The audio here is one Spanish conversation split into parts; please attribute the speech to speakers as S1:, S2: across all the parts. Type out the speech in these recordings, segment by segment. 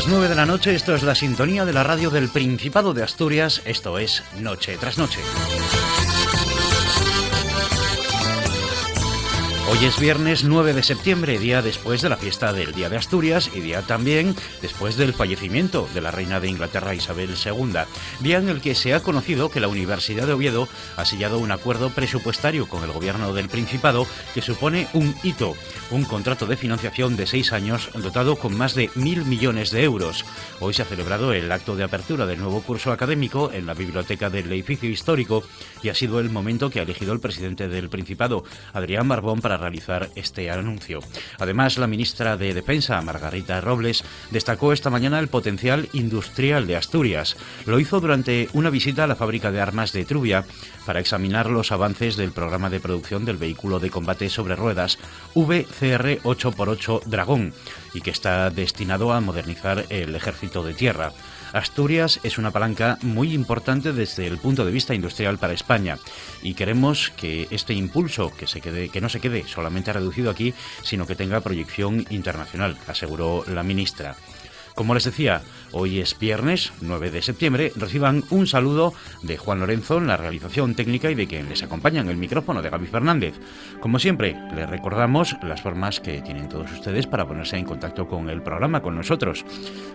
S1: Las 9 de la noche, esto es la sintonía de la radio del Principado de Asturias, esto es Noche tras Noche. Hoy es viernes 9 de septiembre, día después de la fiesta del Día de Asturias y día también después del fallecimiento de la reina de Inglaterra Isabel II, día en el que se ha conocido que la Universidad de Oviedo ha sellado un acuerdo presupuestario con el gobierno del Principado que supone un hito, un contrato de financiación de seis años dotado con más de mil millones de euros. Hoy se ha celebrado el acto de apertura del nuevo curso académico en la biblioteca del edificio histórico y ha sido el momento que ha elegido el presidente del Principado, Adrián Barbón, para realizar este anuncio. Además, la ministra de Defensa, Margarita Robles, destacó esta mañana el potencial industrial de Asturias. Lo hizo durante una visita a la fábrica de armas de Trubia para examinar los avances del programa de producción del vehículo de combate sobre ruedas VCR 8x8 Dragón y que está destinado a modernizar el ejército de tierra. Asturias es una palanca muy importante desde el punto de vista industrial para España y queremos que este impulso que se quede que no se quede solamente reducido aquí, sino que tenga proyección internacional, aseguró la ministra. Como les decía, hoy es viernes 9 de septiembre. Reciban un saludo de Juan Lorenzo en la realización técnica y de quien les acompaña en el micrófono de Gaby Fernández. Como siempre, les recordamos las formas que tienen todos ustedes para ponerse en contacto con el programa, con nosotros.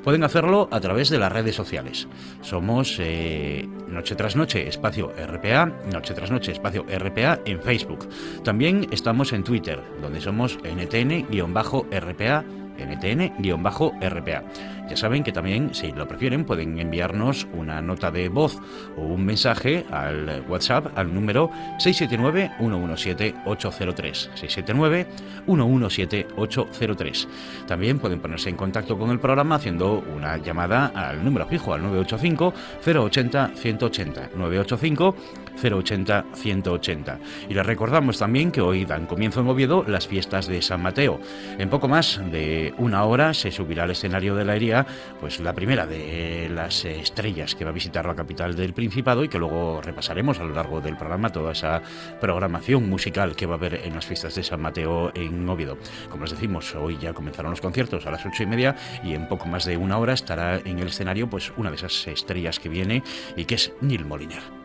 S1: Pueden hacerlo a través de las redes sociales. Somos eh, Noche tras Noche, espacio RPA, Noche tras Noche, espacio RPA en Facebook. También estamos en Twitter, donde somos NTN-RPA ntn-rpa. Ya saben que también, si lo prefieren, pueden enviarnos una nota de voz o un mensaje al WhatsApp al número 679-117-803. 679-117-803. También pueden ponerse en contacto con el programa haciendo una llamada al número fijo, al 985-080-180. 985 080 180. Y les recordamos también que hoy dan comienzo en Oviedo las fiestas de San Mateo. En poco más de una hora se subirá al escenario de la herida, pues la primera de las estrellas que va a visitar la capital del Principado y que luego repasaremos a lo largo del programa toda esa programación musical que va a haber en las fiestas de San Mateo en Oviedo. Como les decimos, hoy ya comenzaron los conciertos a las ocho y media y en poco más de una hora estará en el escenario pues una de esas estrellas que viene y que es Neil Moliner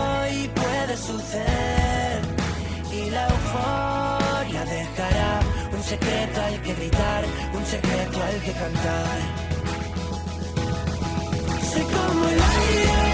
S2: y la euforia dejará un secreto al que gritar, un secreto al que cantar. Como el aire.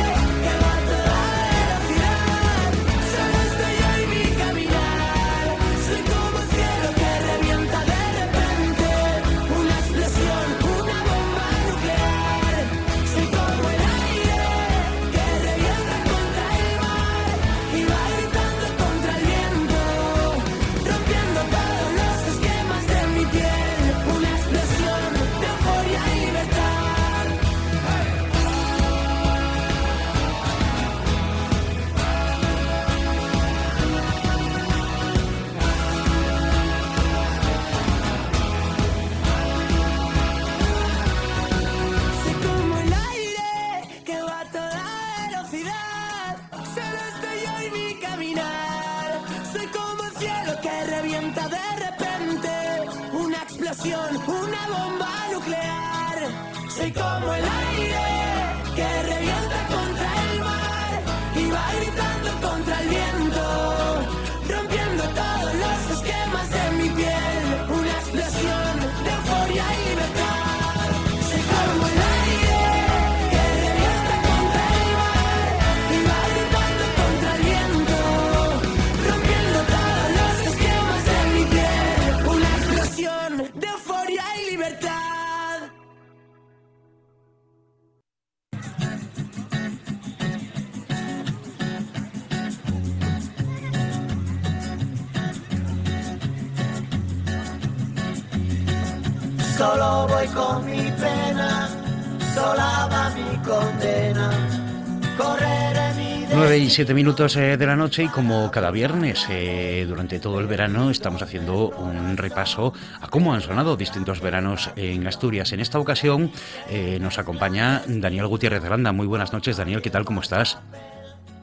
S1: 9 y 7 minutos eh, de la noche y como cada viernes eh, durante todo el verano estamos haciendo un repaso a cómo han sonado distintos veranos en Asturias. En esta ocasión eh, nos acompaña Daniel Gutiérrez de Landa. Muy buenas noches, Daniel, ¿qué tal? ¿Cómo estás?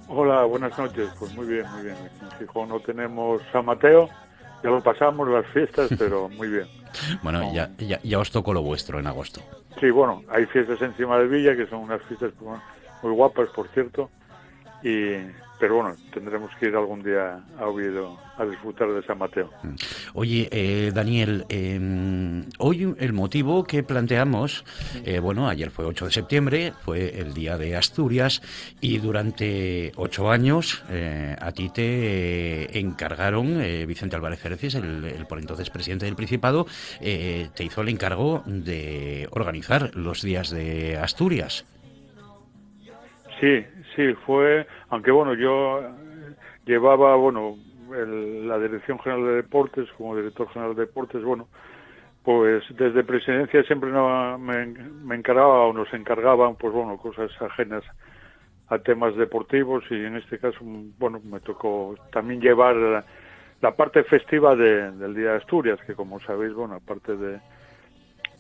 S3: Hola, buenas noches. Pues muy bien, muy bien. En Gijón no tenemos San Mateo, ya lo pasamos las fiestas, pero muy bien.
S1: Bueno, ya, ya, ya os tocó lo vuestro en agosto.
S3: Sí, bueno, hay fiestas encima de Villa que son unas fiestas muy guapas, por cierto. Y, pero bueno, tendremos que ir algún día a Oviedo a disfrutar de San Mateo.
S1: Oye, eh, Daniel, eh, hoy el motivo que planteamos, eh, bueno, ayer fue 8 de septiembre, fue el Día de Asturias y durante ocho años eh, a ti te eh, encargaron, eh, Vicente Álvarez Cereces, el, el por entonces presidente del Principado, eh, te hizo el encargo de organizar los días de Asturias.
S3: Sí, sí, fue, aunque bueno, yo eh, llevaba, bueno, el- la Dirección General de Deportes, como director general de Deportes, bueno, pues desde presidencia siempre no- me, me encargaba o nos encargaban, pues bueno, cosas ajenas a temas deportivos y en este caso, bueno, me tocó también llevar la, parte festiva de- del Día de Asturias, que como sabéis, bueno, aparte de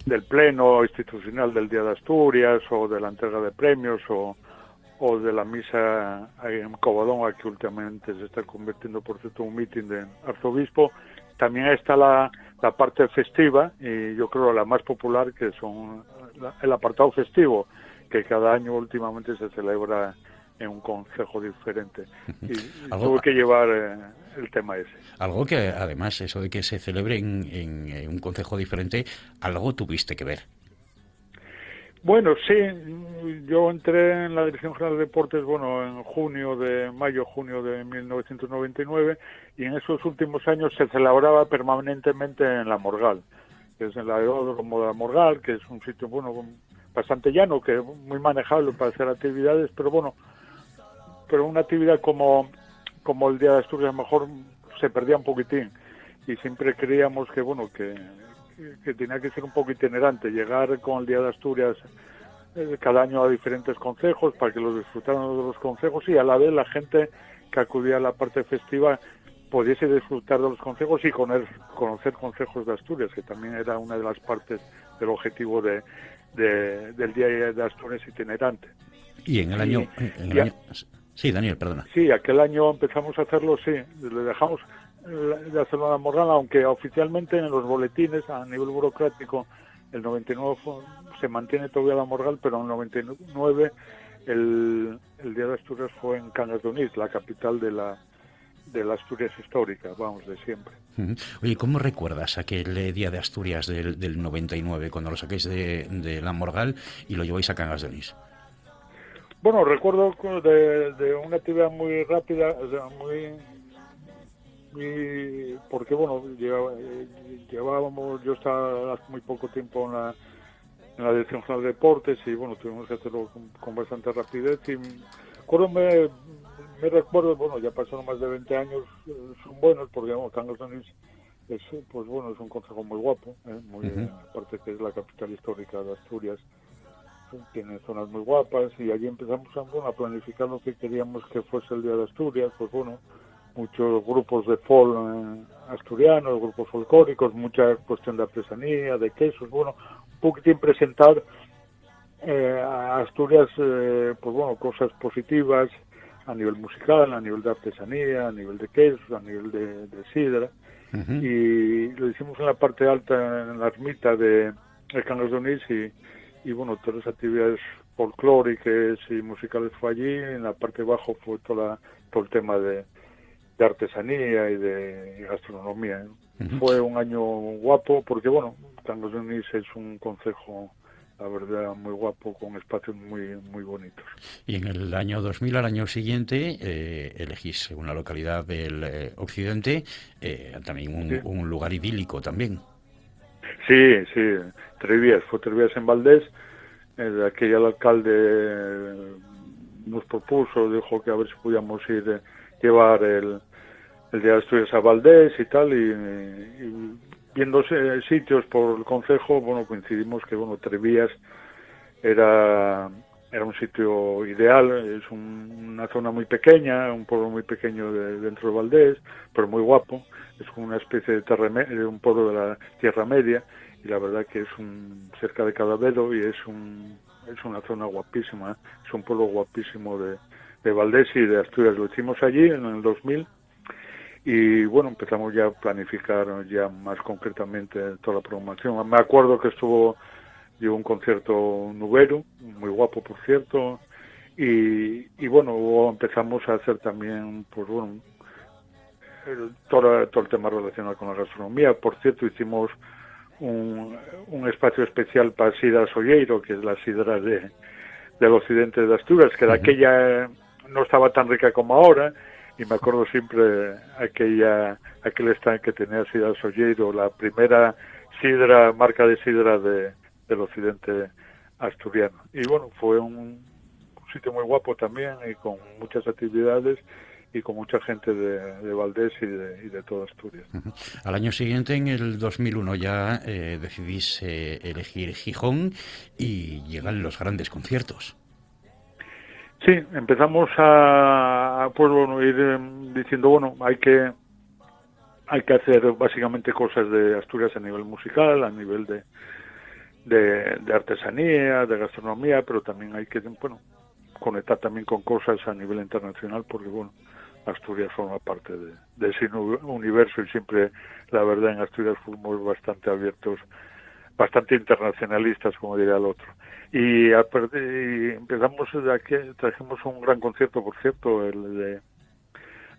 S3: del pleno institucional del Día de Asturias o de la entrega de premios o, o de la misa en Covadonga que últimamente se está convirtiendo por cierto en un mitin de arzobispo. También está la, la parte festiva y yo creo la más popular que son la- el apartado festivo que cada año últimamente se celebra en un concejo diferente. Y, tuve que llevar eh, el tema ese.
S1: Algo que además, eso de que se celebre en, en, un concejo diferente, algo tuviste que ver.
S3: Bueno, sí, yo entré en la Dirección General de Deportes, bueno, en junio de, mayo, junio de 1999, y en esos últimos años se celebraba permanentemente en la Morgal, que es el aeródromo de Morgal, que es un sitio, bueno, bastante llano, que es muy manejable para hacer actividades, pero bueno, pero una actividad como, como el Día de Asturias a lo mejor se perdía un poquitín, y siempre creíamos que, bueno, que, que- tenía que ser un poco itinerante, llegar con el Día de Asturias eh, cada año a diferentes consejos para que los disfrutaran de los consejos y a la vez la gente que acudía a la parte festiva pudiese disfrutar de los consejos y conocer, conocer consejos de Asturias, que también era una de las partes del objetivo de, de- del Día de Asturias itinerante.
S1: Y en el año... en el
S3: ya.
S1: año- Sí, Daniel, perdona.
S3: Sí, aquel año empezamos a hacerlo, sí, le dejamos eh, de hacerlo a la Morgana, aunque oficialmente en los boletines a nivel burocrático el 99 fue- se mantiene todavía la Morgal, pero en el 99 el, el Día de Asturias fue en Cangas de Onís, la capital de la de la Asturias histórica, vamos, de siempre.
S1: Oye, ¿cómo recuerdas aquel eh, día de Asturias del, del 99, cuando lo saquéis de, de la Morgal y lo lleváis a Cangas de Onís?
S3: Bueno, recuerdo de, de una actividad muy rápida, muy, muy porque bueno, eh, llevábamos, yo estaba hace muy poco tiempo en la, en la Dirección General de Deportes y bueno, tuvimos que hacerlo con, con bastante rapidez y recuerdo me, me recuerdo, bueno, ya pasaron más de 20 años, eh, son buenos porque de Onís es, pues bueno, es un consejo muy guapo, ¿eh? muy, aparte que es la capital histórica de Asturias tiene zonas muy guapas y allí empezamos a, bueno, a planificar lo que queríamos que fuese el Día de Asturias, pues bueno, muchos grupos de folk eh, asturianos, grupos folclóricos, mucha cuestión de artesanía, de quesos, bueno, un poquitín presentar eh, a Asturias, eh, pues bueno, cosas positivas a nivel musical, a nivel de artesanía, a nivel de quesos, a nivel de, de sidra. Y lo hicimos en la parte alta, en la ermita de, de de Onís y, y bueno, todas las actividades folclóricas y musicales fue allí, en la parte bajo fue toda todo el tema de, de artesanía y de gastronomía. Fue un año guapo porque, bueno, Cangas de Onís es un concejo la verdad muy guapo con espacios muy muy bonitos.
S1: Y en el año 2000 al año siguiente eh, elegís una localidad del eh, occidente eh, también un, un, lugar idílico también.
S3: Sí sí Trevías fue Trevías en Valdés eh, aquel alcalde nos propuso dijo que a ver si podíamos ir llevar el el día de Asturias a Valdés y tal y, viendo sitios por el concejo, bueno, coincidimos que, bueno, Trevías era, era un sitio ideal, es una zona muy pequeña, un pueblo muy pequeño de, dentro de Valdés, pero muy guapo, es como una especie de, terra, un pueblo de la Tierra Media, y la verdad que es un cerca de Cadavedo y es un es una zona guapísima, es un pueblo guapísimo de, de Valdés y de Asturias. Lo hicimos allí en el 2000 y bueno, empezamos ya a planificar ya más concretamente toda la programación. Me acuerdo que estuvo dio un concierto nubero, muy guapo por cierto, y, y bueno, empezamos a hacer también, pues bueno, todo, todo el tema relacionado con la gastronomía. Por cierto, hicimos un, un espacio especial para Sidra Solleiro, que es la sidra de, del occidente de Asturias, que de aquella no estaba tan rica como ahora, y me acuerdo siempre aquella aquel stand que tenía Sidra Solleiro, la primera sidra, marca de sidra de, del occidente asturiano. Y bueno, fue un, sitio muy guapo también y con muchas actividades y con mucha gente de, Valdés y de, y de toda Asturias.
S1: Al año siguiente, en el 2001, ya eh, decidís eh, elegir Gijón y llegan los grandes conciertos.
S3: Sí, empezamos a, pues bueno, ir em, diciendo, bueno, hay que hay que hacer básicamente cosas de Asturias a nivel musical, a nivel de, de, artesanía, de gastronomía, pero también hay que, bueno, conectar también con cosas a nivel internacional, porque, bueno, Asturias forma parte de, de ese universo y siempre, la verdad, en Asturias fuimos bastante abiertos, bastante internacionalistas, como diría el otro. Y, a, y empezamos de aquí, trajimos un gran concierto, por cierto, el de,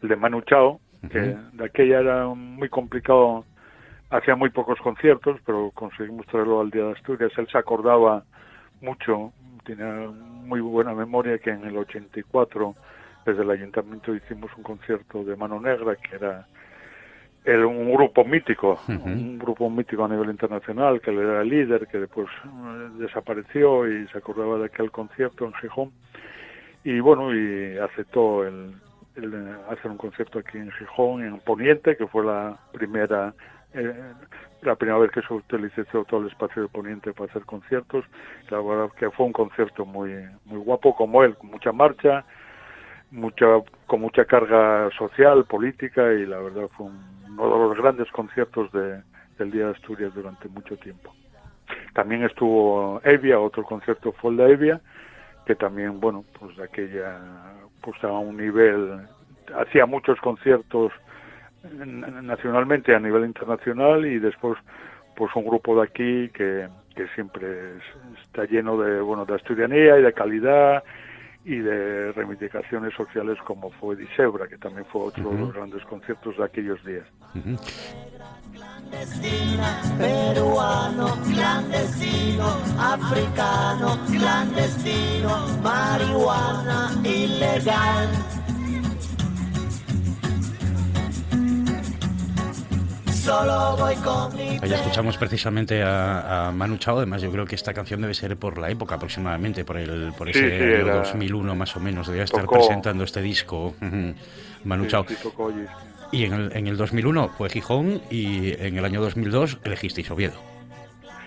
S3: el de Manu Chao, que de aquella era muy complicado, hacía muy pocos conciertos, pero conseguimos traerlo al Día de Asturias. Él se acordaba mucho, tenía muy buena memoria que en el 84 desde el ayuntamiento hicimos un concierto de Mano Negra que era era un grupo mítico, un grupo mítico a nivel internacional, que él era el líder, que después eh, desapareció y se acordaba de aquel concierto en Gijón. Y bueno, y aceptó el, el hacer un concierto aquí en Gijón, en Poniente, que fue la primera eh, la primera vez que se utilizó todo el espacio de Poniente para hacer conciertos. La verdad que fue un concierto muy muy guapo como él, con mucha marcha, mucha con mucha carga social, política y la verdad fue uno de los grandes conciertos de, del Día de Asturias durante mucho tiempo. También estuvo Evia, otro concierto fue el de Evia, que también, bueno, pues aquella, pues a un nivel, hacía muchos conciertos nacionalmente a nivel internacional y después pues un grupo de aquí que, que siempre está lleno de bueno de asturianía y de calidad y de reivindicaciones sociales como fue Disebra, que también fue otro de los grandes conciertos de aquellos días. Clandestina, peruano, clandestino, africano, clandestino, marihuana ilegal.
S1: Solo voy con mi Ahí escuchamos precisamente a, a, Manu Chao, además yo creo que esta canción debe ser por la época aproximadamente, por el por ese sí, sí, 2001 más o menos, debía estar tocó. presentando este disco Manu sí, Chao. Y en el, en el 2001 fue Gijón y en el año 2002 elegisteis Oviedo.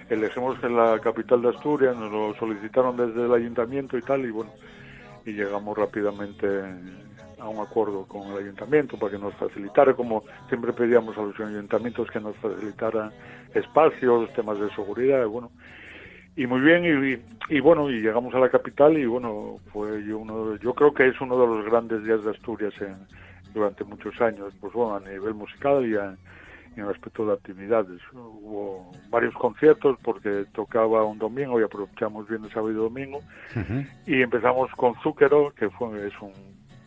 S3: Elegimos en la capital de Asturias, nos lo solicitaron desde el ayuntamiento y tal, y bueno, y llegamos rápidamente a un acuerdo con el ayuntamiento para que nos facilitara, como siempre pedíamos a los ayuntamientos que nos facilitaran espacios, temas de seguridad, bueno, y muy bien, y, y, bueno, y llegamos a la capital y bueno, fue uno, yo creo que es uno de los grandes días de Asturias en, durante muchos años, pues bueno, a nivel musical y a, en aspecto de actividades. Hubo varios conciertos porque tocaba un domingo y aprovechamos bien el sábado y domingo. Y empezamos con Zúquero, que fue, es un,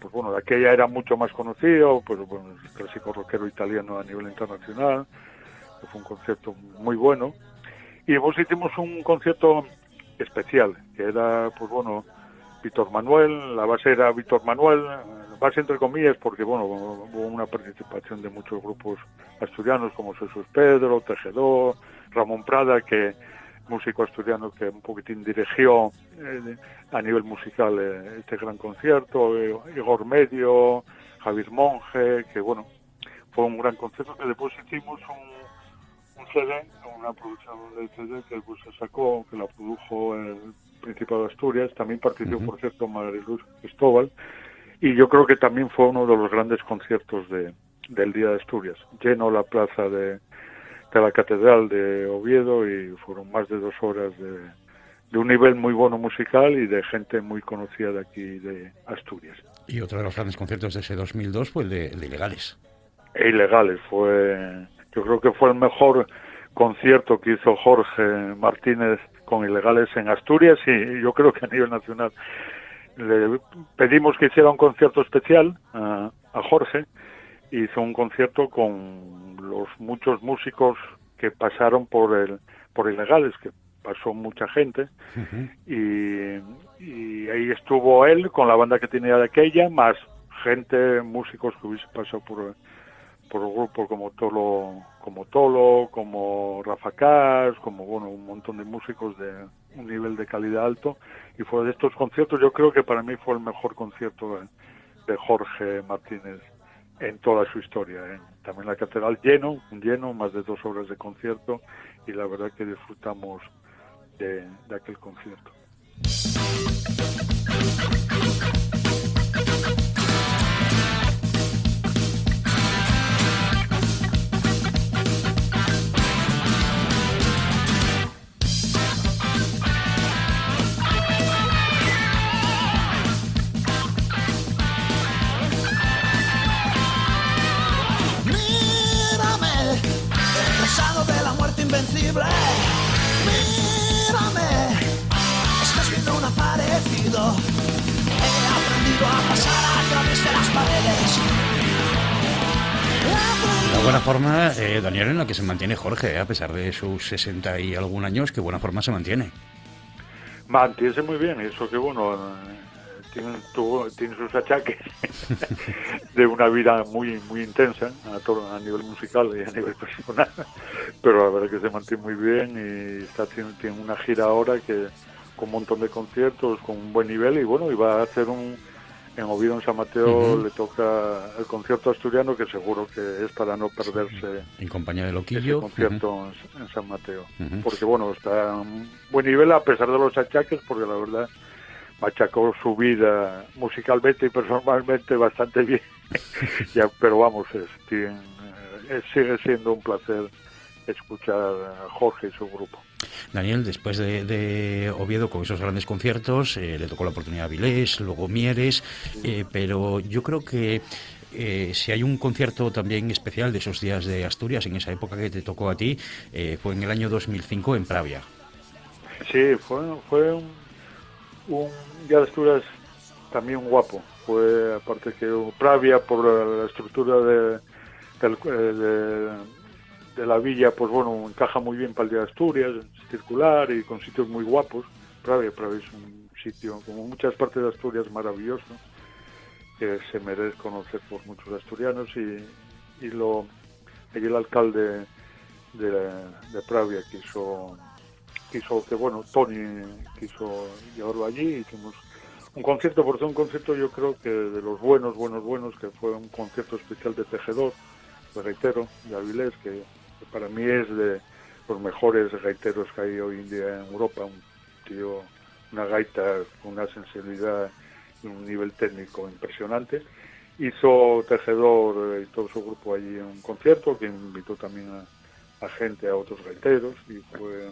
S3: pues bueno, aquella era mucho más conocido, pues bueno, el clásico rockero italiano a nivel internacional. Fue un concierto muy bueno. Y después hicimos un concierto especial, que era, pues bueno, Víctor Manuel, la base era Víctor Manuel, base entre comillas porque bueno hubo una participación de muchos grupos asturianos como Jesús Pedro, Tejedor, Ramón Prada que músico asturiano que un poquitín dirigió eh, a nivel musical eh, este gran concierto, eh, Igor Medio, Javier Monge, que bueno, fue un gran concierto que después hicimos un, un CD, una producción de CD que después se sacó, que la produjo el Principado de Asturias, también participó por cierto Mariluz Cristóbal, y yo creo que también fue uno de los grandes conciertos de, del Día de Asturias. Lleno la plaza de, de la Catedral de Oviedo y fueron más de dos horas de, de un nivel muy bueno musical y de gente muy conocida de aquí de Asturias.
S1: Y otro de los grandes conciertos de ese 2002 fue el de, Ilegales.
S3: E Ilegales fue, yo creo que fue el mejor concierto que hizo Jorge Martínez con Ilegales en Asturias y yo creo que a nivel nacional le pedimos que hiciera un concierto especial a, Jorge hizo un concierto con los muchos músicos que pasaron por el por ilegales que pasó mucha gente. Y, y, ahí estuvo él con la banda que tenía de aquella más gente músicos que hubiese pasado por por grupos como Tolo como Tolo como Rafa Cas como bueno un montón de músicos de un nivel de calidad alto. Y fue de estos conciertos yo creo que para mí fue el mejor concierto de, Jorge Martínez en toda su historia. ¿eh? También la catedral lleno, lleno, más de dos horas de concierto y la verdad que disfrutamos de aquel concierto.
S2: Invencible. Mírame, estás viendo un aparecido. He aprendido a pasar a través de las paredes.
S1: La buena forma, eh, Daniel, en la que se mantiene Jorge, eh, a pesar de sus 60 y algún años, qué buena forma se mantiene.
S3: Mantiene muy bien, eso que bueno, tiene, tiene sus achaques de una vida muy muy intensa a, todo, a nivel musical y a nivel personal, pero la verdad que se mantiene muy bien y está tiene, una gira ahora que con un montón de conciertos, con un buen nivel y bueno, y va a hacer un en Oviedo en San Mateo le toca el concierto asturiano que seguro que es para no perderse
S1: en compañía de Loquillo.
S3: ese concierto en, San Mateo. Porque bueno está en buen nivel a pesar de los achaques porque la verdad machacó su vida musicalmente y personalmente bastante bien. ya, pero vamos, eh, sigue siendo un placer escuchar a Jorge y su grupo.
S1: Daniel, después de, Oviedo con esos grandes conciertos, eh, le tocó la oportunidad a Vilés, luego Mieres, eh, pero yo creo que si hay un concierto también especial de esos días de Asturias, en esa época que te tocó a ti, fue en el año 2005 en Pravia.
S3: Sí, fue, fue un un Asturias también guapo. Fue, aparte que Pravia, por la, estructura de, de, la villa, pues bueno, encaja muy bien para el de Asturias, circular y con sitios muy guapos. Pravia, Pravia es un sitio, como muchas partes de Asturias, maravilloso, que se merece conocer por muchos asturianos y, y lo, el alcalde de, de Pravia quiso quiso que, bueno, Tony quiso llevarlo allí, hicimos un concierto, por ser un concierto yo creo que de los buenos, buenos, buenos, que fue un concierto especial de Tejedor, de Gaitero, de Avilés, que, para mí es de los mejores gaiteros que hay hoy en día en Europa, un tío, una gaita con una sensibilidad y un nivel técnico impresionante. Hizo Tejedor y todo su grupo allí un concierto, que invitó también a, a gente, a otros gaiteros, y fue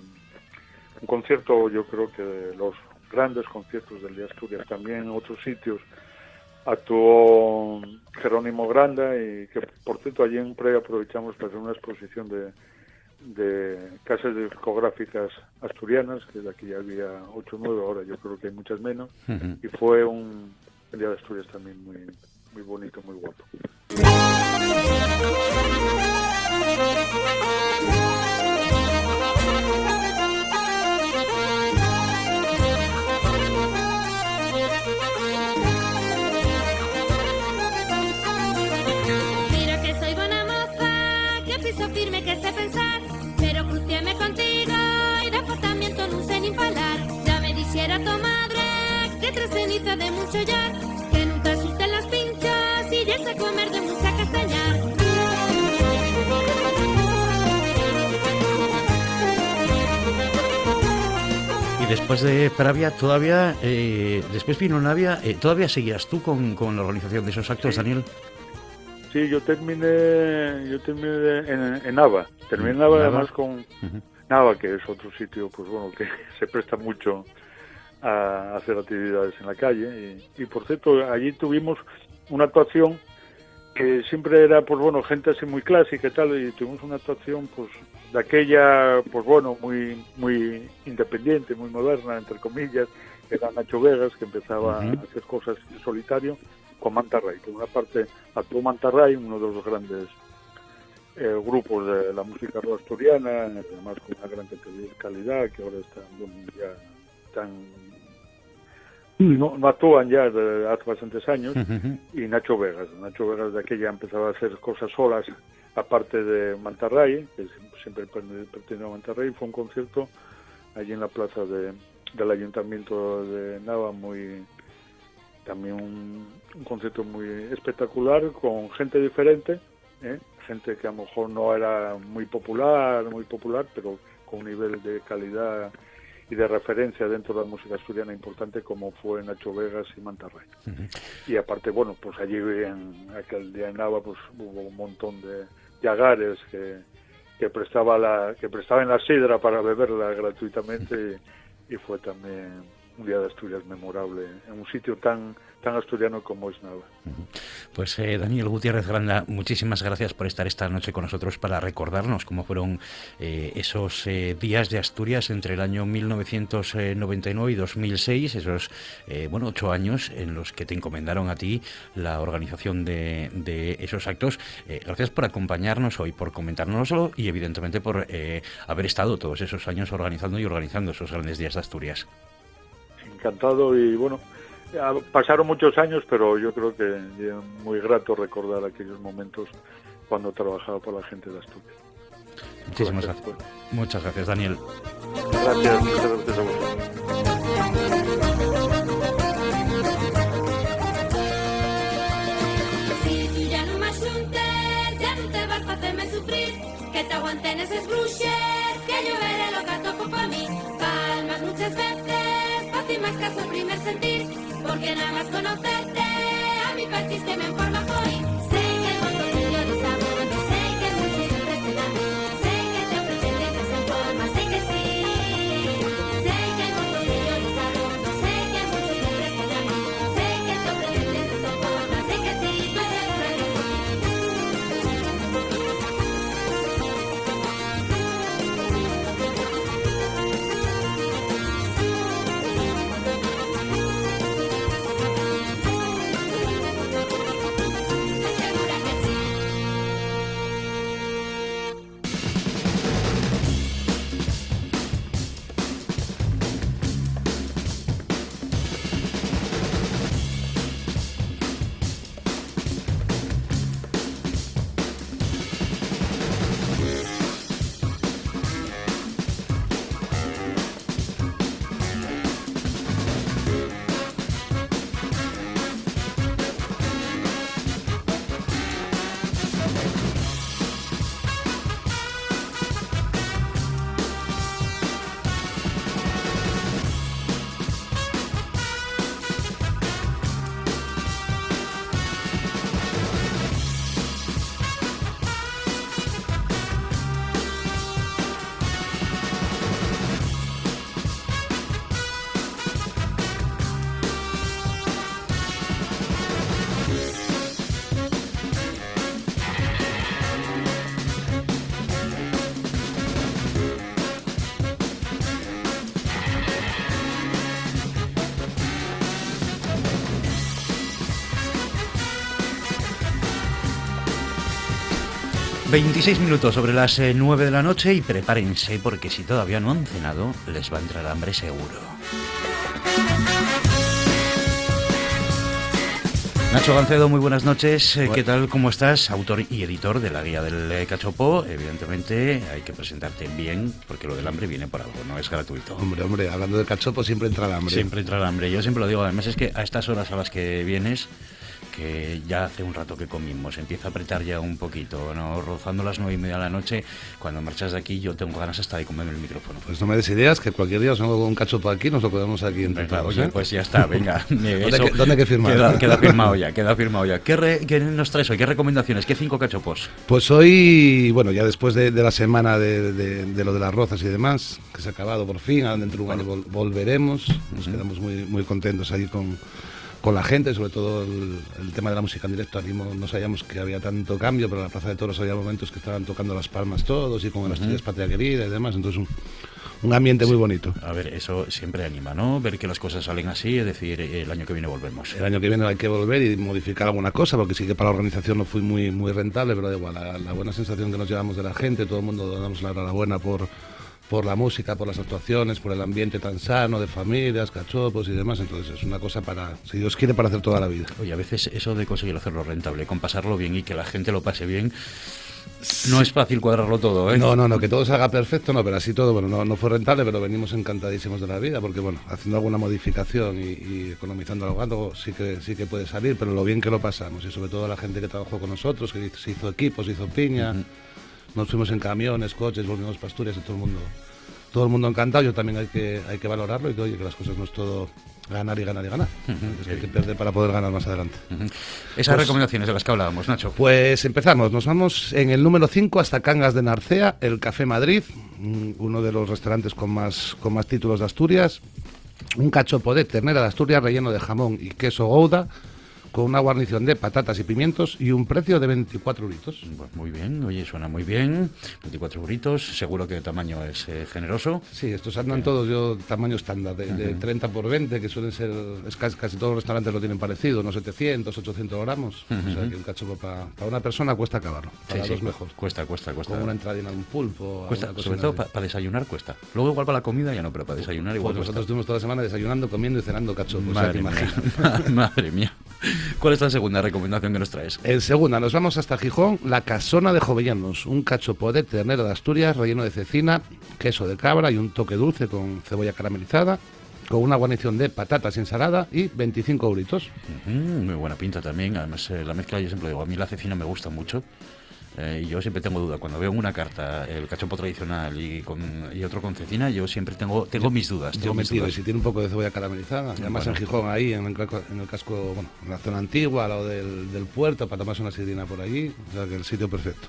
S3: un concierto yo creo que de los grandes conciertos del Día Asturias también en otros sitios. Actuó Jerónimo Granda y que por cierto allí en Pre aprovechamos para hacer una exposición de, de casas discográficas asturianas, que de aquí había 8 o 9, ahora yo creo que hay muchas menos, y fue un día de Asturias también muy, muy bonito, muy guapo.
S1: Después de Pravia, todavía, eh, después vino Navia, eh, ¿todavía seguías tú con, con, la organización de esos actos, Daniel?
S3: Sí, yo terminé, yo terminé en, en Nava, terminé en Nava, además con Nava, que es otro sitio, pues bueno, que se presta mucho a hacer actividades en la calle. Y, por cierto, allí tuvimos una actuación que siempre era, pues bueno, gente así muy clásica y tal, y tuvimos una actuación, pues, de aquella, pues bueno, muy, muy independiente, muy moderna, entre comillas, era Nacho Vegas, que empezaba a hacer cosas en solitario, con Mantarray. Por una parte, actuó Mantarray, uno de los grandes eh, grupos de la música asturiana, además con una gran calidad, que ahora están ya tan no, no actúan ya desde hace bastantes años, y Nacho Vegas. Nacho Vegas de aquella empezaba a hacer cosas solas, aparte de Mantarray, que siempre pertenece a Mantarray, fue un concierto allí en la plaza de, del Ayuntamiento de Nava, muy también un, concierto muy espectacular, con gente diferente, ¿eh? gente que a lo mejor no era muy popular, muy popular, pero con un nivel de calidad y de referencia dentro de la música asturiana importante como fue Nacho Vegas y Mantarray. Y aparte, bueno, pues allí en aquel día en Nava pues hubo un montón de yagares que, que prestaba la que prestaban la sidra para beberla gratuitamente y fue también un día de Asturias memorable en un sitio tan tan asturiano como es Nava.
S1: Pues eh, Daniel Gutiérrez Granda, muchísimas gracias por estar esta noche con nosotros para recordarnos cómo fueron eh, esos eh, días de Asturias entre el año 1999 y 2006, esos bueno ocho años en los que te encomendaron a ti la organización de, de esos actos. gracias por acompañarnos hoy, por comentárnoslo y evidentemente por haber estado todos esos años organizando y organizando esos grandes días de Asturias.
S3: Encantado y bueno pasaron muchos años, pero yo creo que es muy grato recordar aquellos momentos cuando trabajaba por la gente de Asturias.
S1: Muchísimas gracias. Muchas gracias, Daniel.
S3: Gracias, muchas gracias a vosotros.
S4: que te aguanten esos bruixes, que yo veré lo que toco por mí. Palmas muchas veces, para ti más caso primer sentir porque nada más conocerte a mi partiste me informa hoy.
S1: 26 minutos sobre las 9 eh, de la noche y prepárense porque si todavía no han cenado, les va a entrar hambre seguro. Nacho Gancedo, muy buenas noches. Eh, ¿Qué tal? ¿Cómo estás? Autor y editor de la guía del eh, cachopo. Evidentemente hay que presentarte bien porque lo del hambre viene por algo, no es gratuito.
S5: Hombre, hombre, hablando del cachopo siempre entra el hambre.
S1: Siempre entra el hambre. Yo siempre lo digo, además es que a estas horas a las que vienes que ya hace un rato que comimos, empieza a apretar ya un poquito, ¿no? rozando las nueve y media de la noche, cuando marchas de aquí yo tengo ganas hasta de comerme el micrófono.
S5: Pues no me des ideas, que cualquier día os hago un cachopo aquí, nos lo podemos aquí entre
S1: ¿eh? Pues ya está, venga.
S5: ¿Dónde, hay que firmar?
S1: Queda, firmado ya, queda firmado ya. ¿Qué, nos traes hoy? ¿Qué recomendaciones? ¿Qué cinco cachopos?
S5: Pues hoy, bueno, ya después de, la semana de, lo de las rozas y demás, que se ha acabado por fin, dentro de un año volveremos, nos quedamos muy, muy contentos ahí con con la gente, sobre todo el, tema de la música en directo. no sabíamos que había tanto cambio, pero en la Plaza de Toros había momentos que estaban tocando las palmas todos y con las uh Patria Querida y demás. Entonces, un, ambiente muy bonito.
S1: A ver, eso siempre anima, ¿no? Ver que las cosas salen así, es decir, el año que viene volvemos.
S5: El año que viene hay que volver y modificar alguna cosa, porque sí que para la organización no fue muy, muy rentable, pero da igual, la, la buena sensación que nos llevamos de la gente, todo el mundo damos la enhorabuena por por la música, por las actuaciones, por el ambiente tan sano de familias, cachopos y demás. Entonces es una cosa para, si Dios quiere, para hacer toda la vida.
S1: Oye, a veces eso de conseguir hacerlo rentable, con pasarlo bien y que la gente lo pase bien, no es fácil cuadrarlo todo, ¿eh?
S5: No, no, no, que todo se haga perfecto, no, pero así todo, bueno, no, no fue rentable, pero venimos encantadísimos de la vida, porque bueno, haciendo alguna modificación y, economizando algo, sí que, sí que puede salir, pero lo bien que lo pasamos, y sobre todo la gente que trabajó con nosotros, que se hizo equipos, se hizo piña nos fuimos en camiones, coches, volvimos pastures y todo el mundo todo el mundo encantado, yo también hay que, hay que valorarlo y que, oye, que las cosas no es todo ganar y ganar y ganar. hay que perder para poder ganar más adelante.
S1: Esas pues recomendaciones de las que hablábamos, Nacho.
S5: Pues empezamos, nos vamos en el número 5 hasta Cangas de Narcea, el Café Madrid, mm, uno de los restaurantes con más, con más títulos de Asturias. Un cachopo de ternera de Asturias relleno de jamón y queso gouda con una guarnición de patatas y pimientos y un precio de 24 euritos.
S1: Pues muy bien, oye, suena muy bien. 24 euritos, seguro que el tamaño es eh, generoso.
S5: Sí, estos andan todos yo tamaño estándar, de, 30 por 20, que suelen ser, casi, todos los restaurantes lo tienen parecido, unos 700, 800 gramos. O sea que un cachopo para una persona cuesta acabarlo, para los mejores.
S1: Cuesta, cuesta, cuesta.
S5: Con una entrada en un pulpo.
S1: Cuesta, sobre todo para desayunar cuesta. Luego igual para la comida ya no, pero para desayunar igual
S5: pues nosotros estuvimos toda la semana desayunando, comiendo y cenando cachopos.
S1: Madre, mía. Madre mía. ¿Cuál es la segunda recomendación que nos traes?
S5: En segunda, nos vamos hasta Gijón, la casona de Jovellanos, un cachopo de ternera de Asturias relleno de cecina, queso de cabra y un toque dulce con cebolla caramelizada, con una guarnición de patatas y ensalada y 25 euritos.
S1: muy buena pinta también, además eh, la mezcla yo siempre digo, a mí la cecina me gusta mucho. Eh, yo siempre tengo duda. Cuando veo una carta, el cachopo tradicional y, con, y otro con cecina, yo siempre tengo tengo mis dudas. Tengo mis
S5: dudas. si tiene un poco de cebolla caramelizada, además en Gijón, ahí, en el, en el casco, bueno, en la zona antigua, al lado del, del puerto, para tomarse una sidrina por allí, o sea que el sitio perfecto.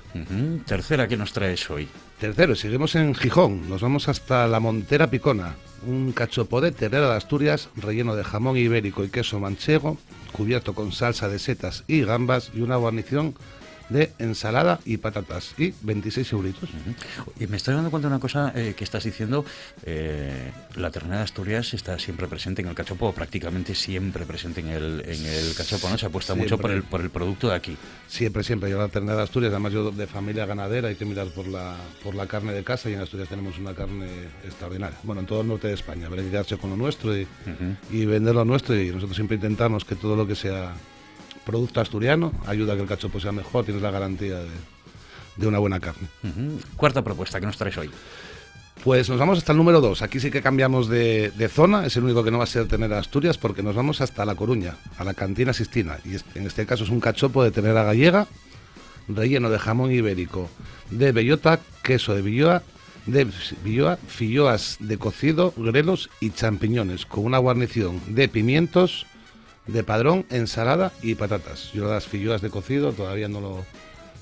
S1: Tercera, ¿qué nos traes hoy?
S5: Tercero, seguimos en Gijón, nos vamos hasta la Montera Picona, un cachopo de terrera de Asturias relleno de jamón ibérico y queso manchego, cubierto con salsa de setas y gambas y una guarnición de ensalada y patatas y 26 euritos.
S1: Y me estoy dando cuenta de una cosa eh, que estás diciendo, eh, la ternera de Asturias está siempre presente en el cachopo, prácticamente siempre presente en el, en el cachopo, ¿no? Se apuesta mucho por el, por el producto de aquí.
S5: Siempre, siempre. Yo la ternera de Asturias, además yo de familia ganadera, hay que mirar por la, por la carne de casa y en Asturias tenemos una carne extraordinaria. Bueno, en todo el norte de España, habrá que quedarse con lo nuestro y, y vender lo nuestro y nosotros siempre intentamos que todo lo que sea producto asturiano, ayuda a que el cachopo sea mejor, tienes la garantía de, una buena carne.
S1: Cuarta propuesta que nos traes hoy.
S5: Pues nos vamos hasta el número 2. Aquí sí que cambiamos de, zona. Es el único que no va a ser tener Asturias porque nos vamos hasta La Coruña, a la cantina Sistina. Y en este caso es un cachopo de tenera gallega, relleno de jamón ibérico, de bellota, queso de billoa, de billoa, filloas de cocido, grelos y champiñones, con una guarnición de pimientos, de padrón, ensalada y patatas. Yo las filluas de cocido todavía no lo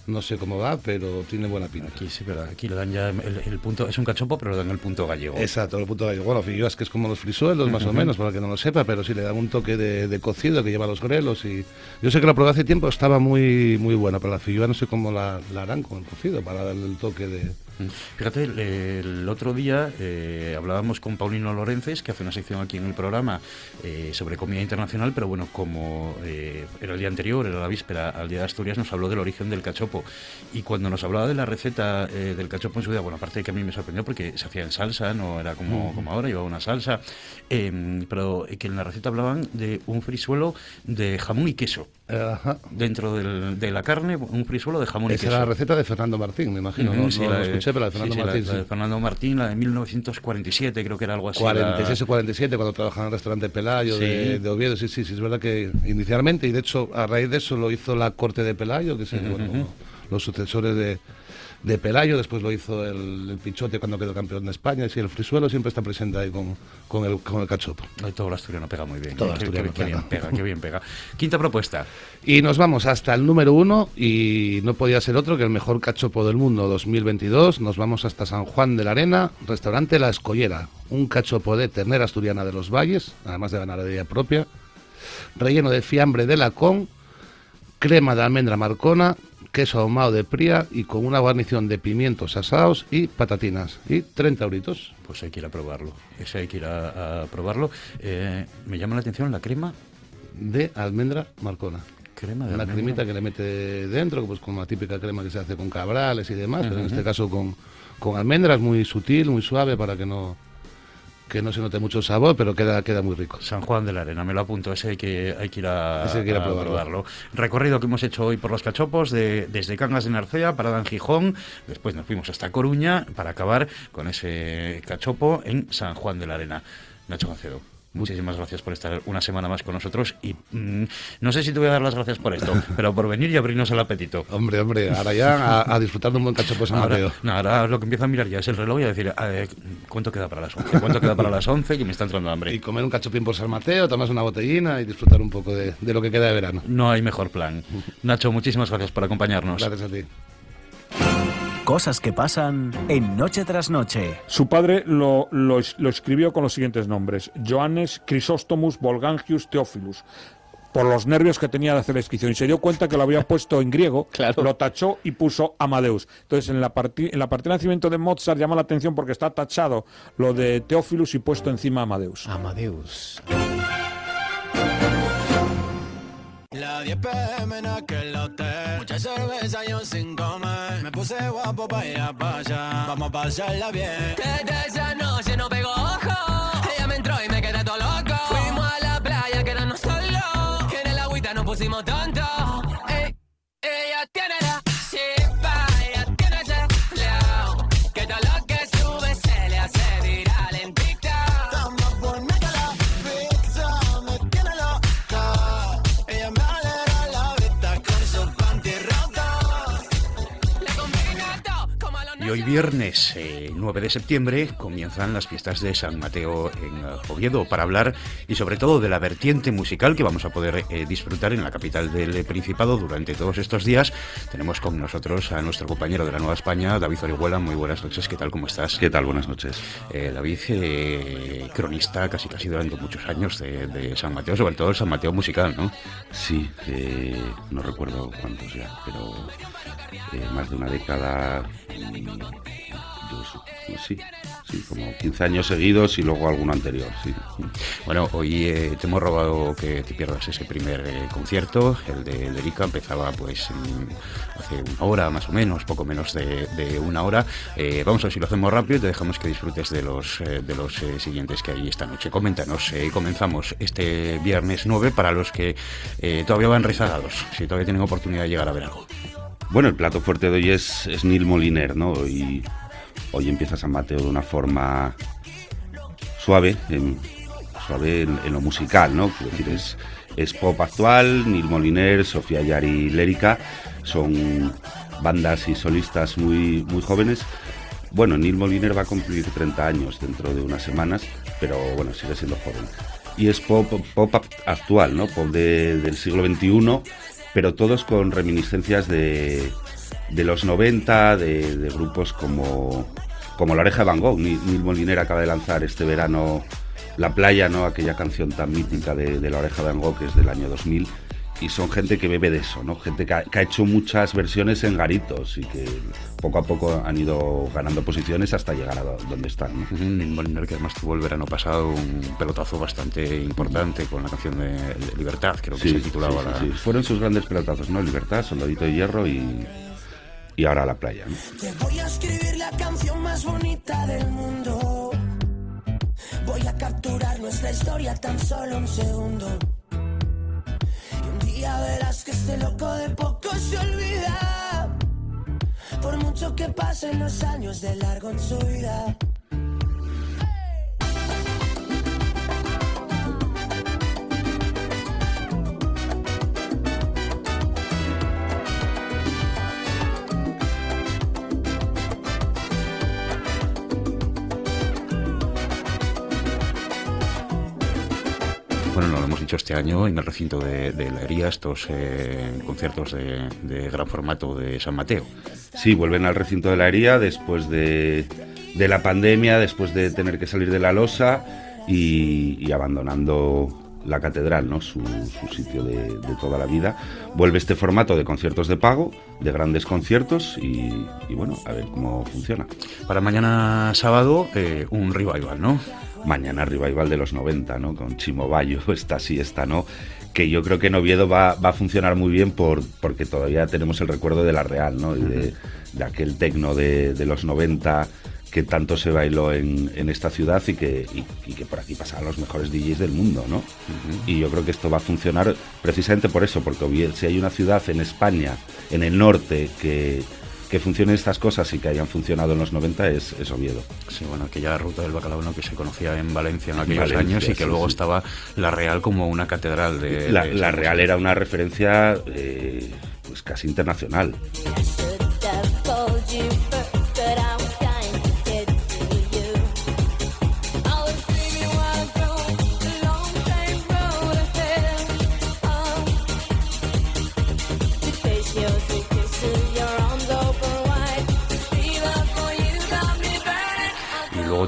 S5: no sé cómo va, pero tiene buena pinta.
S1: Aquí sí, pero aquí le dan ya el, punto, es un cachopo, pero le dan el punto gallego.
S5: Exacto, el punto gallego. Bueno, filluas que es como los frisuelos, más o menos, para que no lo sepa, pero sí le dan un toque de, cocido que lleva los grelos y yo sé que la probé hace tiempo, estaba muy muy buena, pero la fillua no sé cómo la, harán con el cocido para darle el toque de,
S1: Fíjate, el, otro día eh, hablábamos con Paulino Lorences, que hace una sección aquí en el programa eh, sobre comida internacional, pero bueno, como eh, era el día anterior, era la víspera al Día de Asturias, nos habló del origen del cachopo. Y cuando nos hablaba de la receta del cachopo en su día, bueno, aparte de que a mí me sorprendió porque se hacía en salsa, no era como, como ahora, llevaba una salsa, em, pero que en la receta hablaban de un frisuelo de jamón y queso. Dentro de la carne, un frisuelo de jamón y queso.
S5: Esa era la receta de Fernando Martín, me imagino. no, la, escuché, pero la de Fernando Martín.
S1: La, de Fernando Martín, la de 1947, creo que era algo así.
S5: 46 o 47, cuando trabajaba en el restaurante Pelayo de, Oviedo. Sí, sí, sí, es verdad que inicialmente, y de hecho, a raíz de eso lo hizo la corte de Pelayo, que es los sucesores de de Pelayo, después lo hizo el, Pichote cuando quedó campeón de España, y el Frisuelo siempre está presente ahí con, con, el, con el cachopo.
S1: todo el asturiano pega muy bien. Todo qué, qué, bien pega, qué bien pega. Quinta propuesta.
S5: Y nos vamos hasta el número uno, y no podía ser otro que el mejor cachopo del mundo 2022. Nos vamos hasta San Juan de la Arena, restaurante La Escollera, un cachopo de ternera asturiana de los valles, además de ganadería propia, relleno de fiambre de lacón, crema de almendra marcona, queso ahumado de Pría y con una guarnición de pimientos asados y patatinas. Y 30 euritos.
S1: Pues hay que ir a probarlo. Ese hay que ir a, probarlo. Eh, me llama la atención la crema.
S5: De almendra marcona.
S1: Crema de
S5: Una cremita que le mete dentro, pues como la típica crema que se hace con cabrales y demás, pero en este caso con, con almendras, muy sutil, muy suave para que no que no se note mucho sabor, pero queda, queda muy rico.
S1: San Juan de la Arena, me lo apunto, ese hay que, hay que ir a, probarlo. Recorrido que hemos hecho hoy por los cachopos, de, desde Cangas de Narcea, parada en Gijón, después nos fuimos hasta Coruña para acabar con ese cachopo en San Juan de la Arena. Nacho Macedo. Muchísimas gracias por estar una semana más con nosotros y mm, no sé si te voy a dar las gracias por esto, pero por venir y abrirnos el apetito.
S5: Hombre, hombre, ahora ya a, disfrutar de un buen cachopo San Mateo.
S1: No, ahora lo que empiezo a mirar ya es el reloj y a decir, ¿cuánto queda para las 11? ¿Cuánto queda para las 11? Que me está entrando hambre.
S5: Y comer un cachopín por San Mateo, tomas una botellina y disfrutar un poco de, de lo que queda de verano.
S1: No hay mejor plan. Nacho, muchísimas gracias por acompañarnos.
S5: Gracias a ti.
S4: Cosas que pasan en Noche tras Noche.
S6: Su padre lo, lo, escribió con los siguientes nombres: Johannes Chrysostomos Volgangius Theophilus por los nervios que tenía de hacer la inscripción y se dio cuenta que lo había puesto en griego, lo tachó y puso Amadeus. Entonces en la, en la partida de nacimiento de Mozart llama la atención porque está tachado lo de Theophilus y puesto encima Amadeus.
S1: Amadeus.
S7: La 10 pm en aquel hotel. Mucha cerveza y un sin comer. Me puse guapo para ir a allá. Vamos a pasarla bien. Desde esa noche no pegó ojo. Ella me entró y me quedé todo loco. Fuimos a la playa, quedamos solos. En el agüita nos pusimos tontos. ella tiene
S1: hoy viernes 9 eh, de septiembre comienzan las fiestas de San Mateo en eh, Oviedo para hablar y sobre todo de la vertiente musical que vamos a poder eh, disfrutar en la capital del Principado durante todos estos días. Tenemos con nosotros a nuestro compañero de la Nueva España, David Orihuela. Muy buenas noches, ¿qué tal? ¿Cómo estás?
S8: ¿Qué tal? Buenas noches.
S1: David, cronista casi casi durante muchos años de, San Mateo, sobre todo el San Mateo musical, ¿no?
S8: Sí, no recuerdo cuántos ya, pero más de una década sí, sí, como 15 años seguidos y luego alguno anterior, sí.
S1: Bueno, hoy eh, te hemos robado que te pierdas ese primer eh, concierto, el de Lerica, empezaba pues hace una hora más o menos, poco menos de, una hora. Eh, vamos a ver si lo hacemos rápido y te dejamos que disfrutes de los, de los siguientes que hay esta noche. Coméntanos, comenzamos este viernes 9 para los que todavía van rezagados, si todavía tienen oportunidad de llegar a ver algo.
S8: Bueno, el plato fuerte de hoy es, es Neil Moliner, ¿no? Y hoy empieza San Mateo de una forma suave, en, suave en, lo musical, ¿no? Quiero decir, es, es pop actual, Neil Moliner, Sofía Yari Lérica, son bandas y solistas muy, muy jóvenes. Bueno, Neil Moliner va a cumplir 30 años dentro de unas semanas, pero bueno, sigue siendo joven. Y es pop, pop actual, ¿no? Pop del siglo XXI pero todos con reminiscencias de, de los 90, de, grupos como, como La Oreja de Van Gogh. Neil Moliner acaba de lanzar este verano La Playa, ¿no? aquella canción tan mítica de, La Oreja de Van Gogh, que es del año 2000. Y son gente que bebe de eso, ¿no? Gente que ha, hecho muchas versiones en garitos y que poco a poco han ido ganando posiciones hasta llegar a donde están.
S1: ¿no? Moliner, que además tuvo el verano pasado un pelotazo bastante importante con la canción de, Libertad, creo que se titulaba
S8: sí, la... Fueron sus grandes pelotazos, ¿no? Libertad, Soldadito de Hierro y, y ahora la playa. ¿no?
S2: Te voy a escribir la canción más bonita del mundo. Voy a capturar nuestra historia tan solo un segundo. Ya verás que este loco de poco se olvida. Por mucho que pasen los años de largo en su vida.
S1: Dicho este año en el recinto de, la Hería, estos eh, conciertos de, gran formato de San Mateo.
S8: Sí, vuelven al recinto de la Hería después de, la pandemia, después de tener que salir de la losa y, abandonando la catedral, ¿no? su, sitio de, toda la vida. Vuelve este formato de conciertos de pago, de grandes conciertos y, bueno, a ver cómo funciona.
S1: Para mañana sábado, eh, un revival, ¿no?
S8: Mañana revival de los 90, ¿no? Con Chimo Bayo, esta sí, esta no, que yo creo que en Oviedo va, va a funcionar muy bien por, porque todavía tenemos el recuerdo de la Real, ¿no? Y de, aquel tecno de, de, los 90 que tanto se bailó en, en esta ciudad y que, y, que por aquí pasaban los mejores DJs del mundo, ¿no? Y yo creo que esto va a funcionar precisamente por eso, porque si hay una ciudad en España, en el norte, que que funcionen estas cosas y que hayan funcionado en los 90 es, es Oviedo.
S1: Sí, bueno, aquella ruta del bacalao que se conocía en Valencia en aquellos años y que luego estaba la Real como una catedral de...
S8: La, Real era una referencia eh, pues casi internacional.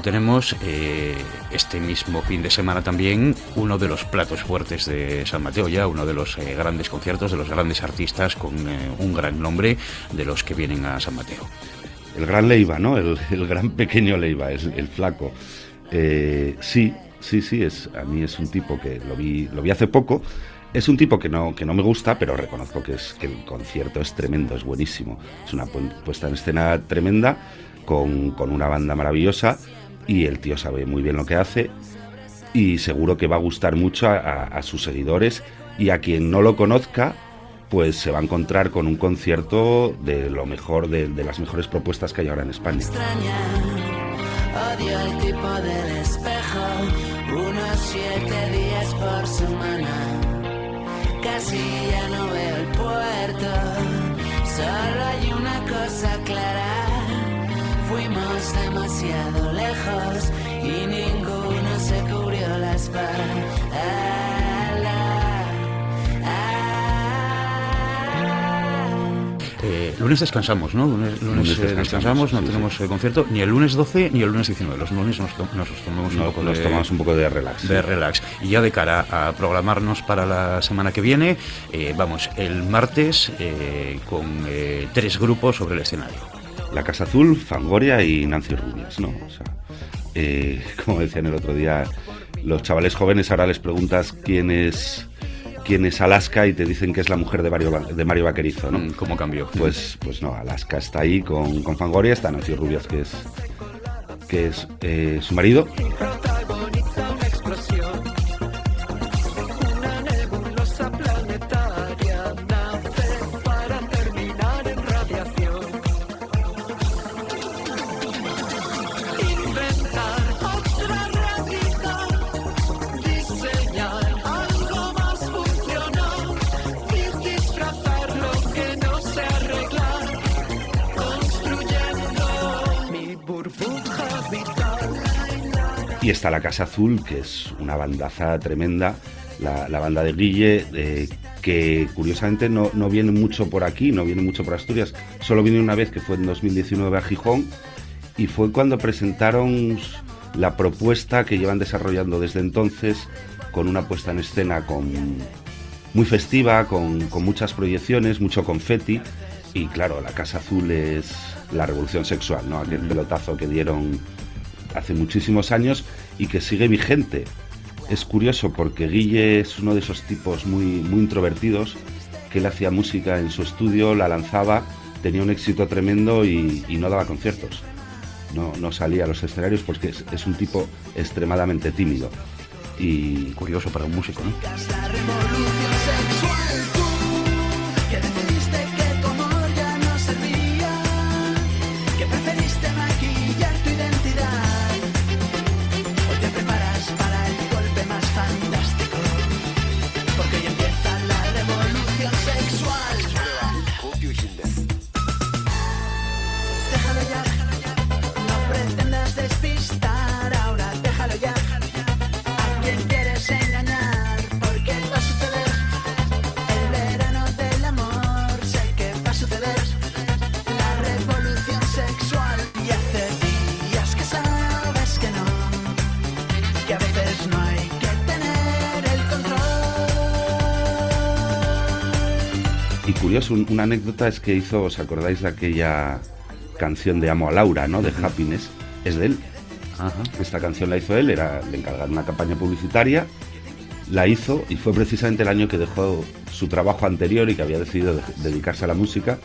S1: Tenemos eh, este mismo fin de semana también uno de los platos fuertes de San Mateo, ya uno de los eh, grandes conciertos, de los grandes artistas con eh, un gran nombre de los que vienen a San Mateo.
S8: El gran Leiva, ¿no? El, gran pequeño Leiva, es el flaco. sí, sí, sí, es, a mí es un tipo que lo vi, lo vi hace poco. Es un tipo que no, que no me gusta, pero reconozco que, es, que el concierto es tremendo, es buenísimo. Es una puesta en escena tremenda, con, con una banda maravillosa y el tío sabe muy bien lo que hace y seguro que va a gustar mucho a, sus seguidores y a quien no lo conozca pues se va a encontrar con un concierto de lo mejor, de, las mejores propuestas que hay ahora en España.
S2: Odio el tipo del espejo, unos siete días por semana, casi ya no veo el puerto, solo hay una cosa clara Fuimos demasiado lejos y ninguno se cubrió la espalda.
S1: Eh, lunes descansamos, ¿no? Lunes, eh, descansamos, no tenemos eh, concierto ni el lunes 12 ni el lunes 19. Los lunes nos, tomamos, un, poco
S8: de, tomamos un poco de relax.
S1: De relax. Y ya de cara a programarnos para la semana que viene, vamos, el martes con tres grupos sobre el escenario.
S8: La Casa Azul, Fangoria y Nancy Rubias, ¿no? O sea, eh, como decían el otro día, los chavales jóvenes ahora les preguntas quién es quién es Alaska y te dicen que es la mujer de Mario, de Mario Vaquerizo, ¿no? Mm,
S1: ¿Cómo cambió?
S8: Pues, pues no, Alaska está ahí con, con Fangoria, está Nancy Rubias, que es, que es eh, su marido. Está la Casa Azul, que es una bandaza tremenda, la, banda de Guille, eh, que curiosamente no, viene mucho por aquí, no viene mucho por Asturias, solo viene una vez que fue en 2019 a Gijón y fue cuando presentaron la propuesta que llevan desarrollando desde entonces con una puesta en escena con, muy festiva, con, con muchas proyecciones, mucho confeti. Y claro, la Casa Azul es la revolución sexual, ¿no? Aquel pelotazo que dieron hace muchísimos años y que sigue vigente. Es curioso porque Guille es uno de esos tipos muy, muy introvertidos, que él hacía música en su estudio, la lanzaba, tenía un éxito tremendo y, no daba conciertos. No, no, salía a los escenarios porque es, es un tipo extremadamente tímido. Y
S1: curioso para un músico, ¿no?
S8: Una anécdota es que hizo, ¿os acordáis de aquella canción de Amo a Laura, ¿no? De Happiness, es de él. Esta canción la hizo él, era, le encargaron una campaña publicitaria, la hizo y fue precisamente el año que dejó su trabajo anterior y que había decidido dedicarse a la música.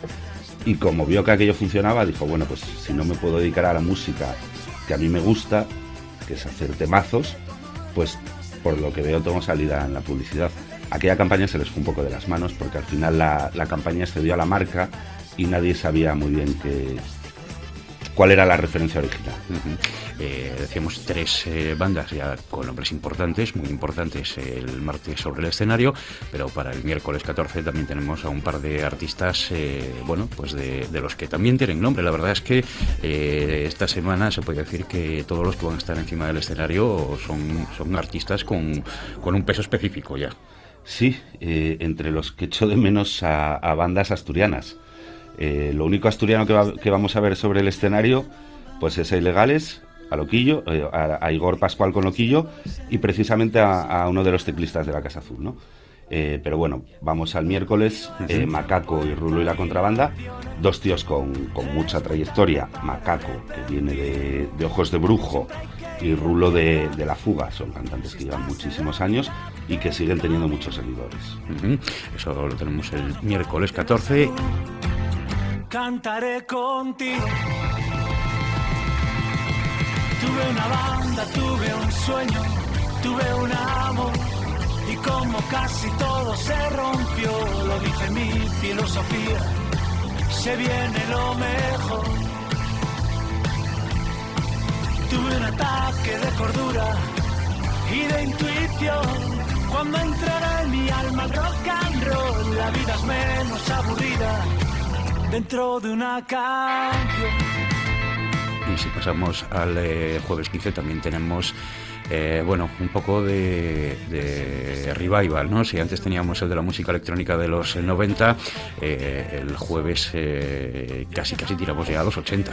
S8: Y como vio que aquello funcionaba, dijo, bueno, pues si no me puedo dedicar a la música que a mí me gusta, que es hacer temazos, pues por lo que veo tengo salida en la publicidad aquella campaña se les fue un poco de las manos porque al final la, la campaña cedió a la marca y nadie sabía muy bien que, cuál era la referencia original.
S1: Eh, decíamos tres eh, bandas ya con nombres importantes, muy importantes el martes sobre el escenario, pero para el miércoles 14 también tenemos a un par de artistas, eh, bueno, pues de, los que también tienen nombre. La verdad es que esta semana se puede decir que todos los que van a estar encima del escenario son, son artistas con, con un peso específico ya.
S8: Sí, eh, entre los que echo de menos a, bandas asturianas. Eh, lo único asturiano que, vamos a ver sobre el escenario, pues es a Ilegales, a Loquillo, eh, a, Igor Pascual con Loquillo y precisamente a, uno de los teclistas de la Casa Azul, ¿no? pero bueno, vamos al miércoles, Macaco y Rulo y la contrabanda, dos tíos con, mucha trayectoria, Macaco, que viene de Ojos de Brujo, y Rulo de, La Fuga. Son cantantes que llevan muchísimos años y que siguen teniendo muchos seguidores.
S1: Eso lo tenemos el miércoles 14.
S2: Cantaré contigo. Tuve una banda, tuve un sueño, tuve un amor. Y como casi todo se rompió, lo dice mi filosofía, se viene lo mejor Tuve un ataque de cordura y de intuición. Cuando entrará en mi alma rock and roll, la vida es menos aburrida dentro de una canción.
S1: Y si pasamos al eh, jueves 15 también tenemos eh, bueno, un poco de, revival, ¿no? Si antes teníamos el de la música electrónica de los 90, eh, el jueves casi casi tiramos ya a los 80.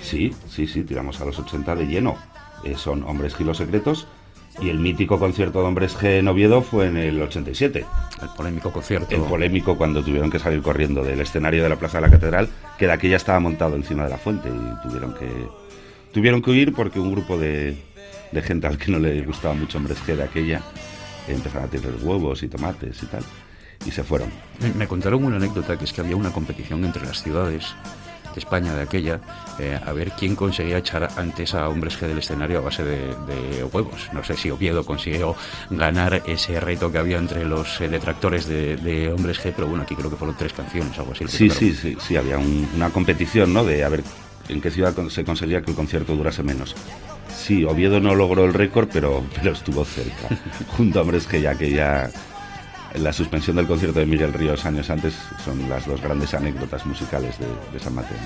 S8: Sí, sí, sí, tiramos a los 80 de lleno. Eh, son Hombres G los Secretos y el mítico concierto de Hombres G en Oviedo fue en el 87.
S1: El polémico concierto.
S8: El polémico cuando tuvieron que salir corriendo del escenario de la Plaza de la Catedral, que de aquella estaba montado encima de la fuente y tuvieron que tuvieron que huir porque un grupo de, de gente al que no le gustaba mucho Hombres G de aquella empezaron a tirar huevos y tomates y tal y se fueron.
S1: me contaron una anécdota que es que había una competición entre las ciudades de España de aquella, eh, a ver quién conseguía echar antes a Hombres G del escenario a base de, huevos. No sé si Oviedo consiguió ganar ese reto que había entre los eh, detractores de, Hombres G, pero bueno, aquí creo que fueron tres canciones, algo así.
S8: Sí, sí, sí, sí, había una competición, ¿no? De a ver en qué ciudad se conseguía que el concierto durase menos. Sí, Oviedo no logró el récord, pero, pero estuvo cerca, junto a Hombres G, ya que ya la suspensión del concierto de Miguel Ríos años antes son las dos grandes anécdotas musicales de, San Mateo.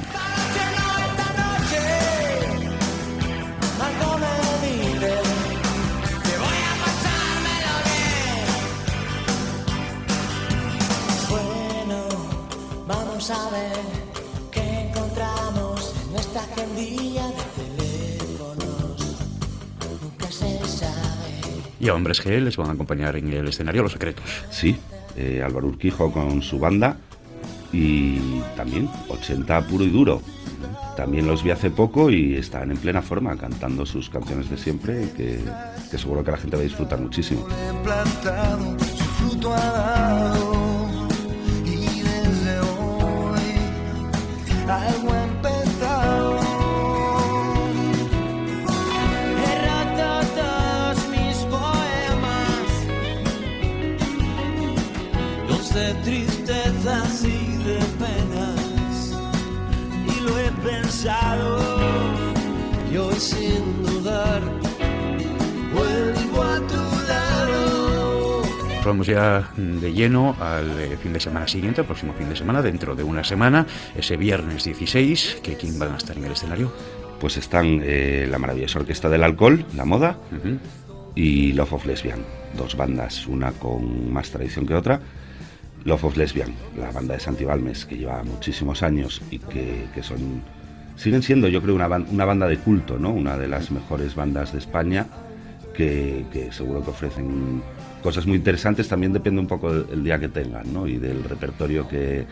S2: Bueno, vamos a ver qué encontramos en nuestra agendilla
S1: Y a Hombres G les van a acompañar en el escenario Los Secretos.
S8: Sí, eh, Álvaro Urquijo con su banda y también 80 puro y duro. También los vi hace poco y están en plena forma cantando sus canciones de siempre que, que seguro que la gente va a disfrutar muchísimo.
S1: Sin dudar, vuelvo a tu lado. Vamos ya de lleno al eh, fin de semana siguiente, el próximo fin de semana, dentro de una semana, ese viernes 16, que ¿quién van a estar en el escenario?
S8: Pues están eh, la maravillosa Orquesta del Alcohol, La Moda, y Love of Lesbian, dos bandas, una con más tradición que otra. Love of Lesbian, la banda de Santi Balmes, que lleva muchísimos años y que, que son siguen siendo, yo creo, una, una banda de culto, ¿no? Una de las mejores bandas de España que, seguro que ofrecen cosas muy interesantes. También depende un poco del, día que tengan, ¿no? Y del repertorio que,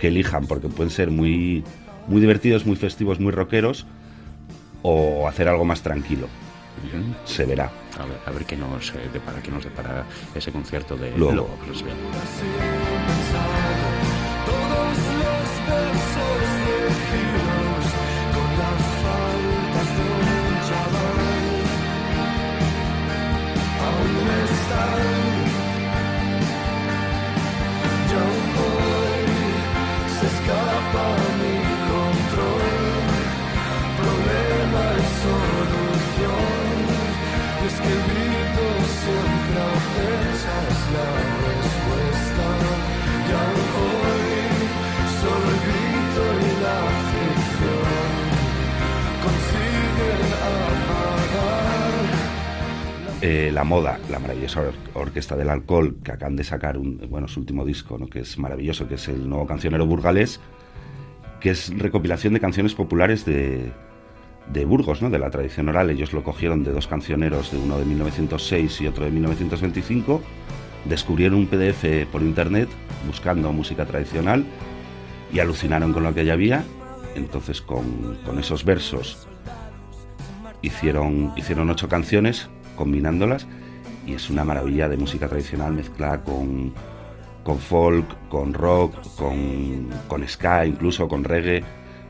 S8: elijan, porque pueden ser muy, muy divertidos, muy festivos, muy rockeros, o hacer algo más tranquilo. Se verá.
S1: A ver, a ver qué nos eh, depara, qué nos depara ese concierto de
S8: Luego. Eh, la moda, la maravillosa orquesta del alcohol, que acaban de sacar un, bueno, su último disco, que es maravilloso, que es el nuevo cancionero burgalés, que es recopilación de canciones populares de, de Burgos, ¿no? de la tradición oral. Ellos lo cogieron de dos cancioneros, de uno de 1906 y otro de 1925. Descubrieron un PDF por internet buscando música tradicional y alucinaron con lo que ya había. Entonces, con, con esos versos hicieron, hicieron ocho canciones combinándolas y es una maravilla de música tradicional mezclada con, con folk, con rock, con, con ska, incluso con reggae.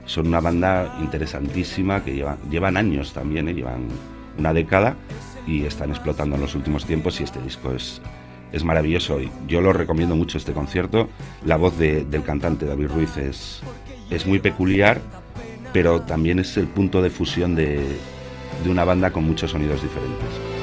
S8: Son una banda interesantísima que llevan, llevan años también, ¿eh? llevan una década y están explotando en los últimos tiempos y este disco es, es maravilloso. Yo lo recomiendo mucho este concierto. La voz del cantante David Ruiz es, es muy peculiar, pero también es el punto de fusión de, de una banda con muchos sonidos diferentes.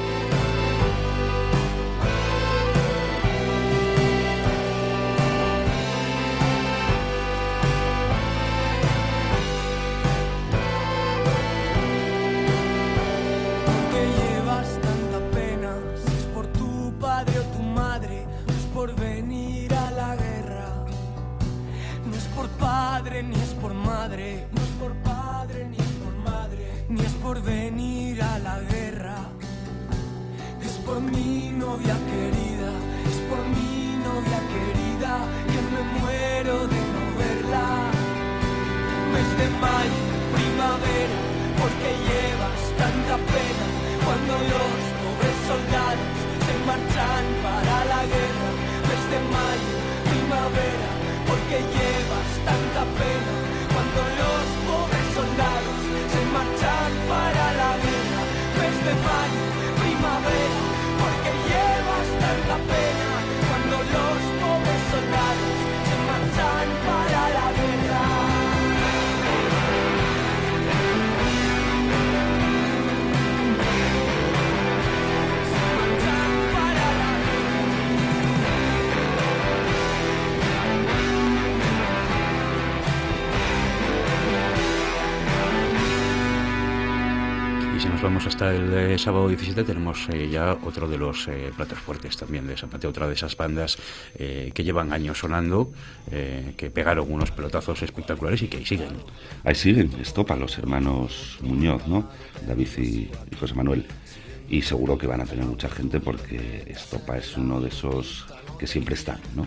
S1: Sábado 17, tenemos eh, ya otro de los eh, platos fuertes también de Zapateo, otra de esas bandas que llevan años sonando, que pegaron unos pelotazos espectaculares y que ahí siguen.
S8: Ahí siguen, estopa los hermanos Muñoz, ¿no? David y, José Manuel. y seguro que van a tener mucha gente porque Estopa es uno de esos que siempre están, ¿no?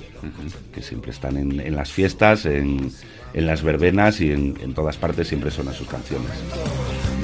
S8: Que siempre están en, las fiestas, en, las verbenas y en, en todas partes siempre suenan sus canciones.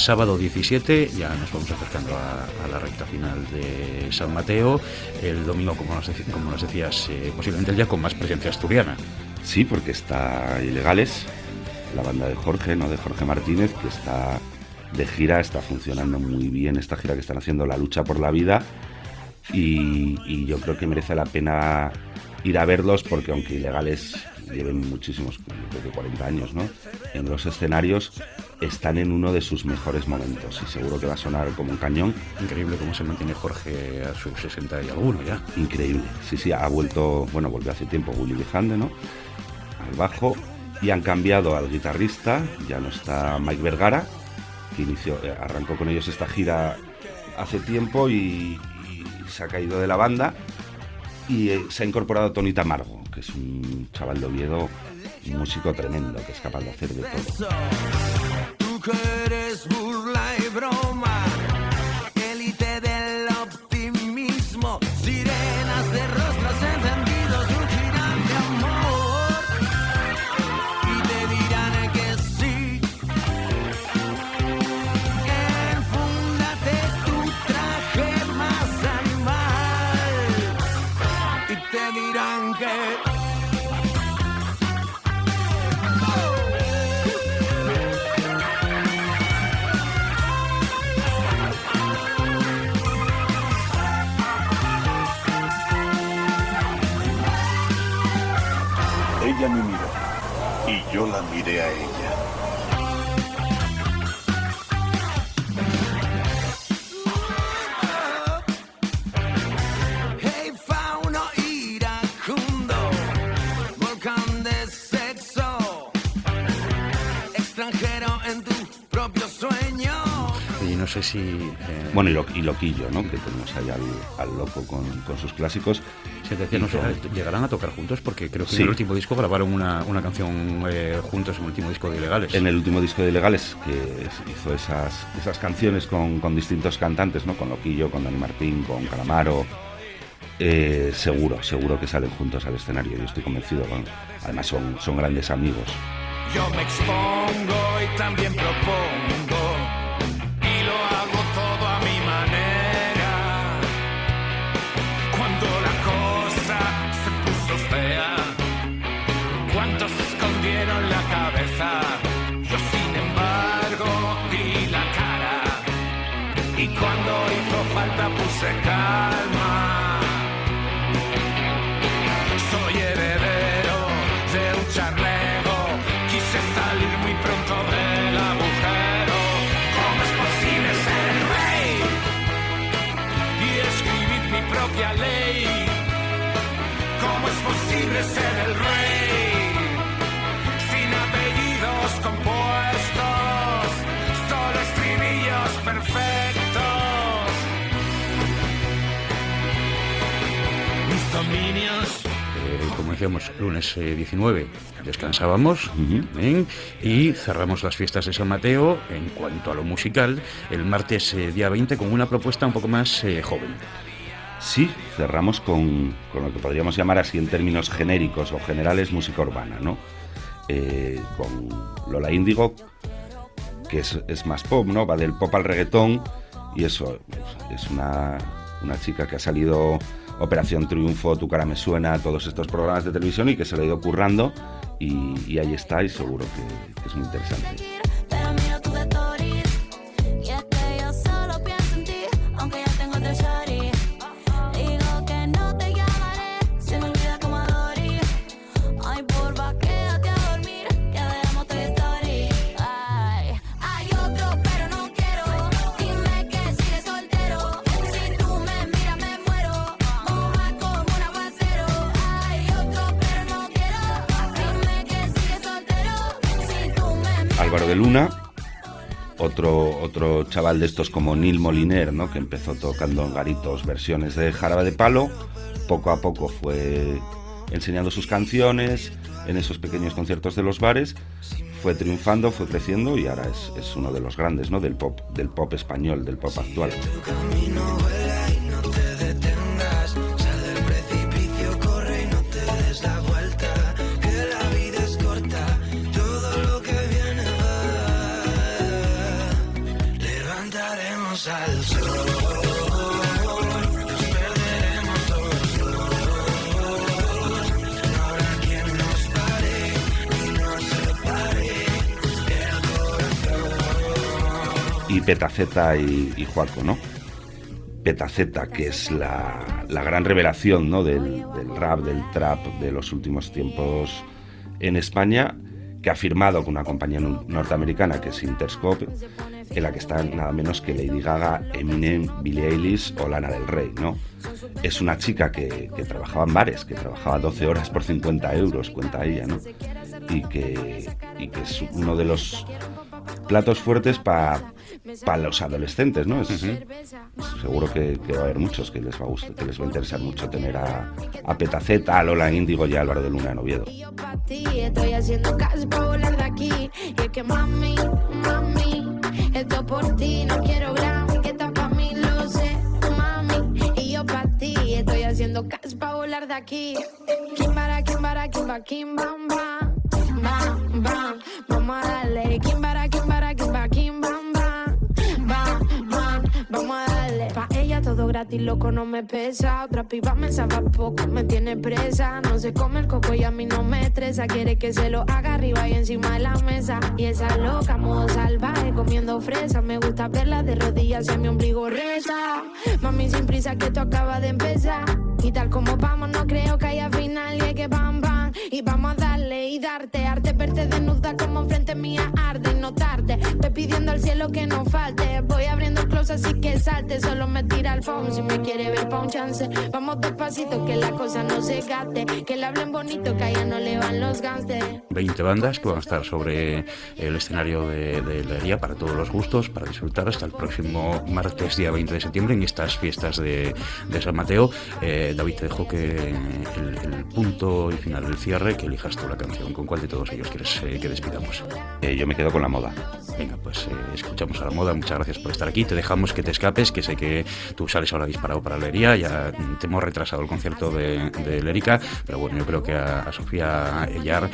S1: sábado 17, ya nos vamos acercando a, la recta final de San Mateo. El domingo, como nos, decías, eh, posiblemente el día con más presencia asturiana.
S8: Sí, porque está Ilegales, la banda de Jorge, ¿no? De Jorge Martínez, que está de gira, está funcionando muy bien esta gira que están haciendo, La lucha por la vida, y, yo creo que merece la pena ir a verlos porque aunque ilegales lleven muchísimos, creo que 40 años, ¿no? En los escenarios están en uno de sus mejores momentos y seguro que va a sonar como un cañón.
S1: Increíble cómo se mantiene Jorge a sus 60 y alguno ya.
S8: Increíble. Sí, sí, ha vuelto, bueno, volvió hace tiempo Willy Vijande, ¿no? Al bajo y han cambiado al guitarrista, ya no está Mike Vergara, que inició, eh, arrancó con ellos esta gira hace tiempo y, se ha caído de la banda y eh, se ha incorporado Tonita Margo, que es un chaval de Oviedo, un músico tremendo, que es capaz de hacer de todo.
S9: Ella yo la miré a ella.
S1: no sé si... Eh,
S8: bueno, y, Loquillo, ¿no? Que tenemos ahí al, loco con, sus clásicos.
S1: Se decía, no sé, ¿llegarán a tocar juntos? Porque creo que en el último disco grabaron una, canción eh, juntos en el último disco de Ilegales.
S8: En el último disco de Ilegales, que hizo esas, esas canciones con, distintos cantantes, ¿no? Con Loquillo, con Dani Martín, con Calamaro. Eh, seguro, seguro que salen juntos al escenario, yo estoy convencido. además son, son grandes amigos.
S10: Yo me expongo y también propongo puse calma.
S1: Eh, como decíamos, lunes 19 eh, descansábamos y cerramos las fiestas de San Mateo en cuanto a lo musical el martes eh, día 20 con una propuesta un poco más joven.
S8: Sí, cerramos con, lo que podríamos llamar así en términos genéricos o generales música urbana, ¿no? con Lola Índigo, que es, más pop, ¿no? Va del pop al reggaetón y eso es una, una chica que ha salido Operación Triunfo, Tu cara me suena, todos estos programas de televisión y que se lo ha ido currando y, ahí está y seguro que es muy interesante. Luna, otro, otro chaval de estos como Neil Moliner, ¿no? que empezó tocando en garitos versiones de Jarabe de Palo, poco a poco fue enseñando sus canciones en esos pequeños conciertos de los bares, fue triunfando, fue creciendo y ahora es, es uno de los grandes ¿no? del, pop, del pop español, del pop actual. Y Petaceta y, y Juaco, ¿no? Petaceta, que es la, gran revelación ¿no? del, rap, del trap de los últimos tiempos en España, que ha firmado con una compañía norteamericana que es Interscope, en la que están nada menos que Lady Gaga, Eminem, Billie Eilish o Lana del Rey, ¿no? Es una chica que, que trabajaba en bares, que trabajaba 12 horas por 50 euros, cuenta ella, ¿no? Y que, y que es uno de los platos fuertes para los adolescentes, ¿no? Seguro que, va a haber muchos que les va a gustar, que les va a interesar mucho tener a, a Petaceta, a Lola Índigo y a Álvaro de Luna en Oviedo. Estoy haciendo para volar de aquí. Y es que mami, mami, esto por ti, no quiero gran, que está para mí, lo sé, mami. Y yo para ti, estoy haciendo cash para volar de aquí. Kimbara, kimbara, kimba, bam, bam. Bam, bam, vamos a darle. Kimbara, kimbara, kimba, kim, gratis, loco, no me pesa. Otra piba me sabe poco, me tiene presa. No se come el coco y a mí no me estresa. Quiere que se lo haga arriba y encima de la mesa. Y esa loca, modo salvaje, comiendo fresa. Me gusta verla de rodillas y a mi ombligo reza. Mami, sin prisa que esto acaba de empezar. Y tal como vamos, no creo que haya final y hay que bam bam. Y vamos a y darte, arte, verte como mía arde y notarte. Estoy pidiendo al cielo que no falte. Voy abriendo así que salte. Solo me tira pa' un chance. Vamos despacito que la cosa no se. Que le hablen bonito que allá no le van los gangsters. 20 bandas que van a estar sobre el escenario de, de para todos los gustos, para disfrutar hasta el próximo martes, día 20 de septiembre, en estas fiestas de, de San Mateo. Eh, David, te dejo que el, punto y final del cierre, que elijas tú la canción. ¿Con cuál de todos ellos quieres eh, que despidamos? Eh, yo me quedo con la moda.
S1: Venga, pues escuchamos a la moda. Muchas gracias por estar aquí. Te dejamos que te escapes, que sé que tú sales ahora disparado para Lería. Ya te hemos retrasado el concierto de, de Lérica, pero bueno, yo creo que a, Sofía Ellar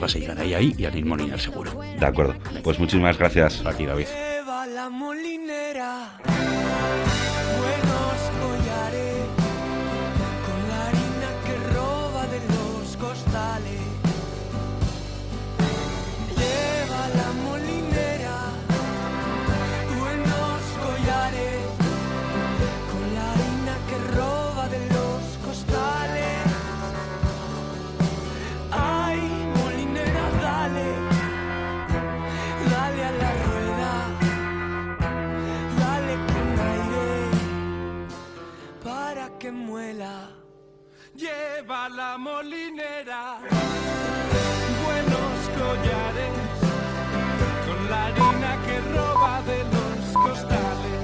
S1: vas a llegar ahí, ahí y a Nil Molina seguro.
S8: De acuerdo. Pues muchísimas gracias.
S1: A ti,
S11: Lleva la molinera buenos collares con la harina que roba de los costales.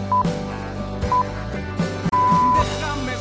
S11: Déjame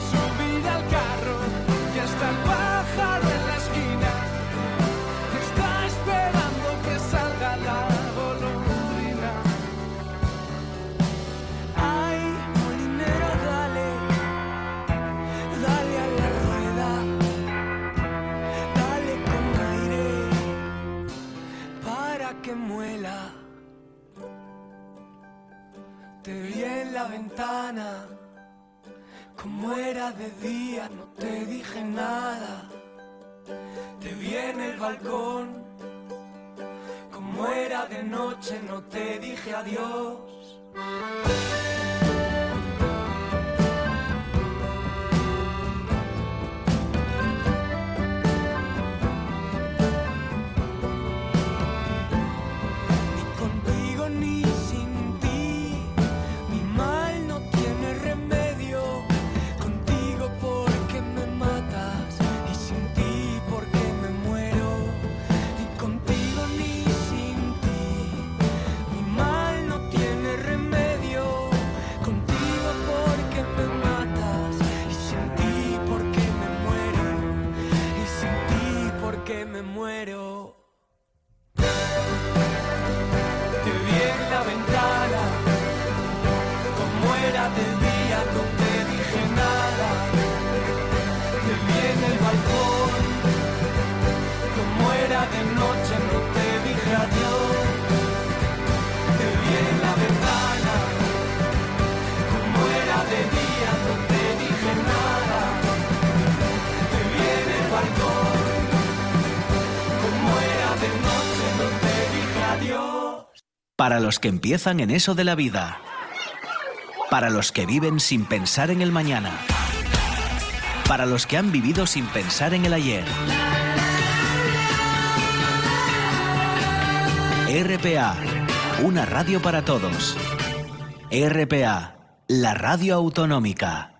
S11: Para
S4: los que empiezan en eso de la vida. Para los que viven sin pensar en el mañana. Para los que han vivido sin pensar en el ayer. RPA, una radio para todos. RPA, la radio autonómica.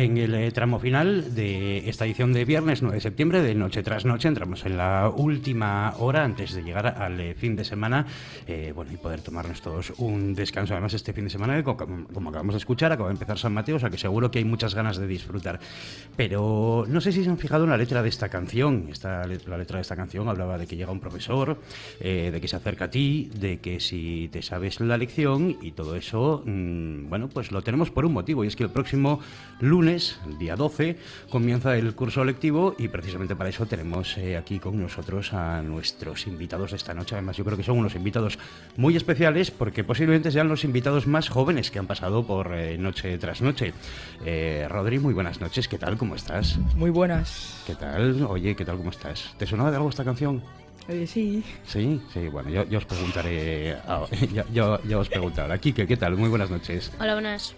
S1: En el eh, tramo final de esta edición de viernes 9 de septiembre, de noche tras noche. Entramos en la última hora antes de llegar al eh, fin de semana eh, bueno, y poder tomarnos todos un descanso. Además, este fin de semana, eh, co- como, acabamos de escuchar, acaba de empezar San Mateo, o sea que seguro que hay muchas ganas de disfrutar. Pero no sé si se han fijado en la letra de esta canción. Esta, la letra de esta canción hablaba de que llega un profesor, eh, de que se acerca a ti, de que si te sabes la lección y todo eso, mm, bueno, pues lo tenemos por un motivo y es que el próximo lunes, día 12, comienza el curso lectivo y precisamente para eso tenemos eh, aquí con nosotros a nuestros invitados de esta noche. Además, yo creo que son unos invitados muy especiales porque posiblemente sean los invitados más jóvenes que han pasado por eh, noche tras noche. Eh, Rodri, muy buenas noches. ¿Qué tal? ¿Cómo estás?
S12: Muy buenas.
S1: ¿Qué tal? Oye, ¿qué tal? ¿Cómo estás? ¿Te sonaba de algo esta canción?
S12: Oye, sí.
S1: Sí, sí, bueno, yo, yo os preguntaré, ah, ya, ya- ya os preguntaré. Quique, ¿qué tal? Muy buenas noches.
S13: Hola, buenas.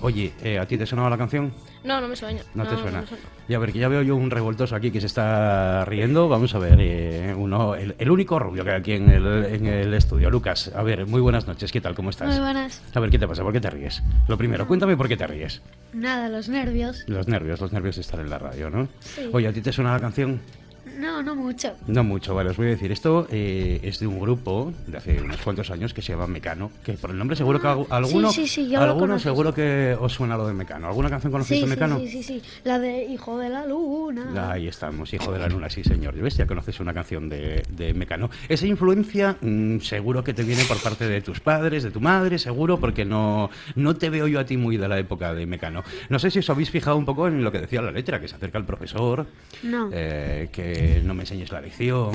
S1: Oye, eh, ¿a ti te sonaba la canción?
S13: No, no me sueña.
S1: No, te suena.
S13: me suena.
S1: Y a ver, que ya veo yo un revoltoso aquí que se está riendo. Vamos a ver, eh, uno, el, el único rubio que hay aquí en el, en el estudio. Lucas, a ver, muy buenas noches. ¿Qué tal? ¿Cómo estás?
S14: Muy buenas.
S1: A ver, ¿qué te pasa? ¿Por qué te ríes? Lo primero, cuéntame por qué te ríes.
S14: Nada, los nervios.
S1: Los nervios, los nervios de estar en la radio, ¿no?
S14: Sí.
S1: Oye, ¿a ti te suena la canción?
S14: No, no mucho.
S1: No mucho, vale, os voy a decir. Esto eh, es de un grupo de hace unos cuantos años que se llama Mecano, que por el nombre seguro que algu- alguno,
S14: sí, sí, yo lo
S1: alguno seguro que os suena lo de Mecano. ¿Alguna canción conocéis
S14: Sí,
S1: de
S14: sí,
S1: Mecano?
S14: sí, sí, sí. La de Hijo de la Luna.
S1: Ahí estamos, Hijo de la Luna, sí señor. ¿Ves? Ya conoces una canción de, de Mecano. Esa influencia mm, seguro que te viene por parte de tus padres, de tu madre, seguro, porque no, no te veo yo a ti muy de la época de Mecano. No sé si os habéis fijado un poco en lo que decía la letra, que se acerca el profesor,
S14: No.
S1: eh, que no me enseñes la lección.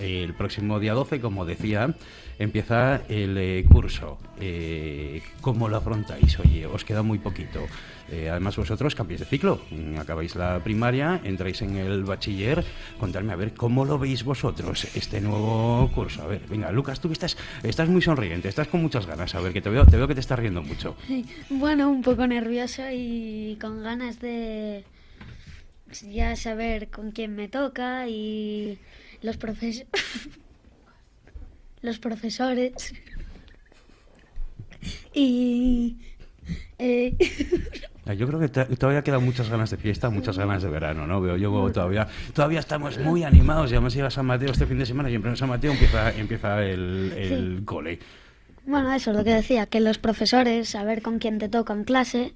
S1: El próximo día 12, como decía, empieza el eh, curso. Eh, ¿Cómo lo afrontáis? Oye, os queda muy poquito. Eh, además, vosotros cambiáis de ciclo. Mm, Acabáis la primaria, entráis en el bachiller. Contadme, a ver, ¿cómo lo veis vosotros este nuevo curso? A ver, venga, Lucas, tú que estás, estás muy sonriente, estás con muchas ganas. A ver, que te veo, te veo que te estás riendo mucho.
S14: Bueno, un poco nervioso y con ganas de ya saber con quién me toca y los profes los profesores y eh,
S1: Yo creo que todavía quedan muchas ganas de fiesta, muchas ganas de verano, ¿no? Veo yo todavía, todavía estamos muy animados y además llega San Mateo este fin de semana y en San Mateo empieza, empieza el, el cole.
S14: bueno, eso es lo que decía, que los profesores, saber con quién te toca en clase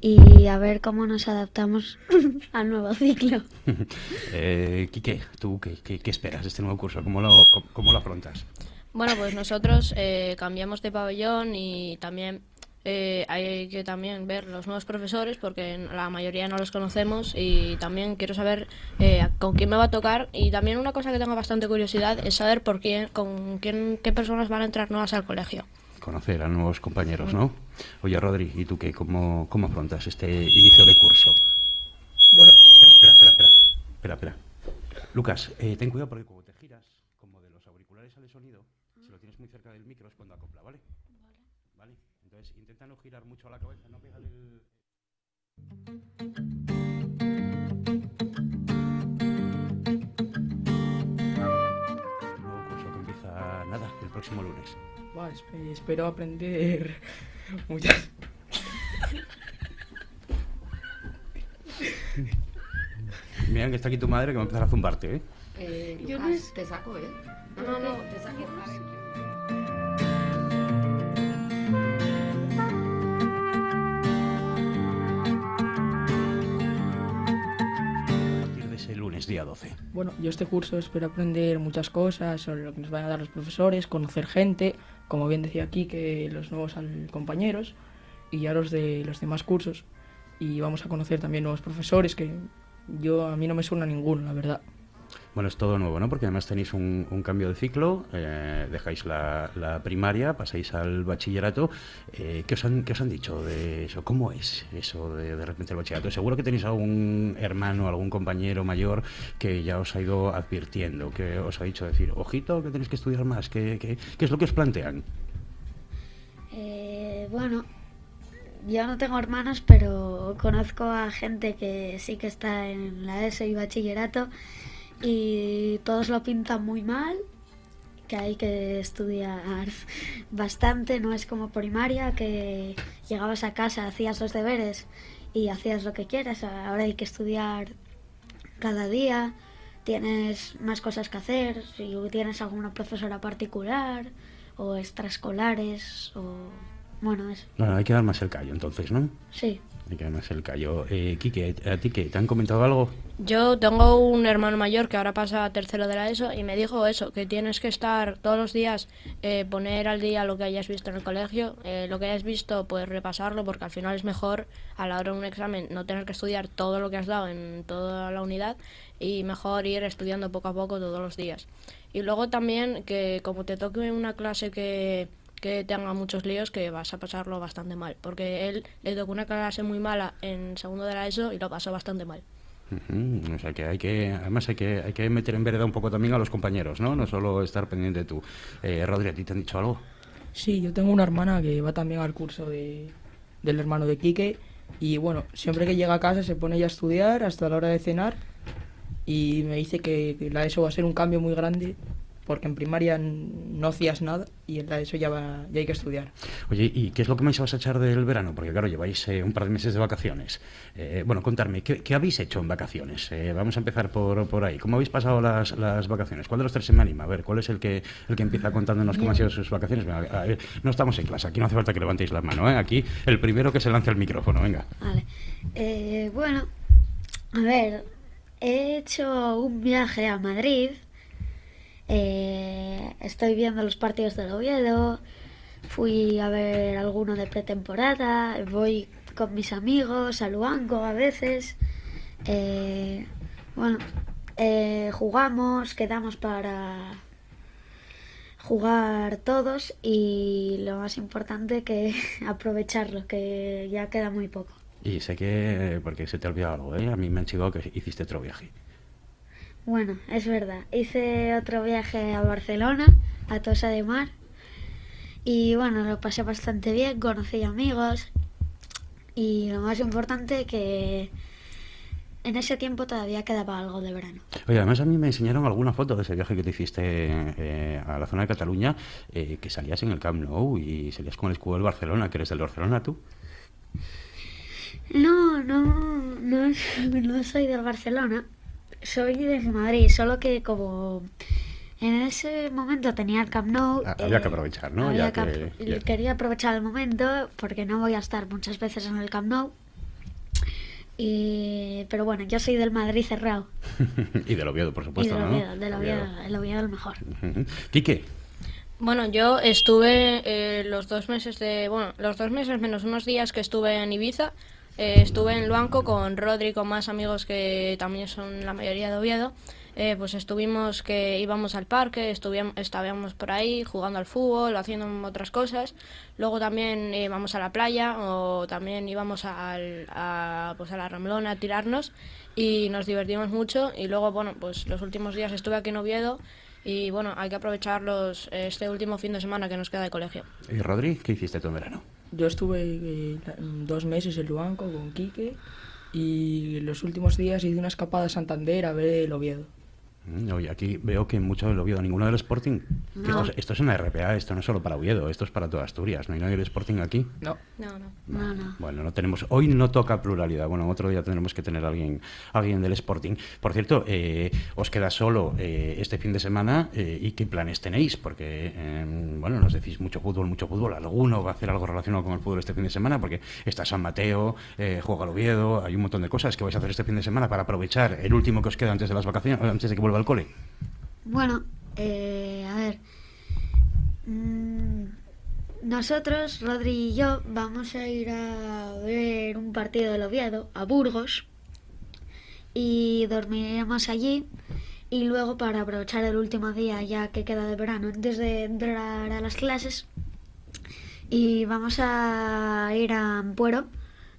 S14: y a ver cómo nos adaptamos al nuevo ciclo.
S1: eh, Quique, ¿tú qué, qué- qué esperas de este nuevo curso? ¿Cómo lo, cómo, cómo lo afrontas?
S13: Bueno, pues nosotros eh, cambiamos de pabellón y también eh, hay que también ver los nuevos profesores porque la mayoría no los conocemos y también quiero saber eh, con quién me va a tocar y también una cosa que tengo bastante curiosidad es saber por quién, con quién, qué personas van a entrar nuevas al colegio.
S1: conocer a nuevos compañeros, ¿no? Oye, Rodri, ¿y tú qué? ¿Cómo, cómo afrontas este inicio de curso?
S12: Bueno,
S1: Espera, espera, espera, espera. Espera, espera. Lucas, eh, ten cuidado porque como te giras, como de los auriculares sale sonido, si lo tienes muy cerca del micro es cuando acopla, ¿vale? Vale. Entonces intenta no girar mucho la cabeza, no pegar el... Nuevo curso que empieza, nada, el próximo lunes.
S12: espero aprender muchas.
S1: Mira que está aquí tu madre que va a empezar a zumbarte, ¿eh?
S15: Eh,
S14: Yo
S15: Lucas,
S14: no es-
S15: te saco, ¿eh?
S14: No, no.
S15: Te saco.
S1: Día 12.
S12: Bueno, yo este curso espero aprender muchas cosas sobre lo que nos van a dar los profesores, conocer gente, como bien decía aquí, que los nuevos compañeros y ya los de los demás cursos. Y vamos a conocer también nuevos profesores que yo a mí no me suena ninguno, la verdad.
S1: Bueno, es todo nuevo, ¿no? Porque además tenéis un, cambio de ciclo, eh, dejáis la, primaria, pasáis al bachillerato. Eh, ¿qué, os han, qué os han dicho de eso? ¿Cómo es eso de, de repente el bachillerato? Seguro que tenéis algún hermano, algún compañero mayor que ya os ha ido advirtiendo, que os ha dicho decir, ojito, que tenéis que estudiar más. ¿Qué, qué, qué es lo que os plantean?
S14: Eh, bueno, yo no tengo hermanos, pero conozco a gente que sí que está en la ESO y bachillerato y todos lo pintan muy mal, que hay que estudiar bastante, no es como primaria, que llegabas a casa, hacías los deberes y hacías lo que quieras, ahora hay que estudiar cada día, tienes más cosas que hacer, si tienes alguna profesora particular o extraescolares o bueno, eso.
S1: Bueno, hay que dar más el callo entonces, ¿no?
S14: Sí.
S1: Hay que dar más el callo. Eh, ¿a ti qué? ¿Te han comentado algo?
S13: Yo tengo un hermano mayor que ahora pasa tercero de la ESO y me dijo eso, que tienes que estar todos los días, eh, poner al día lo que hayas visto en el colegio, eh, lo que hayas visto, pues repasarlo, porque al final es mejor a la hora de un examen no tener que estudiar todo lo que has dado en toda la unidad y mejor ir estudiando poco a poco todos los días. Y luego también que como te toque una clase que que tenga muchos líos que vas a pasarlo bastante mal, porque él le tocó una clase muy mala en segundo de la ESO y lo pasó bastante mal.
S1: O sea que hay que, además hay que, hay que meter en vereda un poco también a los compañeros, ¿no? No solo estar pendiente tú. Eh, Rodri, ¿a ti te han dicho algo?
S12: Sí, yo tengo una hermana que va también al curso de, del hermano de Quique y bueno, siempre que llega a casa se pone ya a estudiar hasta la hora de cenar y me dice que, que la ESO va a ser un cambio muy grande porque en primaria no hacías nada y en la ESO ya, va, ya hay que estudiar.
S1: Oye, ¿y qué es lo que más vas a echar del verano? Porque claro, lleváis eh, un par de meses de vacaciones. Eh, bueno, contarme, ¿qué, qué habéis hecho en vacaciones? Eh, vamos a empezar por, por ahí. ¿Cómo habéis pasado las, las vacaciones? ¿Cuál de los tres se me anima? A ver, ¿cuál es el que, el que empieza contándonos cómo han sido sus vacaciones? Venga, a ver, no estamos en clase, aquí no hace falta que levantéis la mano, ¿eh? Aquí el primero que se lance el micrófono, venga.
S14: Vale. Eh, bueno, a ver, he hecho un viaje a Madrid. Eh, estoy viendo los partidos del Oviedo. Fui a ver alguno de pretemporada. Voy con mis amigos a Luango a veces. Eh, bueno, eh, jugamos, quedamos para jugar todos y lo más importante que aprovecharlo, que ya queda muy poco.
S1: Y sé que, porque se te ha olvidado algo, ¿eh? A mí me han chivado que hiciste otro viaje.
S14: Bueno, es verdad. Hice otro viaje a Barcelona, a Tosa de Mar. Y bueno, lo pasé bastante bien, conocí amigos. Y lo más importante que en ese tiempo todavía quedaba algo de verano.
S1: Oye, además a mí me enseñaron alguna foto de ese viaje que te hiciste eh, a la zona de Cataluña, eh, que salías en el Camp Nou y salías con el escudo del Barcelona, que eres del Barcelona tú.
S14: No, no, no, no soy del Barcelona. Soy de Madrid, solo que como en ese momento tenía el Camp Nou.
S1: Ah, había
S14: eh,
S1: que aprovechar, ¿no? Ya
S14: que
S1: que-
S14: apro-
S1: ya-
S14: Quería aprovechar el momento porque no voy a estar muchas veces en el Camp Nou. Y, pero bueno, yo soy del Madrid cerrado.
S1: y del Oviedo, por
S14: Y
S1: supuesto,
S14: del
S1: ¿no?
S14: Oviedo, del Oviedo, el Oviedo el mejor.
S1: Quique,
S13: Bueno, yo estuve eh, los dos meses de, bueno, los dos meses menos unos días que estuve en Ibiza, eh, estuve en Luanco con Rodri, con más amigos que también son la mayoría de Oviedo. Eh, pues estuvimos que íbamos al parque, estábamos por ahí jugando al fútbol, haciendo otras cosas. Luego también íbamos a la playa o también íbamos al- a, pues a la Ramblona a tirarnos y nos divertimos mucho. Y luego, bueno, pues los últimos días estuve aquí en Oviedo y bueno, hay que aprovecharlos este último fin de semana que nos queda de colegio.
S1: ¿Y Rodri, qué hiciste tú en verano?
S12: Yo estuve eh, dos meses en Luanco con Quique y los últimos días hice una escapada a Santander a ver el Oviedo.
S1: Mm, Oye, aquí veo que mucho del Oviedo, ninguno del Sporting. Que
S12: No.
S1: Esto, es, esto es una RPA, esto no es solo para Oviedo, esto es para toda Asturias. ¿No hay nadie del Sporting aquí?
S12: No.
S13: No, no.
S14: No, no.
S1: Bueno, no tenemos, hoy no toca pluralidad. Bueno, otro día tendremos que tener a alguien, alguien del Sporting. Por cierto, eh, os queda solo eh, este fin de semana eh, y qué planes tenéis, porque eh, bueno, nos decís mucho fútbol, mucho fútbol. Alguno va a hacer algo relacionado con el fútbol este fin de semana, porque está San Mateo, eh, juega el Oviedo, hay un montón de cosas que vais a hacer este fin de semana para aprovechar el último que os queda antes de las vacaciones, antes de que vuelva al cole.
S14: Bueno, eh, a ver. Mm, nosotros, Rodri y yo, vamos a ir a ver un partido del Oviedo a Burgos y dormiremos allí. Y luego, para aprovechar el último día ya que queda de verano, antes de entrar a las clases, y vamos a ir a Ampuero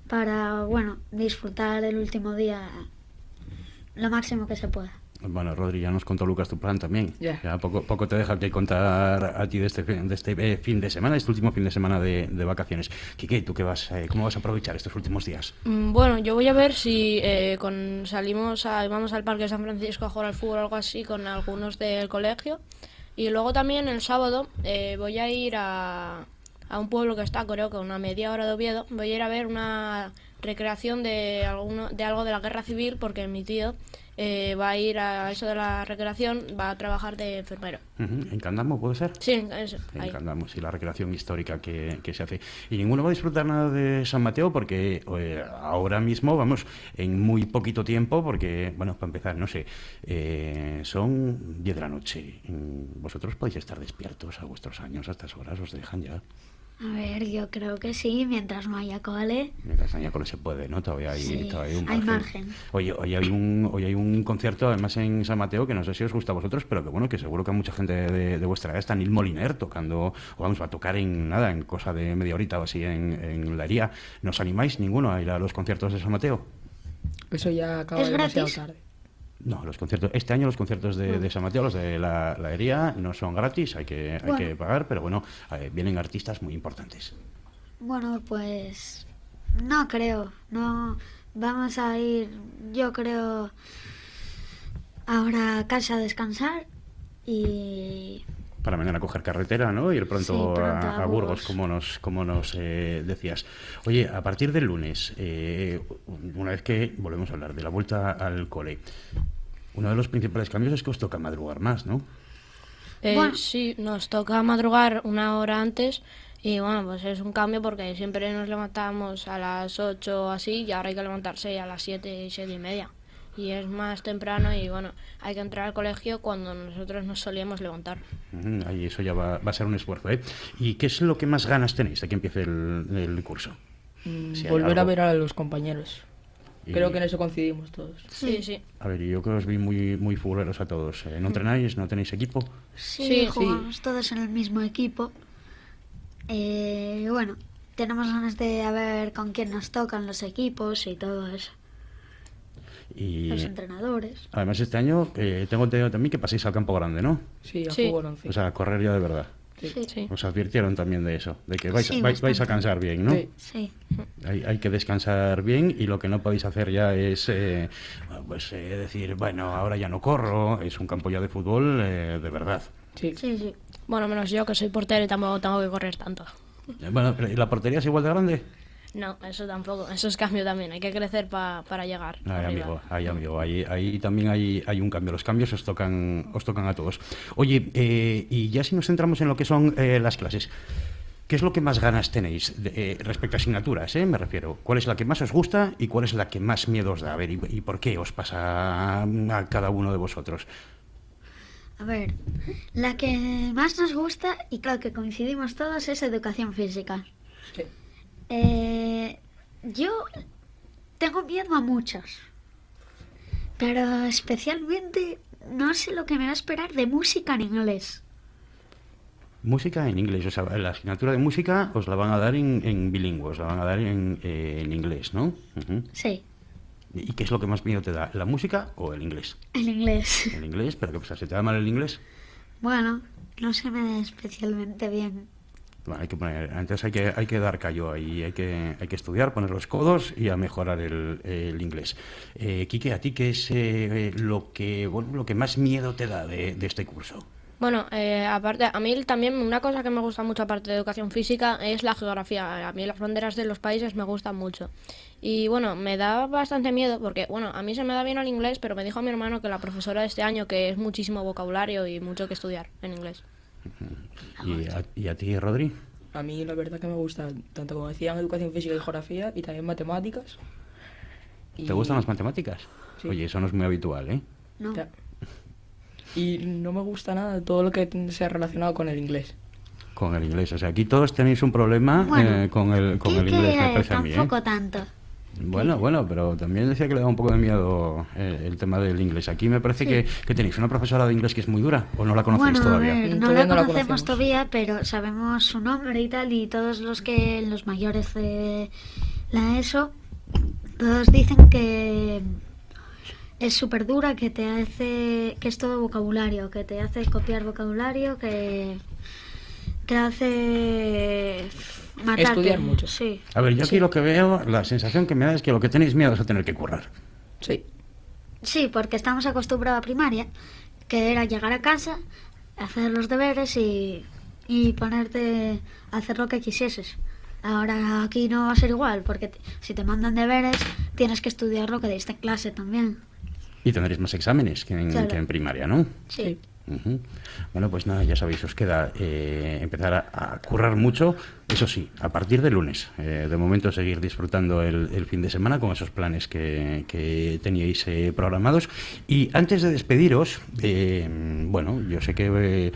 S14: para, bueno, disfrutar el último día lo máximo que se pueda.
S1: Bueno, Rodri, ya nos contó Lucas tu plan también.
S12: Ya.
S1: poco, poco te deja que contar a ti de este, fin- de este eh, fin de semana, este último fin de semana de, de vacaciones. Quique, ¿tú qué vas, eh, cómo vas a aprovechar estos últimos días?
S13: Mm, Bueno, yo voy a ver si eh, con, salimos a, vamos al Parque de San Francisco a jugar al fútbol o algo así con algunos del colegio. Y luego también el sábado eh, voy a ir a, a un pueblo que está, creo que a una media hora de Oviedo. Voy a ir a ver una recreación de, alguno, de algo de la guerra civil porque mi tío eh, va a ir a eso de la recreación, va a trabajar de enfermero.
S1: ¿En Candamo puede ser?
S13: Sí, eso,
S1: En. Candamo, sí, la recreación histórica que, que se hace. Y ninguno va a disfrutar nada de San Mateo porque eh, ahora mismo, vamos, en muy poquito tiempo, porque, bueno, para empezar, no sé, eh, son 10 de la noche. Mm, Vosotros podéis estar despiertos a vuestros años, a estas horas, os dejan ya.
S14: A ver, yo creo que sí, mientras no haya cole.
S1: Mientras haya cole se puede, ¿no? Todavía hay,
S14: Sí,
S1: todavía hay un
S14: hay
S1: margen. Oye, hoy hay un hoy hay un concierto además en San Mateo que no sé si os gusta a vosotros, pero que bueno, que seguro que a mucha gente de, de vuestra edad está Neil Moliner tocando, o vamos, va a tocar en nada, en cosa de media horita o así en, en la hería. ¿No os animáis ninguno a ir a los conciertos de San Mateo?
S12: Eso ya acaba
S14: ¿Es
S12: demasiado
S14: gratis?
S12: tarde.
S1: No, los conciertos, este año los conciertos de, de San Mateo, los de la, la hería, no son gratis, hay que, hay
S14: Bueno.
S1: que pagar, pero bueno, eh, vienen artistas muy importantes.
S14: Bueno, pues no creo, no vamos a ir, yo creo, ahora a casa a descansar y
S1: Para mañana coger carretera, ¿no? Ir pronto,
S14: Sí, pronto
S1: a,
S14: a
S1: a Burgos, como nos, como nos eh, decías. Oye, a partir del lunes, eh, una vez que volvemos a hablar de la vuelta al cole, uno de los principales cambios es que os toca madrugar más, ¿no?
S13: Eh,
S14: Bueno.
S13: Sí, nos toca madrugar una hora antes y bueno, pues es un cambio porque siempre nos levantamos a las 8 o así y ahora hay que levantarse a las 7, 7 y media. Y es más temprano y bueno, hay que entrar al colegio cuando nosotros nos solíamos levantar.
S1: Ujú, Ahí eso ya va, va a ser un esfuerzo, ¿eh? ¿Y qué es lo que más ganas tenéis de que empiece el, el curso?
S12: Mm,
S1: Si
S12: volver a
S1: algo.
S12: ver a los compañeros.
S1: Y-
S12: Creo que en eso coincidimos todos.
S13: Sí, sí.
S1: A ver, yo que os vi muy, muy futboleros a todos. ¿eh? ¿No entrenáis? ¿No tenéis equipo?
S14: sí,
S13: Sí,
S14: jugamos todos en el mismo equipo. Eh, y bueno, tenemos ganas de a ver con quién nos tocan los equipos y todo eso,
S1: Y
S14: los entrenadores.
S1: además este año eh, tengo entendido también que paséis al campo grande, ¿no?
S12: Sí, a
S13: Sí.
S12: fútbol 11.
S1: O sea, a correr ya de verdad.
S14: Sí,
S13: Sí.
S1: Os advirtieron también de eso, de que vais,
S14: Sí,
S1: vais, vais a cansar bien, ¿no?
S12: Sí.
S14: sí.
S1: Hay, hay que descansar bien y lo que no podéis hacer ya es eh, pues eh, decir, bueno, ahora ya no corro, es un campo ya de fútbol eh, de verdad.
S12: Sí.
S14: Sí, sí.
S13: Bueno, menos yo que soy portero y tampoco tengo que correr tanto.
S1: Eh, Bueno, pero ¿y ¿la portería es igual de grande?
S13: No, eso tampoco, eso es cambio también, hay que crecer pa- para llegar.
S1: Ay, amigo, ay, amigo, ahí, ahí también hay, hay un cambio. Los cambios os tocan, os tocan a todos. Oye, eh, y ya si nos centramos en lo que son eh, las clases, ¿qué es lo que más ganas tenéis de- eh, respecto a asignaturas? eh, me refiero. ¿Cuál es la que más os gusta y cuál es la que más miedo os da? A ver, ¿y, y por qué os pasa a cada uno de vosotros?
S14: A ver, la que más nos gusta y creo que coincidimos todos es educación física.
S12: Sí.
S14: Eh, yo tengo miedo a muchas. Pero especialmente no sé lo que me va a esperar de música en inglés.
S1: Música en inglés, o sea, la asignatura de música os la van a dar en, en bilingüe, os la van a dar en, eh, en inglés, ¿no?
S14: Sí,
S1: ¿Y qué es lo que más miedo te da, la música o el inglés?
S14: el inglés.
S1: El inglés, pero ¿qué pasa? ¿Se te da mal el inglés?
S14: Bueno, no se me da especialmente bien.
S1: Bueno, hay que poner, entonces hay que, hay que dar callo ahí, hay que, hay que estudiar, poner los codos y a mejorar el, inglés. Eh, Quique, ¿a ti qué es eh, lo, que, bueno, lo que más miedo te da de, este curso?
S13: Bueno, eh, aparte, a mí también una cosa que me gusta mucho aparte de educación física es la geografía. A mí las banderas de los países me gustan mucho. Y bueno, me da bastante miedo porque, bueno, a mí se me da bien el inglés, pero me dijo mi hermano que la profesora de este año que es muchísimo vocabulario y mucho que estudiar en inglés.
S1: ¿Y a, y a ti, Rodri?
S12: A mí la verdad que me gusta, tanto como decían, educación física y geografía, y también matemáticas.
S1: ¿Te gustan las matemáticas?
S12: Sí.
S1: Oye, eso no es muy habitual, ¿eh?
S14: No.
S12: Ya. Y no me gusta nada todo lo que sea relacionado con el inglés.
S1: Con el inglés. O sea, aquí todos tenéis un problema
S14: Bueno,
S1: eh, con el, con el
S14: ¿Qué
S1: inglés, me
S14: que
S1: parece a mí, ¿eh?
S14: tampoco tanto.
S1: Bueno, bueno, pero también decía que le da un poco de miedo eh, el tema del inglés. Aquí me parece que, que tenéis una profesora de inglés que es muy dura, ¿o no la conocéis
S14: Bueno,
S1: todavía?
S14: a ver, no
S12: Todavía
S14: la
S12: no la
S14: conocemos
S12: conocemos.
S14: todavía, pero sabemos su nombre y tal, y todos los que, los mayores de la ESO, todos dicen que es súper dura, que te hace, que es todo vocabulario, que te hace copiar vocabulario, que te hace matarte.
S12: Estudiar mucho.
S14: Sí.
S1: A ver, yo aquí lo que veo, la sensación que me da es que lo que tenéis miedo es a tener que currar.
S12: Sí.
S14: Sí, porque estamos acostumbrados a primaria, que era llegar a casa, hacer los deberes y, y ponerte a hacer lo que quisieses. Ahora aquí no va a ser igual, porque si te mandan deberes, tienes que estudiar lo que diste en clase también.
S1: Y tendréis más exámenes que en,
S14: Claro.
S1: que en primaria, ¿no?
S14: Sí.
S1: Ujú. Bueno, pues nada, ya sabéis, os queda eh, empezar a, currar mucho, eso sí, a partir de lunes. Eh, de momento seguir disfrutando el, fin de semana con esos planes que, que teníais eh, programados. Y antes de despediros, eh, bueno, yo sé que eh,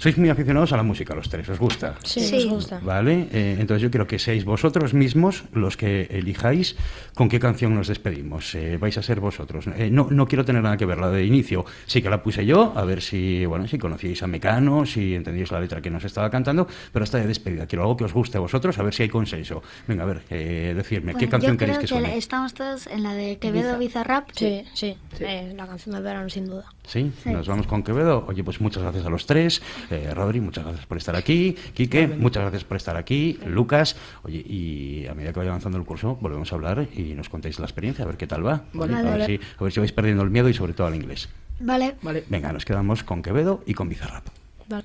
S1: sois muy aficionados a la música, los tres, ¿os gusta?
S13: Sí,
S14: Sí.
S13: nos gusta.
S1: Vale, eh, entonces yo quiero que seáis vosotros mismos los que elijáis con qué canción nos despedimos. Eh, vais a ser vosotros. Eh, no, no quiero tener nada que ver la de inicio. Sí que la puse yo, a ver si, bueno, si conocíais a Mecano, si entendíais la letra que nos estaba cantando, pero esta de despedida. Quiero algo que os guste a vosotros, a ver si hay consenso. Venga, a ver, eh, decirme, ¿qué
S14: Bueno,
S1: canción
S14: yo
S1: queréis
S14: creo
S1: que
S14: que,
S1: suene?
S14: estamos todos en la de Quevedo Bizarrap.
S13: Sí, sí, eh, la canción del verano sin duda.
S1: ¿Sí?
S14: Sí.
S1: Nos vamos con Quevedo. Oye, pues muchas gracias a los tres. Eh, Rodri, muchas gracias por estar aquí. Quique, muchas gracias por estar aquí. Lucas, oye, y a medida que vaya avanzando el curso, volvemos a hablar y nos contáis la experiencia, a ver qué tal va.
S12: Vale.
S1: A, ver
S14: Vale.
S1: si, a ver si vais perdiendo el miedo y sobre todo al inglés.
S14: Vale.
S12: Vale.
S1: Venga, nos quedamos con Quevedo y con Bizarrap.
S13: Vale.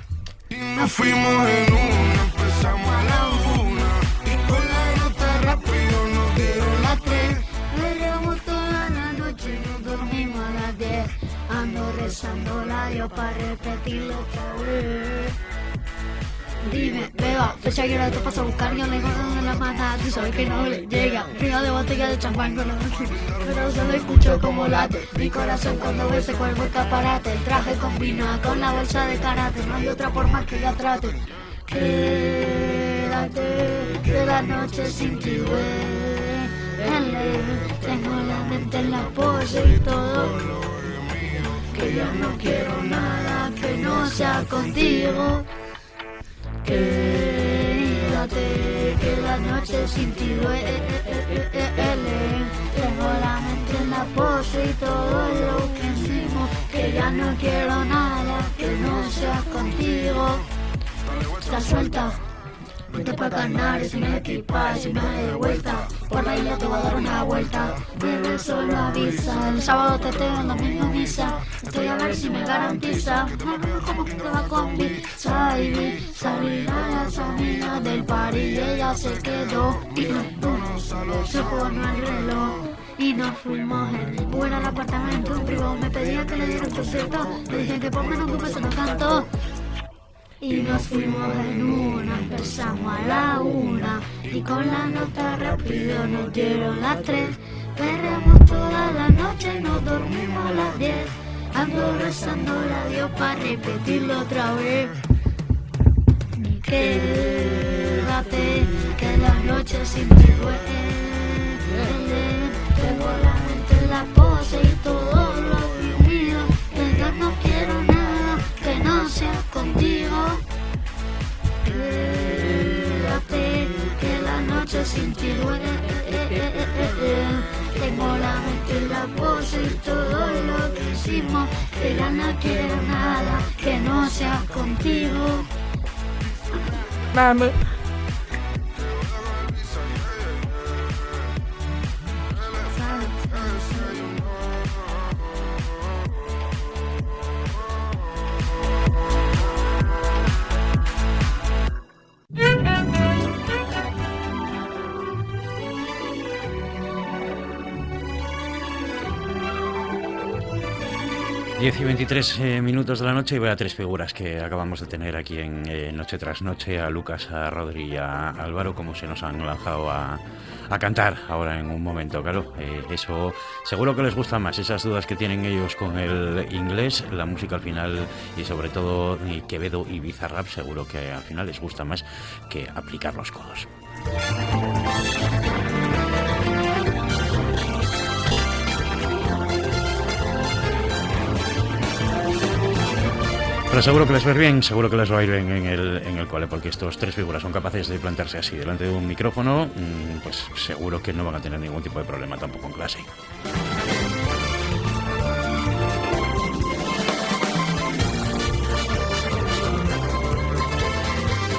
S15: Y nos fuimos en una, empezamos a la una. Y con la nota rápido nos dieron las tres.
S14: Perramos toda la noche, nos dormimos a las diez. Ando rezando la Dios para repetirlo otra vez. Dime, beba, fecha que ahora te paso a buscar, yo le guardo en la mata, tú sabes que no le llega. Frío de botella de champán con pero solo escucho como late mi corazón cuando ve ese cuerpo escaparate. El traje combina con la bolsa de karate, no hay otra forma que la trate. Quédate, que la noche sin ti. Tengo la mente en la pose y todo. Que ya no quiero nada que no sea contigo. Quédate, que la noche sin ti duele. Tengo la mente en la pose y todo lo que hicimos. Que ya no quiero nada que no sea contigo. Está suelta. Vete pa' Canarias sin equipaje, sin viaje de vuelta. Por la isla te voy a dar una vuelta. Bebé solo avisa. El sábado te tengo, el domingo misa. Estoy a ver si me garantiza. Como que va con mi Saidi. Salida a las amigas del party y ella se quedó. Y no, se pone el reloj. Y nos fuimos en buena al apartamento un privado me pedía que le diera un concierto le dije que por menos que se nos cantó y nos fuimos en una, empezamos a la una y con la nota rápido nos dieron las tres. Perreamos toda la noche, nos dormimos a las diez. Ando rezando a Dios para repetirlo otra vez. Quédate, que la noche sin ti duele. Tengo la mente en la pose y todo lo vivido. Que no quiero nada que no sea contigo. Quédate, que la noche sin ti duele. Tengo la mente en la pose y todo lo que hicimos. Que ya no quiero nada que no sea contigo.
S12: Vamos.
S1: Diez y 23 eh, minutos de la noche y voy a tres figuras que acabamos de tener aquí en eh, Noche tras Noche, a Lucas, a Rodri y a Álvaro, como se nos han lanzado a, a cantar ahora en un momento, claro. eh, eso seguro que les gusta más, esas dudas que tienen ellos con el inglés, la música al final y sobre todo Quevedo y Bizarrap, seguro que al final les gusta más que aplicar los codos. Pero seguro que les va bien, seguro que les va a ir bien en el, en el cole, porque estos tres figuras son capaces de plantarse así delante de un micrófono, mm, pues seguro que no van a tener ningún tipo de problema tampoco en clase.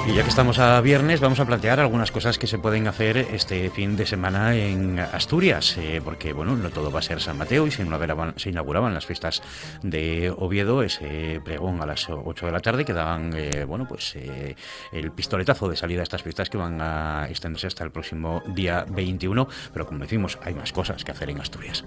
S1: Y ya que estamos a viernes, vamos a plantear algunas cosas que se pueden hacer este fin de semana en Asturias, eh, porque bueno, no todo va a ser San Mateo y se inauguraban, se inauguraban las fiestas de Oviedo, ese pregón a las 8 de la tarde, que daban eh, bueno, pues eh, el pistoletazo de salida a estas fiestas que van a extenderse hasta el próximo día 21, pero como decimos, hay más cosas que hacer en Asturias.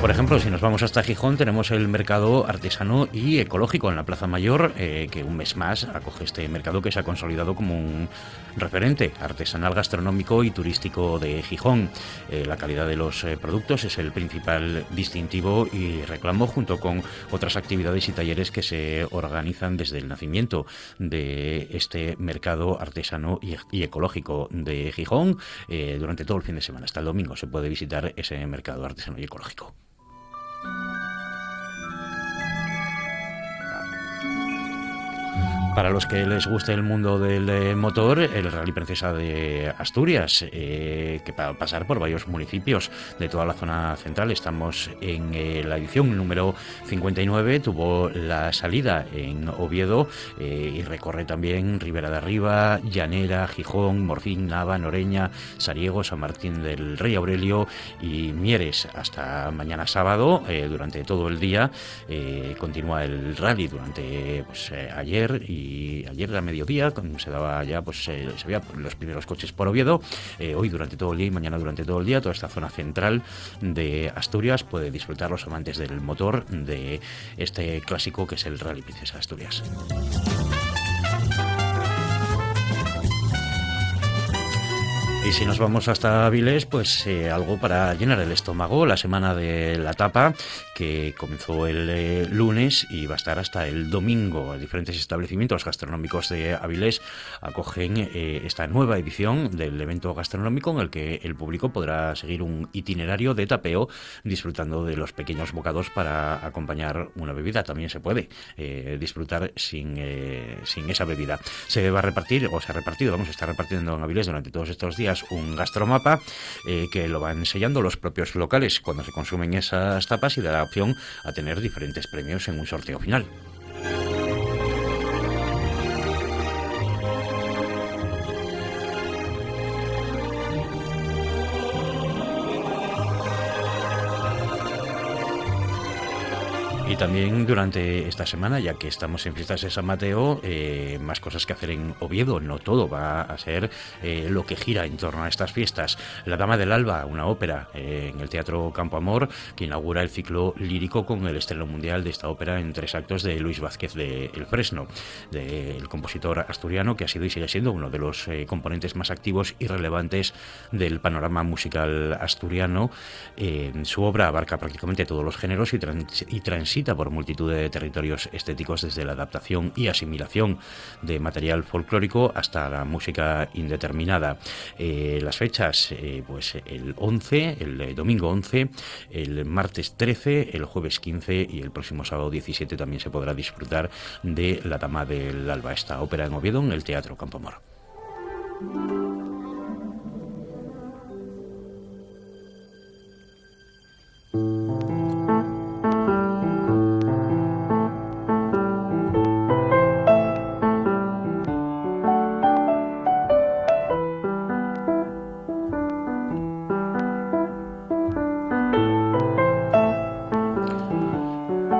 S1: Por ejemplo, si nos vamos hasta Gijón, tenemos el mercado artesano y ecológico en la Plaza Mayor, eh, que un mes más acoge este mercado que se ha consolidado como un referente artesanal, gastronómico y turístico de Gijón. Eh, la calidad de los eh, productos es el principal distintivo y reclamo, junto con otras actividades y talleres que se organizan desde el nacimiento de este mercado artesano y, ecológico de Gijón durante todo el fin de semana. Hasta el domingo se puede visitar ese mercado artesano y ecológico. Para los que les guste el mundo del eh, motor, el Rally Princesa de Asturias, eh, que va a pasar por varios municipios de toda la zona central. Estamos en eh, la edición número 59, tuvo la salida en Oviedo y recorre también Ribera de Arriba, Llanera, Gijón, Morcín, Nava, Noreña, Sariego, San Martín del Rey Aurelio y Mieres hasta mañana sábado. durante todo el día continúa el rally durante pues, ayer y ayer a mediodía, cuando se daba ya, pues eh, se veía los primeros coches por Oviedo. Eh, hoy durante todo el día y mañana durante todo el día, toda esta zona central de Asturias puede disfrutar los amantes del motor de este clásico que es el Rally Princesa Asturias. Y si nos vamos hasta Avilés, pues eh, algo para llenar el estómago. La semana de la tapa, que comenzó el eh, lunes y va a estar hasta el domingo. Diferentes establecimientos gastronómicos de Avilés acogen eh, esta nueva edición del evento gastronómico en el que el público podrá seguir un itinerario de tapeo disfrutando de los pequeños bocados para acompañar una bebida. También se puede eh, disfrutar sin, eh, sin esa bebida. Se va a repartir, o se ha repartido, vamos a estar repartiendo en Avilés durante todos estos días un gastromapa eh, que lo van sellando los propios locales cuando se consumen esas tapas y da a tener diferentes premios en un sorteo final. También durante esta semana, ya que estamos en fiestas de San Mateo, eh, más cosas que hacer en Oviedo. No todo va a ser eh, lo que gira en torno a estas fiestas. La Dama del Alba, una ópera eh, en el Teatro Campo Amor, que inaugura el ciclo lírico con el estreno mundial de esta ópera en tres actos de Luis Vázquez de El Fresno, del compositor asturiano que ha sido y sigue siendo uno de los eh, componentes más activos y relevantes del panorama musical asturiano. Su obra abarca prácticamente todos los géneros y transita por multitud de territorios estéticos desde la adaptación y asimilación de material folclórico hasta la música indeterminada. Eh, las fechas, eh, pues el 11, el eh, domingo 11, el martes 13, el jueves 15 y el próximo sábado 17 también se podrá disfrutar de La Dama del Alba, esta ópera en Oviedo en el Teatro Campomor.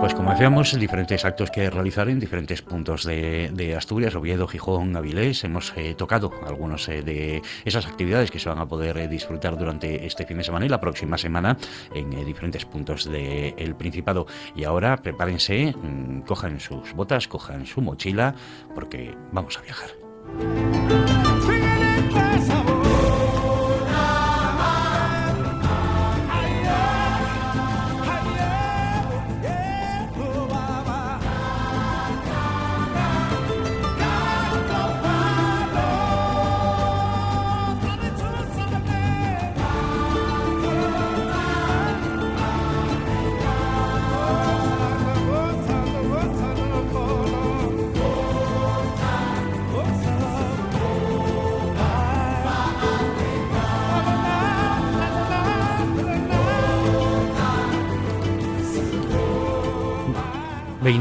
S1: Pues como decíamos, diferentes actos que realizar en diferentes puntos de, Asturias, Oviedo, Gijón, Avilés. Hemos eh, tocado algunos eh, de esas actividades que se van a poder eh, disfrutar durante este fin de semana y la próxima semana en eh, diferentes puntos del Principado. Y ahora prepárense, mm, cojan sus botas, cojan su mochila, porque vamos a viajar.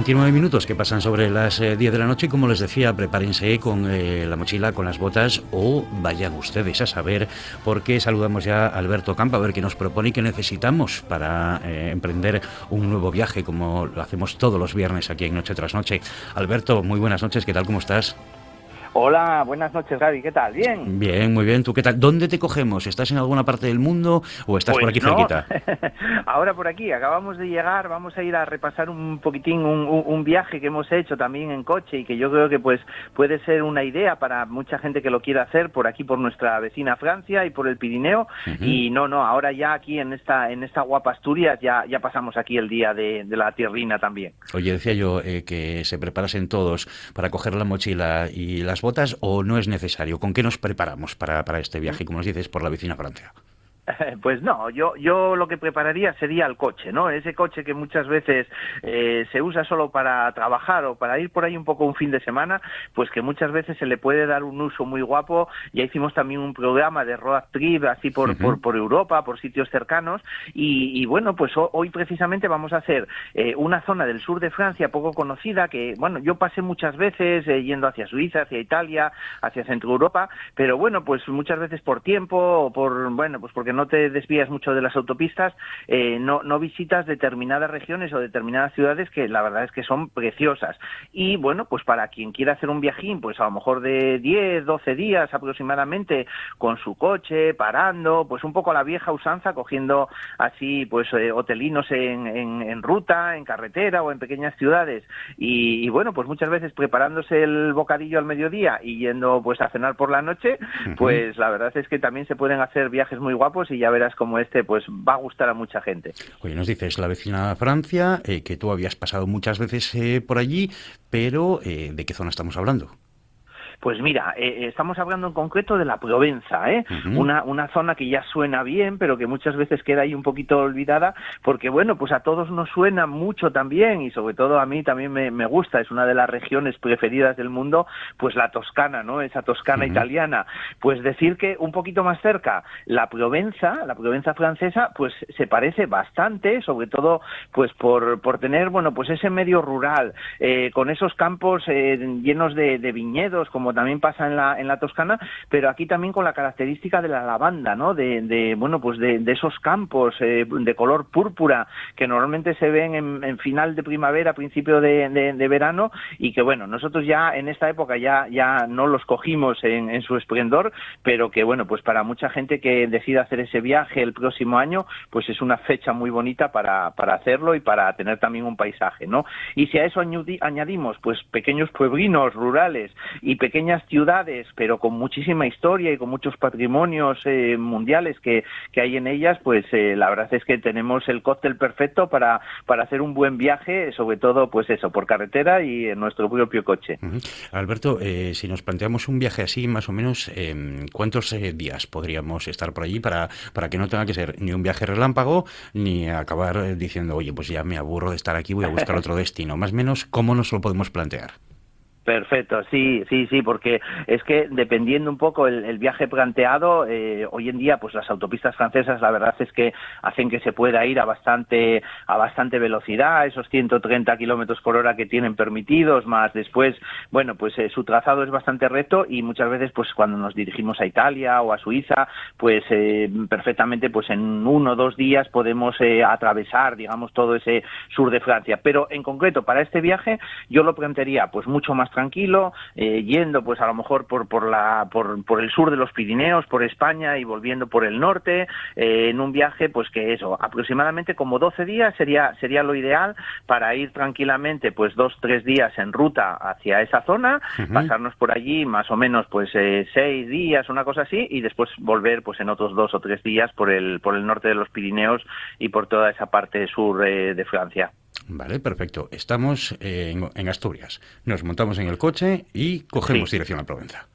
S1: ...29 minutos que pasan sobre las eh, 10 de la noche y como les decía, prepárense con eh, la mochila, con las botas o vayan ustedes a saber porque saludamos ya a Alberto Campa a ver qué nos propone y qué necesitamos para eh, emprender un nuevo viaje como lo hacemos todos los viernes aquí en Noche tras Noche. Alberto, muy buenas noches, ¿qué tal? ¿Cómo estás?
S16: Hola, buenas noches Gaby, ¿qué tal? ¿Bien?
S1: Bien, muy bien. ¿Tú qué tal? ¿Dónde te cogemos? ¿Estás en alguna parte del mundo o estás por
S16: Pues
S1: aquí
S16: no.
S1: cerquita?
S16: Ahora por aquí, acabamos de llegar, vamos a ir a repasar un poquitín un, un- viaje que hemos hecho también en coche y que yo creo que pues puede ser una idea para mucha gente que lo quiera hacer por aquí por nuestra vecina Francia y por el Pirineo y no, no, ahora ya aquí en esta en esta guapa Asturias ya ya pasamos aquí el día de, de la tierrina también.
S1: Oye, decía yo eh, que se preparasen todos para coger la mochila y las botas o no es necesario. ¿Con qué nos preparamos para, para este viaje, como nos dices, por la vecina Francia?
S16: Pues no, yo, yo lo que prepararía sería el coche, ¿no? Ese coche que muchas veces eh, se usa solo para trabajar o para ir por ahí un poco un fin de semana, pues que muchas veces se le puede dar un uso muy guapo. Ya hicimos también un programa de road trip así por, por, por Europa, por sitios cercanos. Y, y bueno, pues ho- hoy precisamente vamos a hacer eh, una zona del sur de Francia poco conocida que, bueno, yo pasé muchas veces eh, yendo hacia Suiza, hacia Italia, hacia Centro Europa, pero bueno, pues muchas veces por tiempo o por, bueno, pues porque no te desvías mucho de las autopistas, eh, no, no visitas determinadas regiones o determinadas ciudades que la verdad es que son preciosas. Y bueno, pues para quien quiera hacer un viajín, pues a lo mejor de 10, 12 días aproximadamente con su coche, parando, pues un poco a la vieja usanza, cogiendo así pues eh, hotelinos en, en, en ruta, en carretera o en pequeñas ciudades. Y, y bueno, pues muchas veces preparándose el bocadillo al mediodía y yendo pues a cenar por la noche, pues la verdad es que también se pueden hacer viajes muy guapos y ya verás como este pues va a gustar a mucha gente.
S1: Oye, nos dices la vecina Francia, eh, que tú habías pasado muchas veces eh, por allí, pero eh, ¿de qué zona estamos hablando?
S16: Pues mira, eh, estamos hablando en concreto de la Provenza, ¿eh? Una, una zona que ya suena bien, pero que muchas veces queda ahí un poquito olvidada, porque bueno, pues a todos nos suena mucho también, y sobre todo a mí también me, me gusta, es una de las regiones preferidas del mundo, pues la Toscana, ¿no? Esa Toscana italiana. Pues decir que un poquito más cerca, la Provenza, la Provenza francesa, pues se parece bastante, sobre todo pues por, por tener, bueno, pues ese medio rural, eh, con esos campos eh, llenos de, de viñedos, como como también pasa en la, en la Toscana, pero aquí también con la característica de la lavanda, ¿no? De, bueno, pues de, esos campos eh, de color púrpura que normalmente se ven en, en final de primavera, principio de, verano, y que bueno, nosotros ya en esta época ya, ya no los cogimos en, en su esplendor, pero que bueno, pues para mucha gente que decida hacer ese viaje el próximo año, pues es una fecha muy bonita para, para hacerlo y para tener también un paisaje, ¿no? Y si a eso añadimos pues pequeños pueblinos rurales y pequeñas ciudades, pero con muchísima historia y con muchos patrimonios eh, mundiales que, que hay en ellas, pues eh, la verdad es que tenemos el cóctel perfecto para, para hacer un buen viaje, sobre todo pues eso, por carretera y en nuestro propio coche.
S1: Alberto, eh, si nos planteamos un viaje así, más o menos, eh, ¿cuántos días podríamos estar por allí para, para que no tenga que ser ni un viaje relámpago, ni acabar diciendo, oye, pues ya me aburro de estar aquí, voy a buscar otro destino? Más o menos, ¿cómo nos lo podemos plantear?
S16: Perfecto, sí, sí, sí, porque es que dependiendo un poco el, el viaje planteado, eh, hoy en día, pues las autopistas francesas, la verdad es que hacen que se pueda ir a bastante, a bastante velocidad, esos 130 kilómetros por hora que tienen permitidos, más después, bueno, pues eh, su trazado es bastante recto y muchas veces, pues cuando nos dirigimos a Italia o a Suiza, pues eh, perfectamente, pues en uno o dos días podemos eh, atravesar, digamos, todo ese sur de Francia. Pero en concreto, para este viaje, yo lo plantearía, pues mucho más tranquilo, eh, yendo pues a lo mejor por, por, la, por, por el sur de los Pirineos, por España y volviendo por el norte, eh, en un viaje pues que eso, aproximadamente como 12 días sería, sería lo ideal para ir tranquilamente pues dos, tres días en ruta hacia esa zona, pasarnos por allí más o menos pues eh, seis días, una cosa así, y después volver pues en otros dos o tres días por el, por el norte de los Pirineos y por toda esa parte sur eh, de Francia.
S1: Vale, perfecto. Estamos eh, en, en Asturias. Nos montamos en el coche y cogemos
S16: Sí.
S1: dirección a Provenza.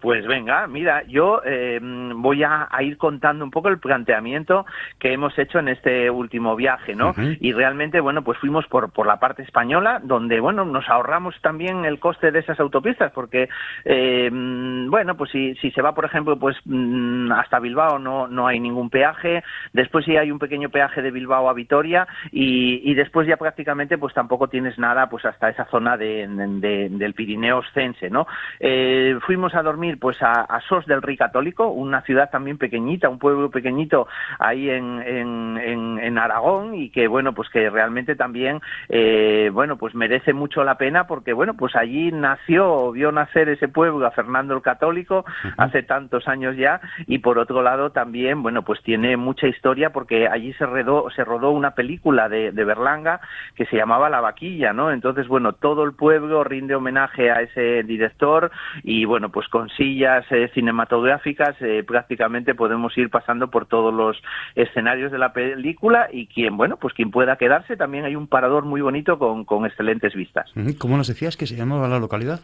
S16: Pues venga, mira, yo eh, voy a, a ir contando un poco el planteamiento que hemos hecho en este último viaje, ¿no? Y realmente, bueno, pues fuimos por, por la parte española, donde, bueno, nos ahorramos también el coste de esas autopistas, porque, eh, bueno, pues si, si se va, por ejemplo, pues mm, hasta Bilbao no, no hay ningún peaje, después sí hay un pequeño peaje de Bilbao a Vitoria, y, y después ya prácticamente, pues tampoco tienes nada, pues hasta esa zona de, de- del Pirineo Oscense, ¿no? Eh, fuimos a dormir pues a, a Sos del Rey Católico, una ciudad también pequeñita, un pueblo pequeñito ahí en, en, en- en Aragón y que bueno pues que realmente también eh, bueno pues merece mucho la pena porque bueno pues allí nació, vio nacer ese pueblo a Fernando el Católico hace tantos años ya y por otro lado también bueno pues tiene mucha historia porque allí se rodó, se rodó una película de, de Berlanga que se llamaba La Vaquilla, ¿no? Entonces bueno todo el pueblo rinde homenaje a ese director y bueno pues con sillas eh, cinematográficas eh, prácticamente podemos ir pasando por todos los escenarios de la película y quien bueno pues quien pueda quedarse también hay un parador muy bonito con, con excelentes vistas.
S1: ¿Cómo nos decías que se llamaba la localidad?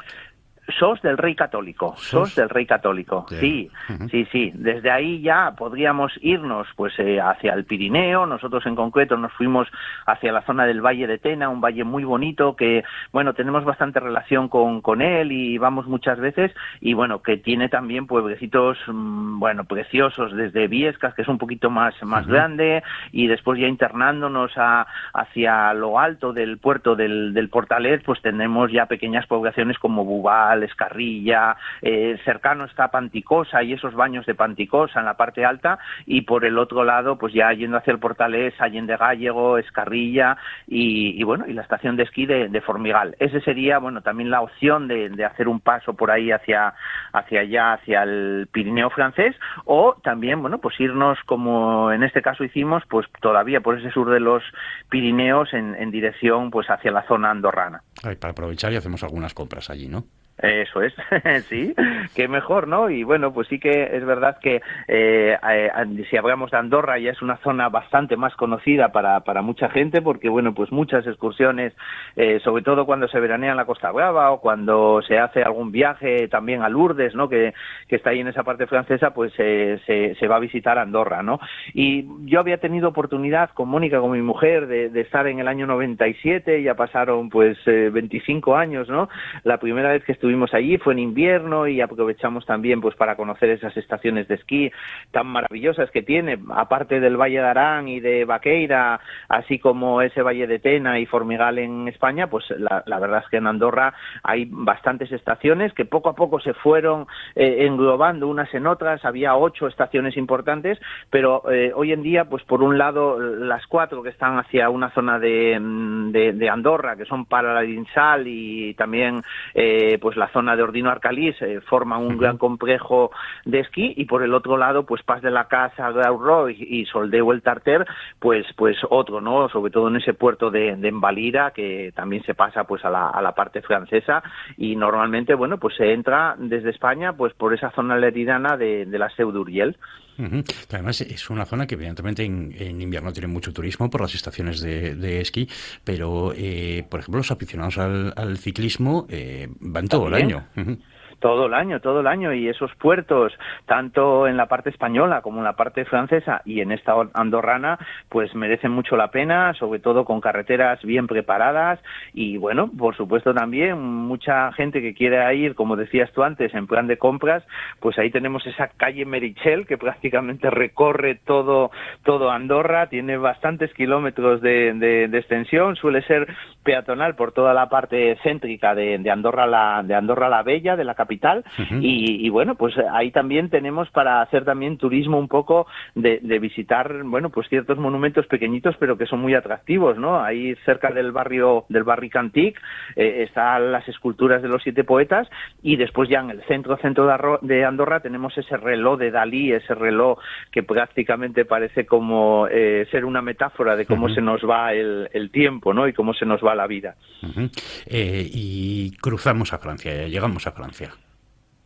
S16: Sos del Rey Católico, Sos, del Rey Católico, sí, sí, sí. Desde ahí ya podríamos irnos, pues, eh, hacia el Pirineo. Nosotros en concreto nos fuimos hacia la zona del Valle de Tena, un valle muy bonito que, bueno, tenemos bastante relación con, con él y vamos muchas veces y, bueno, que tiene también pueblecitos, mm, bueno, preciosos desde Viescas, que es un poquito más, más grande y después ya internándonos a, hacia lo alto del puerto del, del Portalet, pues tenemos ya pequeñas poblaciones como Bubal, Escarrilla, eh, cercano está Panticosa y esos baños de Panticosa en la parte alta y por el otro lado, pues ya yendo hacia el Portalés, Allende Gallego, Escarrilla y, bueno, y la estación de esquí de, Formigal. Ese sería, bueno, también la opción de, de hacer un paso por ahí hacia, hacia allá, hacia el Pirineo francés o también, bueno, pues irnos como en este caso hicimos, pues todavía por ese sur de los Pirineos en, en dirección pues hacia la zona andorrana.
S1: Para aprovechar y hacemos algunas compras allí, ¿no?
S16: Eso es, sí, que mejor, ¿no? Y bueno, pues sí que es verdad que eh, eh, si hablamos de Andorra ya es una zona bastante más conocida para, para mucha gente porque, bueno, pues muchas excursiones, eh, sobre todo cuando se veranea en la Costa Brava o cuando se hace algún viaje también a Lourdes, ¿no? Que, que está ahí en esa parte francesa, pues eh, se, se va a visitar Andorra, ¿no? Y yo había tenido oportunidad con Mónica, con mi mujer, de, de estar en el año 97, ya pasaron pues eh, 25 años, ¿no? La primera vez que estuvimos estuvimos allí, fue en invierno y aprovechamos también pues para conocer esas estaciones de esquí tan maravillosas que tiene, aparte del Valle de Arán y de Baqueira, así como ese Valle de Tena y Formigal en España, pues la, verdad es que en Andorra hay bastantes estaciones que poco a poco se fueron eh, englobando unas en otras, había ocho estaciones importantes, pero eh, hoy en día, pues por un lado, las cuatro que están hacia una zona de, mm, de, Andorra, que son Paraladinsal y también eh, pues la zona de Ordino Arcalís, eh, forman un gran complejo de esquí, y por el otro lado, pues Paz de la Casa, Grau y, y Soldeu el Tarter, pues, pues otro, ¿no? Sobre todo en ese puerto de, de Envalira, que también se pasa pues a la, a la parte francesa, y normalmente, bueno, pues se entra desde España, pues por esa zona leridana de, de la Seu d'Urgell.
S1: Ujú. Además, es una zona que evidentemente en, en invierno tiene mucho turismo por las estaciones de, de esquí, pero, eh, por ejemplo, los aficionados al, al ciclismo eh, van todo el año.
S16: Todo el año, todo el año, y esos puertos, tanto en la parte española como en la parte francesa y en esta andorrana, pues merecen mucho la pena, sobre todo con carreteras bien preparadas y bueno, por supuesto también mucha gente que quiera ir, como decías tú antes, en plan de compras, pues ahí tenemos esa calle Merichel que prácticamente recorre todo, todo Andorra, tiene bastantes kilómetros de, de- extensión, suele ser peatonal por toda la parte céntrica de, de Andorra la, de Andorra la Bella, de la capital, y, y bueno, pues ahí también tenemos para hacer también turismo un poco de, de visitar, bueno, pues ciertos monumentos pequeñitos, pero que son muy atractivos, ¿no? Ahí cerca del barrio, del barrio Cantic, eh, están las esculturas de los siete poetas, y después ya en el centro, centro de, Arro- de Andorra tenemos ese reloj de Dalí, ese reloj que prácticamente parece como eh, ser una metáfora de cómo se nos va el, el tiempo, ¿no? Y cómo se nos va la vida.
S1: Eh, y cruzamos a Francia, ya llegamos a Francia.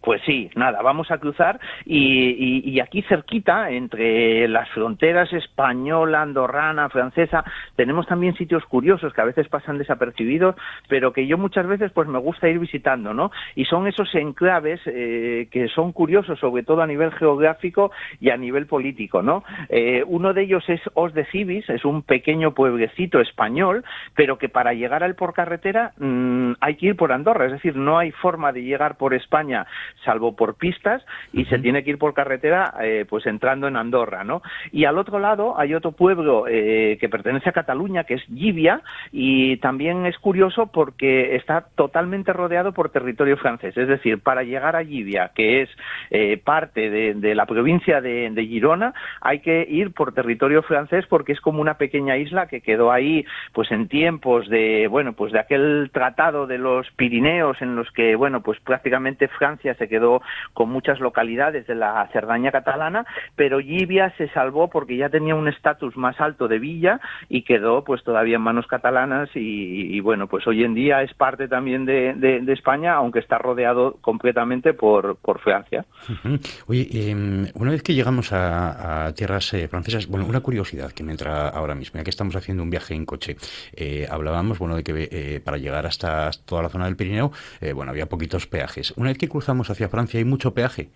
S16: Pues sí, nada, vamos a cruzar y, aquí cerquita, entre las fronteras española, andorrana, francesa, tenemos también sitios curiosos que a veces pasan desapercibidos, pero que yo muchas veces pues me gusta ir visitando, ¿no? Y son esos enclaves eh, que son curiosos, sobre todo a nivel geográfico y a nivel político, ¿no? Eh, uno de ellos es Os de Cibis, es un pequeño pueblecito español, pero que para llegar al por carretera mm, hay que ir por Andorra, es decir, no hay forma de llegar por España salvo por pistas y se tiene que ir por carretera eh, pues entrando en Andorra, ¿no? Y al otro lado hay otro pueblo eh, que pertenece a Cataluña que es Gibia y también es curioso porque está totalmente rodeado por territorio francés, es decir, para llegar a Gibia, que es eh, parte de, de la provincia de, de Girona, hay que ir por territorio francés porque es como una pequeña isla que quedó ahí pues en tiempos de bueno pues de aquel tratado de los Pirineos en los que bueno pues prácticamente Francia se quedó con muchas localidades de la Cerdaña catalana, pero Gibia se salvó porque ya tenía un estatus más alto de villa y quedó pues todavía en manos catalanas y, y, bueno pues hoy en día es parte también de, de- España aunque está rodeado completamente por, por Francia.
S1: Oye, eh, una vez que llegamos a, tierras eh, francesas, bueno, una curiosidad que me entra ahora mismo, ya que estamos haciendo un viaje en coche, eh, hablábamos, bueno, de que eh, para llegar hasta toda la zona del Pirineo, bueno, había poquitos peajes. Una vez que cruzamos hacia Francia, ¿hay mucho peaje?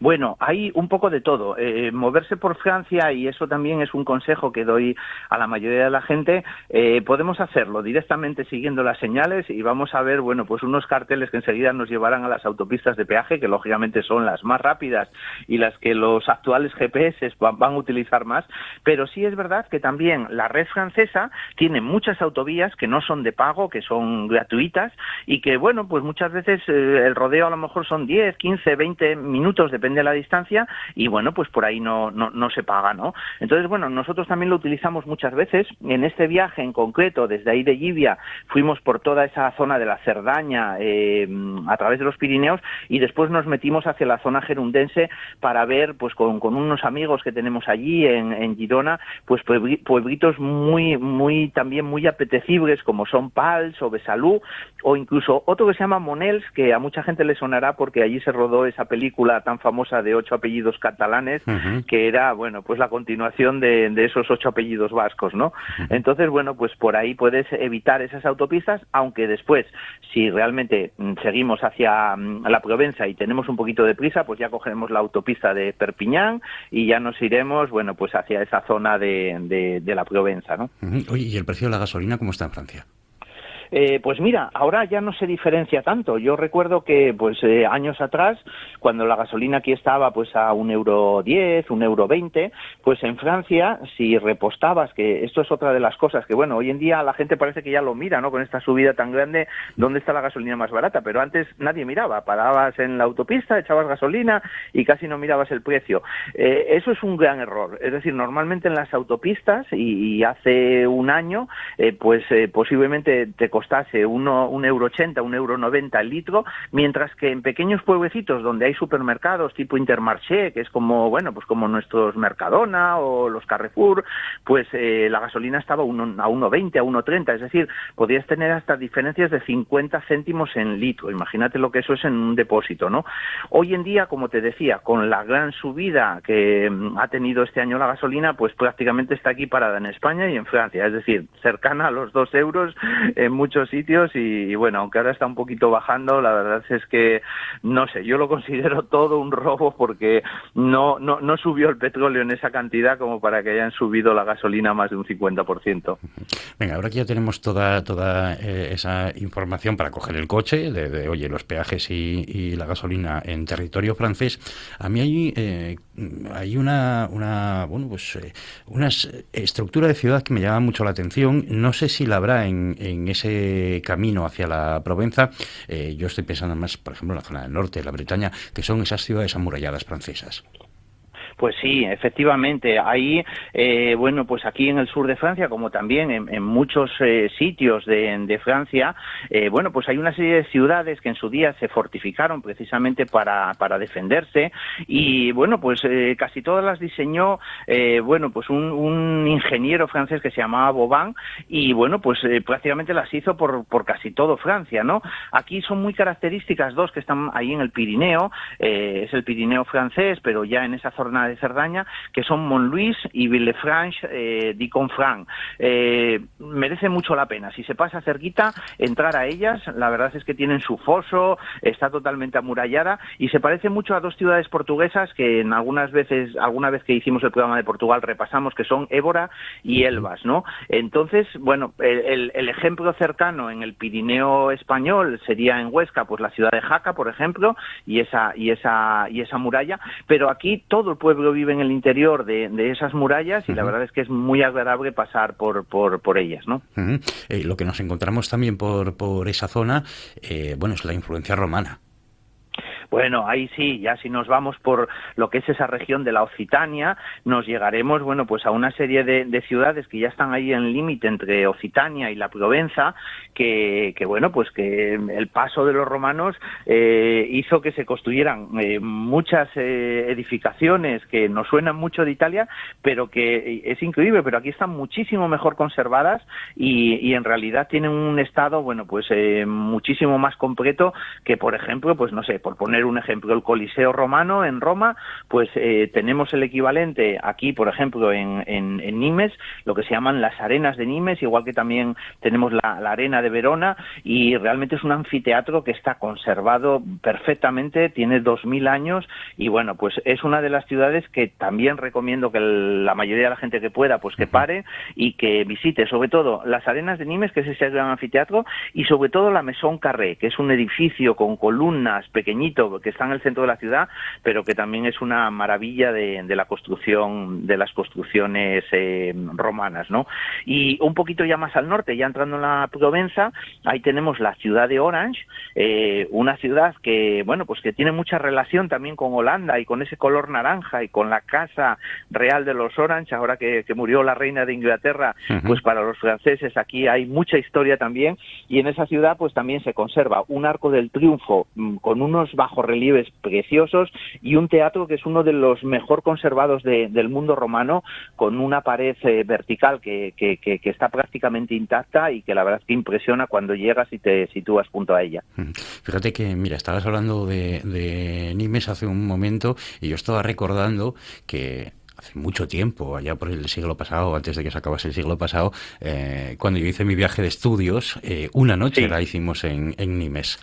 S16: Bueno, hay un poco de todo. Eh, moverse por Francia, y eso también es un consejo que doy a la mayoría de la gente, eh, podemos hacerlo directamente siguiendo las señales y vamos a ver, bueno, pues unos carteles que enseguida nos llevarán a las autopistas de peaje, que lógicamente son las más rápidas y las que los actuales GPS van, van a utilizar más, pero sí es verdad que también la red francesa tiene muchas autovías que no son de pago, que son gratuitas y que, bueno, pues muchas veces eh, el rodeo a lo mejor son 10, 15, 20 minutos, depende de la distancia, y bueno, pues por ahí no, no, no se paga, ¿no? Entonces, bueno, nosotros también lo utilizamos muchas veces. En este viaje en concreto, desde ahí de Gibia, fuimos por toda esa zona de la Cerdaña eh, a través de los Pirineos y después nos metimos hacia la zona gerundense para ver, pues con, con unos amigos que tenemos allí en, Girona, pues puebli- pueblitos muy, muy, también muy apetecibles como son Pals o Besalú o incluso otro que se llama Monels, que a mucha gente le sonará porque allí se rodó esa película tan famosa de ocho apellidos catalanes, que era, bueno, pues la continuación de, de esos ocho apellidos vascos, ¿no? Entonces, bueno, pues por ahí puedes evitar esas autopistas, aunque después, si realmente mm, seguimos hacia mm, la Provenza y tenemos un poquito de prisa, pues ya cogeremos la autopista de Perpiñán y ya nos iremos, bueno, pues hacia esa zona de, de, de la Provenza, ¿no?
S1: Oye, ¿y el precio de la gasolina cómo está en Francia?
S16: Eh, pues mira, ahora ya no se diferencia tanto. Yo recuerdo que pues eh, años atrás, cuando la gasolina aquí estaba pues a un euro diez, un euro veinte, pues en Francia si repostabas, que esto es otra de las cosas que bueno, hoy en día la gente parece que ya lo mira, ¿no? Con esta subida tan grande, ¿dónde está la gasolina más barata? Pero antes nadie miraba, parabas en la autopista, echabas gasolina y casi no mirabas el precio. Eh, eso es un gran error. Es decir, normalmente en las autopistas y, y hace un año, eh, pues eh, posiblemente te costase uno, un euro ochenta, un euro noventa el litro, mientras que en pequeños pueblecitos donde hay supermercados tipo Intermarché, que es como, bueno, pues como nuestros Mercadona o los Carrefour, pues eh, la gasolina estaba a uno- a 1,20, a 1,30, es decir, podías tener hasta diferencias de 50 céntimos en litro. Imagínate lo que eso es en un depósito, ¿no? Hoy en día, como te decía, con la gran subida que mm, ha tenido este año la gasolina, pues prácticamente está aquí parada en España y en Francia, es decir, cercana a los dos euros muchos sitios y, bueno, aunque ahora está un poquito bajando, la verdad es que no sé, yo lo considero todo un robo porque no, no, no subió el petróleo en esa cantidad como para que hayan subido la gasolina más de un 50%.
S1: Venga, ahora que ya tenemos toda, toda eh, esa información para coger el coche, de, oye, los peajes y, la gasolina en territorio francés, a mí hay, eh, hay una, una, bueno, pues, eh, una estructura de ciudad que me llama mucho la atención. No sé si la habrá en, en ese camino hacia la Provenza. Eh, yo estoy pensando más, por ejemplo, en la zona del norte, la Bretaña, que son esas ciudades amuralladas francesas.
S16: Pues sí, efectivamente. Ahí, eh, bueno, pues aquí en el sur de Francia, como también en, muchos eh, sitios de, Francia, eh, bueno, pues hay una serie de ciudades que en su día se fortificaron precisamente para, defenderse y, bueno, pues eh, casi todas las diseñó, eh, bueno, pues un, un ingeniero francés que se llamaba Boban y, bueno, pues eh, prácticamente las hizo por, por casi todo Francia, ¿no? Aquí son muy características dos que están ahí en el Pirineo, es el Pirineo francés, pero ya en esa zona de Cerdaña, que son Montluis y Villefranche eh, d'Iconfranc. Eh, merece mucho la pena. Si se pasa cerquita, entrar a ellas. La verdad es que tienen su foso, está totalmente amurallada y se parece mucho a dos ciudades portuguesas que en algunas veces, alguna vez que hicimos el programa de Portugal repasamos, que son Évora y Elvas, ¿no? Entonces, bueno, el, el- el ejemplo cercano en el Pirineo español sería en Huesca, pues la ciudad de Jaca, por ejemplo, y esa y esa y esa muralla, pero aquí todo el pueblo vive en el interior de, de esas murallas y la verdad es que es muy agradable pasar por por, por ellas, ¿no?
S1: Eh, lo que nos encontramos también por, por esa zona, eh, bueno, es la influencia romana.
S16: Bueno, ahí sí, ya si nos vamos por lo que es esa región de la Occitania, nos llegaremos, bueno, pues a una serie de, de ciudades que ya están ahí en límite entre Occitania y la Provenza, que, que, bueno, pues que el paso de los romanos eh, hizo que se construyeran eh, muchas eh, edificaciones que nos suenan mucho de Italia, pero que es increíble, pero aquí están muchísimo mejor conservadas y, y en realidad tienen un estado, bueno, pues eh, muchísimo más completo que, por ejemplo, pues no sé, por poner un ejemplo, el Coliseo romano en Roma, pues eh, tenemos el equivalente aquí, por ejemplo, en, en, en Nimes, lo que se llaman las arenas de Nimes, igual que también tenemos la, la arena de Verona, y realmente es un anfiteatro que está conservado perfectamente, tiene dos mil años, y bueno, pues es una de las ciudades que también recomiendo que el- la mayoría de la gente que pueda, pues que pare y que visite, sobre todo las arenas de Nimes, que es ese gran anfiteatro, y sobre todo la Maison Carré, que es un edificio con columnas pequeñito que está en el centro de la ciudad, pero que también es una maravilla de, de la construcción, de las construcciones eh, romanas, ¿no? Y un poquito ya más al norte, ya entrando en la Provenza, ahí tenemos la ciudad de Orange, eh, una ciudad que, bueno, pues que tiene mucha relación también con Holanda y con ese color naranja y con la casa real de los Orange, ahora que, que murió la reina de Inglaterra,
S17: Ujú.
S16: pues para los franceses aquí hay mucha historia también y en esa ciudad pues también se conserva un arco del triunfo mm, con unos bajorrelieves preciosos y un teatro que es uno de los mejor conservados de- del mundo romano con una pared eh, vertical que, que- que- que está prácticamente intacta y que la verdad es que impresiona cuando llegas y te sitúas junto a ella.
S1: Fíjate que, mira, estabas hablando de, de Nimes hace un momento y yo estaba recordando que hace mucho tiempo, allá por el siglo pasado, antes de que se acabase el siglo pasado, eh, cuando yo hice mi viaje de estudios, eh, una noche la hicimos en, en Nimes.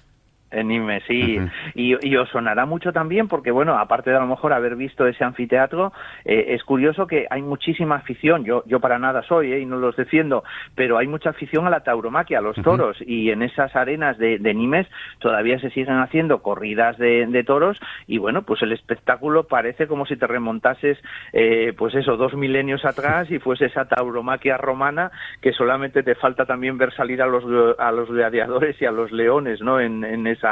S16: En Nimes, sí. y, y os sonará mucho también porque, bueno, aparte de a lo mejor haber visto ese anfiteatro, eh, es curioso que hay muchísima afición. Yo, yo para nada soy, eh, y no los defiendo, pero hay mucha afición a la tauromaquia, a los toros. Y en esas arenas de, de Nimes todavía se siguen haciendo corridas de, de toros. Y bueno, pues el espectáculo parece como si te remontases, eh, pues eso, dos milenios atrás y fuese esa tauromaquia romana que solamente te falta también ver salir a los, a los gladiadores y a los leones, ¿no? En, en esa,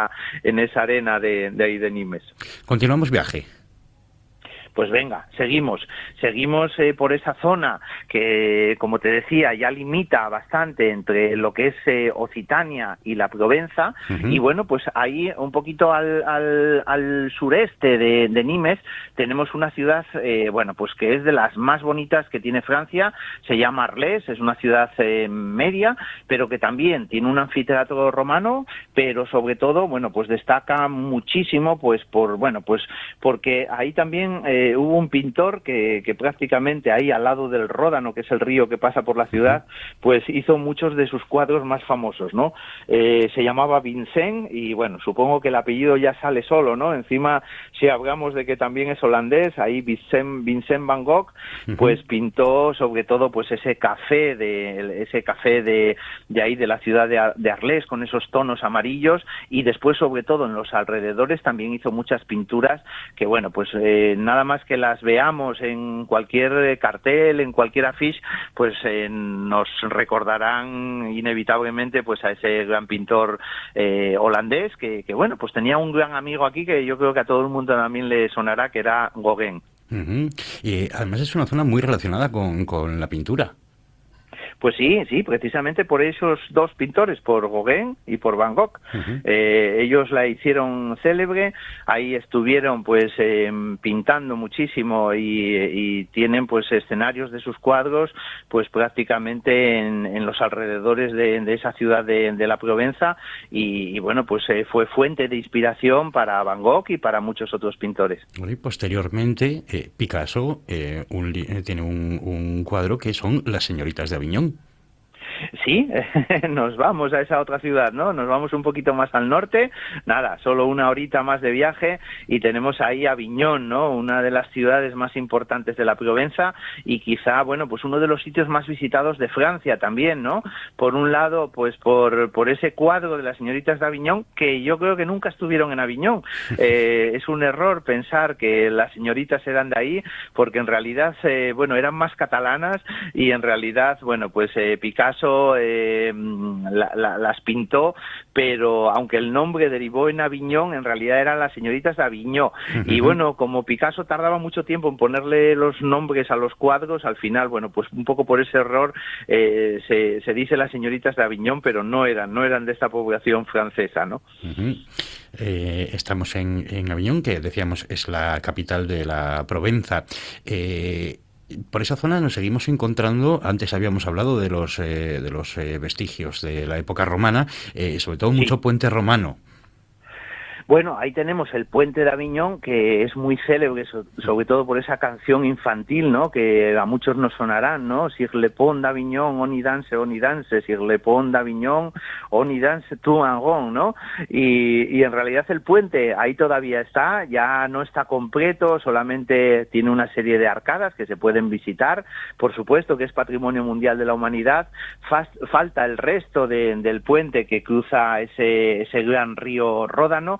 S16: en esa arena de, de ahí de Nimes.
S1: Continuamos viaje.
S16: Pues venga, seguimos. Seguimos eh, por esa zona que, como te decía, ya limita bastante entre lo que es eh, Occitania y la Provenza. Y bueno, pues ahí un poquito al, al, al sureste de, de Nimes tenemos una ciudad, eh, bueno, pues que es de las más bonitas que tiene Francia. Se llama Arles, es una ciudad eh, media, pero que también tiene un anfiteatro romano, pero sobre todo, bueno, pues destaca muchísimo, pues por, bueno, pues porque ahí también eh, hubo un pintor que, que prácticamente ahí al lado del Ródano, que es el río que pasa por la ciudad, pues hizo muchos de sus cuadros más famosos, ¿no? Eh, se llamaba Vincent y bueno, supongo que el apellido ya sale solo, ¿no? Encima, si hablamos de que también es holandés, ahí Vincent, Vincent Van Gogh, pues pintó sobre todo pues ese café de ese café de, de ahí de la ciudad de, Ar- de Arles con esos tonos amarillos y después sobre todo en los alrededores también hizo muchas pinturas que bueno pues eh, nada más que las veamos en cualquier eh, cartel en cualquier afiche pues eh, nos recordarán inevitablemente pues a ese gran pintor eh, holandés que, bueno pues tenía un gran amigo aquí que yo creo que a todo el mundo también le sonará que era Gauguin.
S1: Y además es una zona muy relacionada con la pintura.
S16: Pues sí, sí, precisamente por esos dos pintores, por Gauguin y por Van Gogh. Eh, ellos la hicieron célebre, ahí estuvieron pues eh, pintando muchísimo y, y tienen pues escenarios de sus cuadros pues prácticamente en, en los alrededores de, de esa ciudad de, de la Provenza y, y, bueno pues eh, fue fuente de inspiración para Van Gogh y para muchos otros pintores.
S1: Y posteriormente, eh, Picasso eh, un eh, tiene un, un cuadro que son Las señoritas de Aviñón.
S16: Sí, nos vamos a esa otra ciudad, ¿no? Nos vamos un poquito más al norte, nada, solo una horita más de viaje y tenemos ahí Aviñón, ¿no? Una de las ciudades más importantes de la Provenza y quizá, bueno, pues uno de los sitios más visitados de Francia también, ¿no? Por un lado, pues por, por ese cuadro de las señoritas de Aviñón que yo creo que nunca estuvieron en Aviñón. Eh, es un error pensar que las señoritas eran de ahí porque en realidad, eh, bueno, eran más catalanas y en realidad, bueno, pues eh, Picasso eh, la- la- las pintó, pero aunque el nombre derivó en Aviñón, en realidad eran las señoritas de Aviñón. Y bueno, como Picasso tardaba mucho tiempo en ponerle los nombres a los cuadros, al final, bueno, pues un poco por ese error eh, se, se dice las señoritas de Aviñón, pero no eran, no eran de esta población francesa, ¿no?
S1: Eh, estamos en, en Aviñón, que decíamos es la capital de la Provenza. Eh, por esa zona nos seguimos encontrando, antes habíamos hablado de los, eh, de los eh, vestigios de la época romana, eh, sobre todo mucho puente romano.
S16: Bueno, ahí tenemos el puente de Aviñón, que es muy célebre, so- sobre todo por esa canción infantil, ¿no? Que a muchos nos sonarán, ¿no? Sir Le Pont d'Avignon, on y danse, on danse, Sir Le Pont d'Avignon, on y danse, tu en ¿no? Y, y en realidad el puente ahí todavía está, ya no está completo, solamente tiene una serie de arcadas que se pueden visitar, por supuesto que es Patrimonio Mundial de la Humanidad, falta el resto de- del puente que cruza ese, ese gran río Ródano,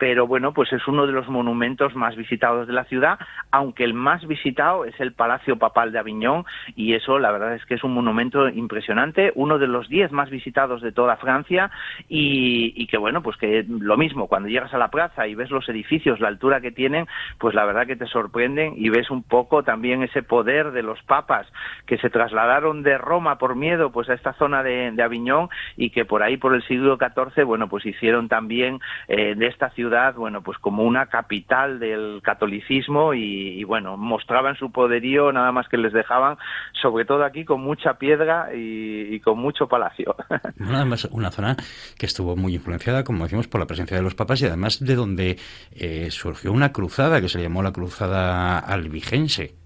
S16: pero bueno, pues es uno de los monumentos más visitados de la ciudad, aunque el más visitado es el Palacio Papal de Aviñón, y eso la verdad es que es un monumento impresionante, uno de los diez más visitados de toda Francia, y, que bueno, pues que lo mismo, cuando llegas a la plaza y ves los edificios, la altura que tienen, pues la verdad que te sorprenden y ves un poco también ese poder de los papas que se trasladaron de Roma por miedo pues a esta zona de, de Aviñón y que por ahí por el siglo XIV, bueno, pues hicieron también eh, de esta ciudad, bueno, pues como una capital del catolicismo y, y, bueno, mostraban su poderío nada más que les dejaban, sobre todo aquí con mucha piedra y, y con mucho palacio.
S1: Bueno, además, una zona que estuvo muy influenciada, como decimos, por la presencia de los papas y además de donde eh, surgió una cruzada que se llamó la Cruzada Albigense.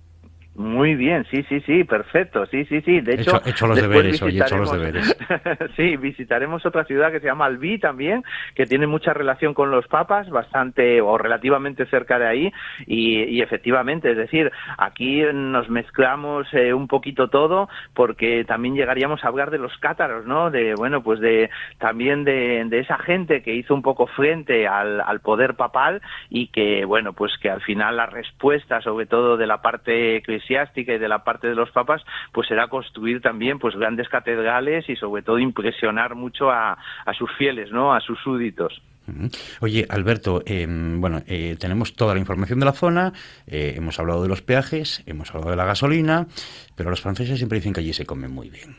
S16: Muy bien, sí, sí, sí, perfecto, sí, sí, sí. De
S1: He
S16: hecho,
S1: he hecho los deberes, hoy he hecho los
S16: visitaremos- sí, visitaremos otra ciudad que se llama Albi también, que tiene mucha relación con los papas, bastante o relativamente cerca de ahí, y, y efectivamente, es decir, aquí nos mezclamos eh, un poquito todo, porque también llegaríamos a hablar de los cátaros, ¿no? De, bueno, pues de también de, de esa gente que hizo un poco frente al, al poder papal y que, bueno, pues que al final la respuesta, sobre todo de la parte y de la parte de los papas, pues será construir también pues grandes catedrales y sobre todo impresionar mucho a, sus fieles, ¿no? A sus súbditos.
S1: Ujú. Oye, Alberto, eh, bueno, eh, tenemos toda la información de la zona, eh, hemos hablado de los peajes, hemos hablado de la gasolina, pero los franceses siempre dicen que allí se come muy bien.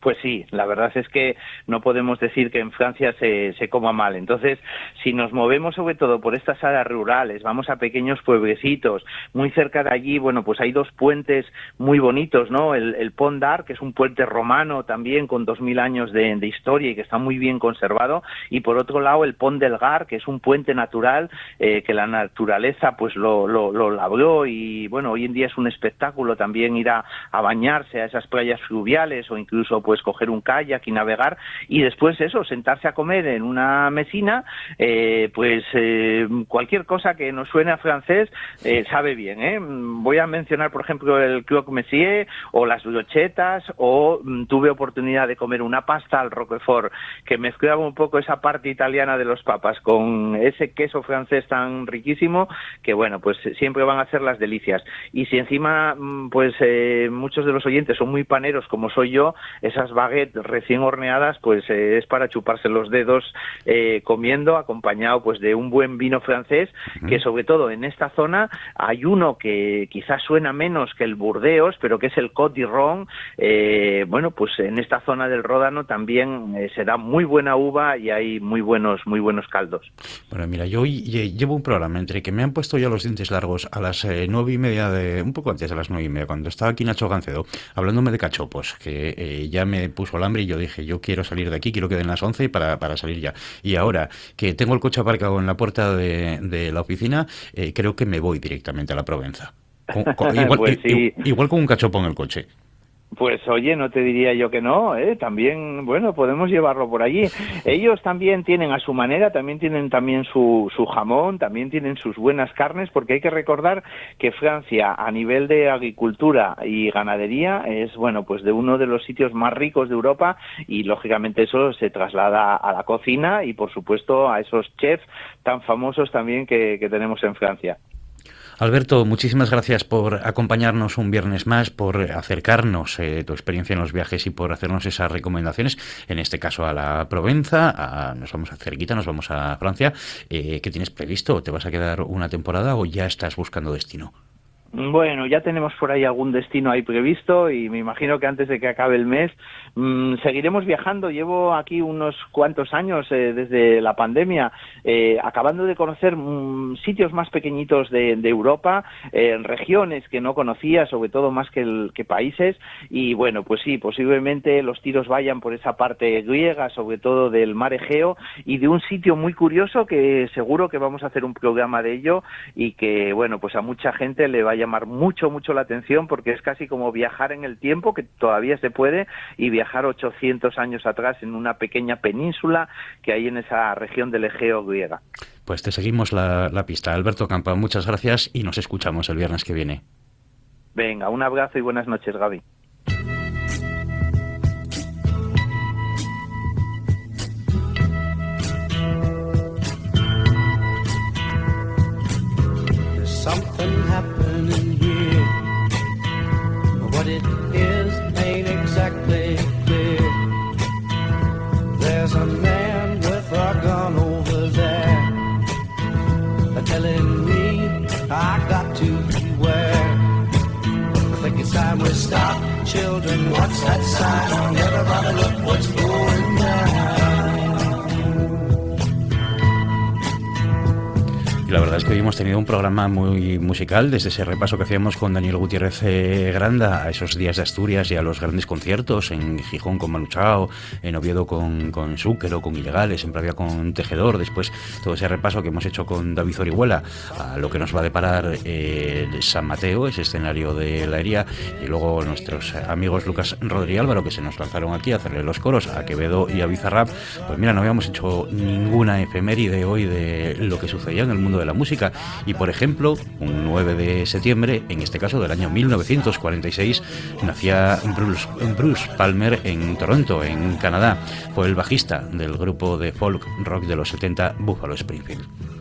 S16: Pues sí, la verdad es que no podemos decir que en Francia se, se coma mal. Entonces, si nos movemos sobre todo por estas áreas rurales, vamos a pequeños pueblecitos, muy cerca de allí, bueno, pues hay dos puentes muy bonitos, ¿no? El, Pont d'Arc, que es un puente romano también con dos mil años de, historia y que está muy bien conservado, y por otro lado el Pont del Gard, que es un puente natural eh, que la naturaleza pues lo, lo, labró y bueno, hoy en día es un espectáculo también ir a, a bañarse a esas playas fluviales o incluso pues coger un kayak y navegar y después eso, sentarse a comer en una mesina, eh, pues eh, cualquier cosa que nos suene a francés eh, sabe bien. ¿eh? Voy a mencionar, por ejemplo, el croque monsieur o las brochetas o mm, tuve oportunidad de comer una pasta al roquefort que mezclaba un poco esa parte italiana de los papas con ese queso francés tan riquísimo que bueno, pues siempre van a ser las delicias. Y si encima, mm, pues eh, muchos de los oyentes son muy paneros como soy yo, esas baguettes recién horneadas, pues eh, es para chuparse los dedos eh, comiendo, acompañado pues de un buen vino francés, que sobre todo en esta zona hay uno que quizás suena menos que el Burdeos, pero que es el Côte d'Iron. Eh, bueno, pues en esta zona del Ródano también eh, se da muy buena uva y hay muy buenos, muy buenos caldos.
S1: Bueno, mira, yo hoy lle- llevo un programa entre que me han puesto ya los dientes largos a las eh, nueve y media, de, un poco antes de las nueve y media, cuando estaba aquí Nacho Gancedo, hablándome de cachopos, que eh, ya me puso el hambre y yo dije, yo quiero salir de aquí, quiero que den las once para, para salir ya. Y ahora que tengo el coche aparcado en la puerta de, de la oficina, eh, creo que me voy directamente a la Provenza. Con- con- igual,
S16: Pues sí.
S1: igual con un cachopo en el coche.
S16: Pues oye, no te diría yo que no, ¿eh? también, bueno, podemos llevarlo por allí. Ellos también tienen a su manera, también tienen también su, su jamón, también tienen sus buenas carnes, porque hay que recordar que Francia, a nivel de agricultura y ganadería, es, bueno, pues de uno de los sitios más ricos de Europa y, lógicamente, eso se traslada a la cocina y, por supuesto, a esos chefs tan famosos también que, que tenemos en Francia.
S1: Alberto, muchísimas gracias por acompañarnos un viernes más, por acercarnos eh, tu experiencia en los viajes y por hacernos esas recomendaciones, en este caso a la Provenza, a- nos vamos a cerquita, nos vamos a Francia. Eh, ¿Qué tienes previsto? ¿Te vas a quedar una temporada o ya estás buscando destino?
S16: Bueno, ya tenemos por ahí algún destino ahí previsto y me imagino que antes de que acabe el mes mm, seguiremos viajando. Llevo aquí unos cuantos años eh, desde la pandemia, eh, acabando de conocer mm, sitios más pequeñitos de, de Europa, eh, regiones que no conocía, sobre todo más que, el- que países. Y bueno, pues sí, posiblemente los tiros vayan por esa parte griega, sobre todo del mar Egeo y de un sitio muy curioso que seguro que vamos a hacer un programa de ello y que, bueno, pues a mucha gente le va a llamar mucho, mucho la atención porque es casi como viajar en el tiempo, que todavía se puede, y viajar 800 años atrás en una pequeña península que hay en esa región del Egeo griega.
S1: Pues te seguimos la, la pista. Alberto Campa, muchas gracias y nos escuchamos el viernes que viene.
S16: Venga, un abrazo y buenas noches, Gaby.
S11: Time we stop. Children, what's that sign? Everybody look what's going down.
S1: La verdad es que hoy hemos tenido un programa muy musical, desde ese repaso que hacíamos con Daniel Gutiérrez eh, Granda a esos días de Asturias y a los grandes conciertos en Gijón con Manu Chao, en Oviedo con, con Zúquero, con Ilegales, en Pravia con Tejedor, después todo ese repaso que hemos hecho con David Orihuela a lo que nos va a deparar eh, San Mateo, ese escenario de la hería, y luego nuestros amigos Lucas Rodríguez Álvaro que se nos lanzaron aquí a hacerle los coros a Quevedo y a Bizarrap, pues mira, no habíamos hecho ninguna efeméride hoy de lo que sucedía en el mundo de la música. Y por ejemplo, un 9 de septiembre, en este caso del año 1946, nacía Bruce, Bruce Palmer en Toronto, en Canadá. Fue el bajista del grupo de folk rock de los 70 Buffalo Springfield.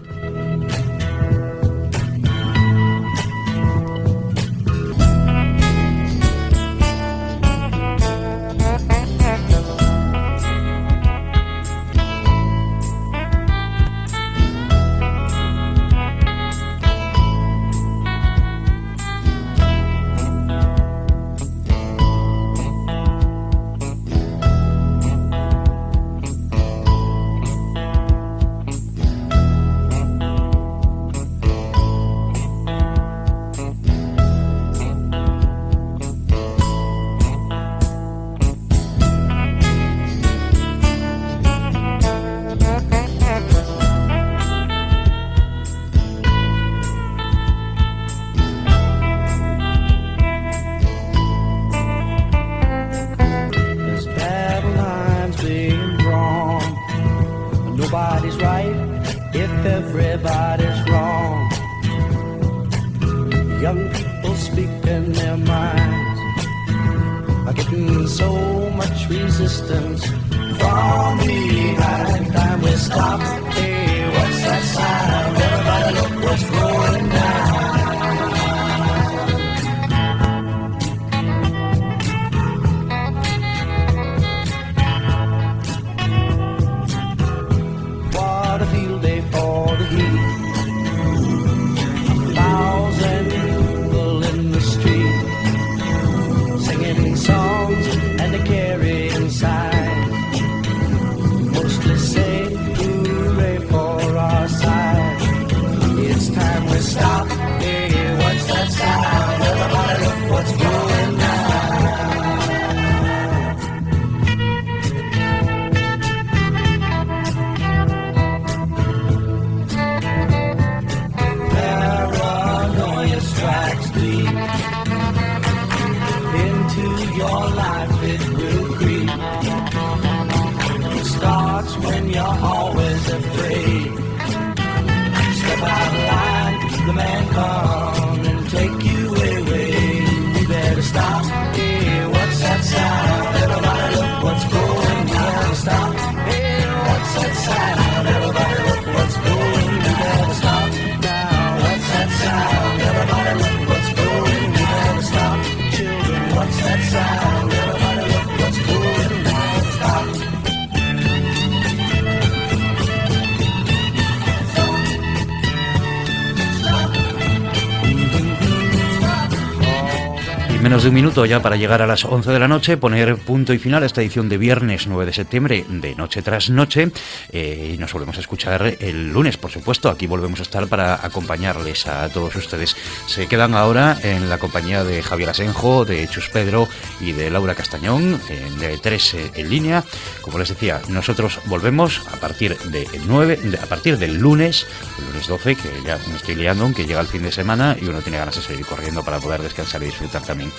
S1: De un minuto ya para llegar a las 11 de la noche, poner punto y final a esta edición de viernes 9 de septiembre de Noche tras Noche. Eh, y nos volvemos a escuchar el lunes, por supuesto. Aquí volvemos a estar para acompañarles a todos ustedes. Se quedan ahora en la compañía de Javier Asenjo, de Chus Pedro y de Laura Castañón, de tres en línea. Como les decía, nosotros volvemos a partir de 9, de- a partir del lunes, el lunes 12, que ya me estoy liando, aunque llega el fin de semana y uno tiene ganas de seguir corriendo para poder descansar y disfrutar también.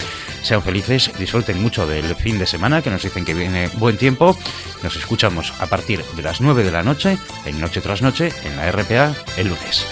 S1: Sean felices, disfruten mucho del fin de semana, que nos dicen que viene buen tiempo. Nos escuchamos a partir de las 9 de la noche, en Noche tras Noche, en la RPA, el lunes.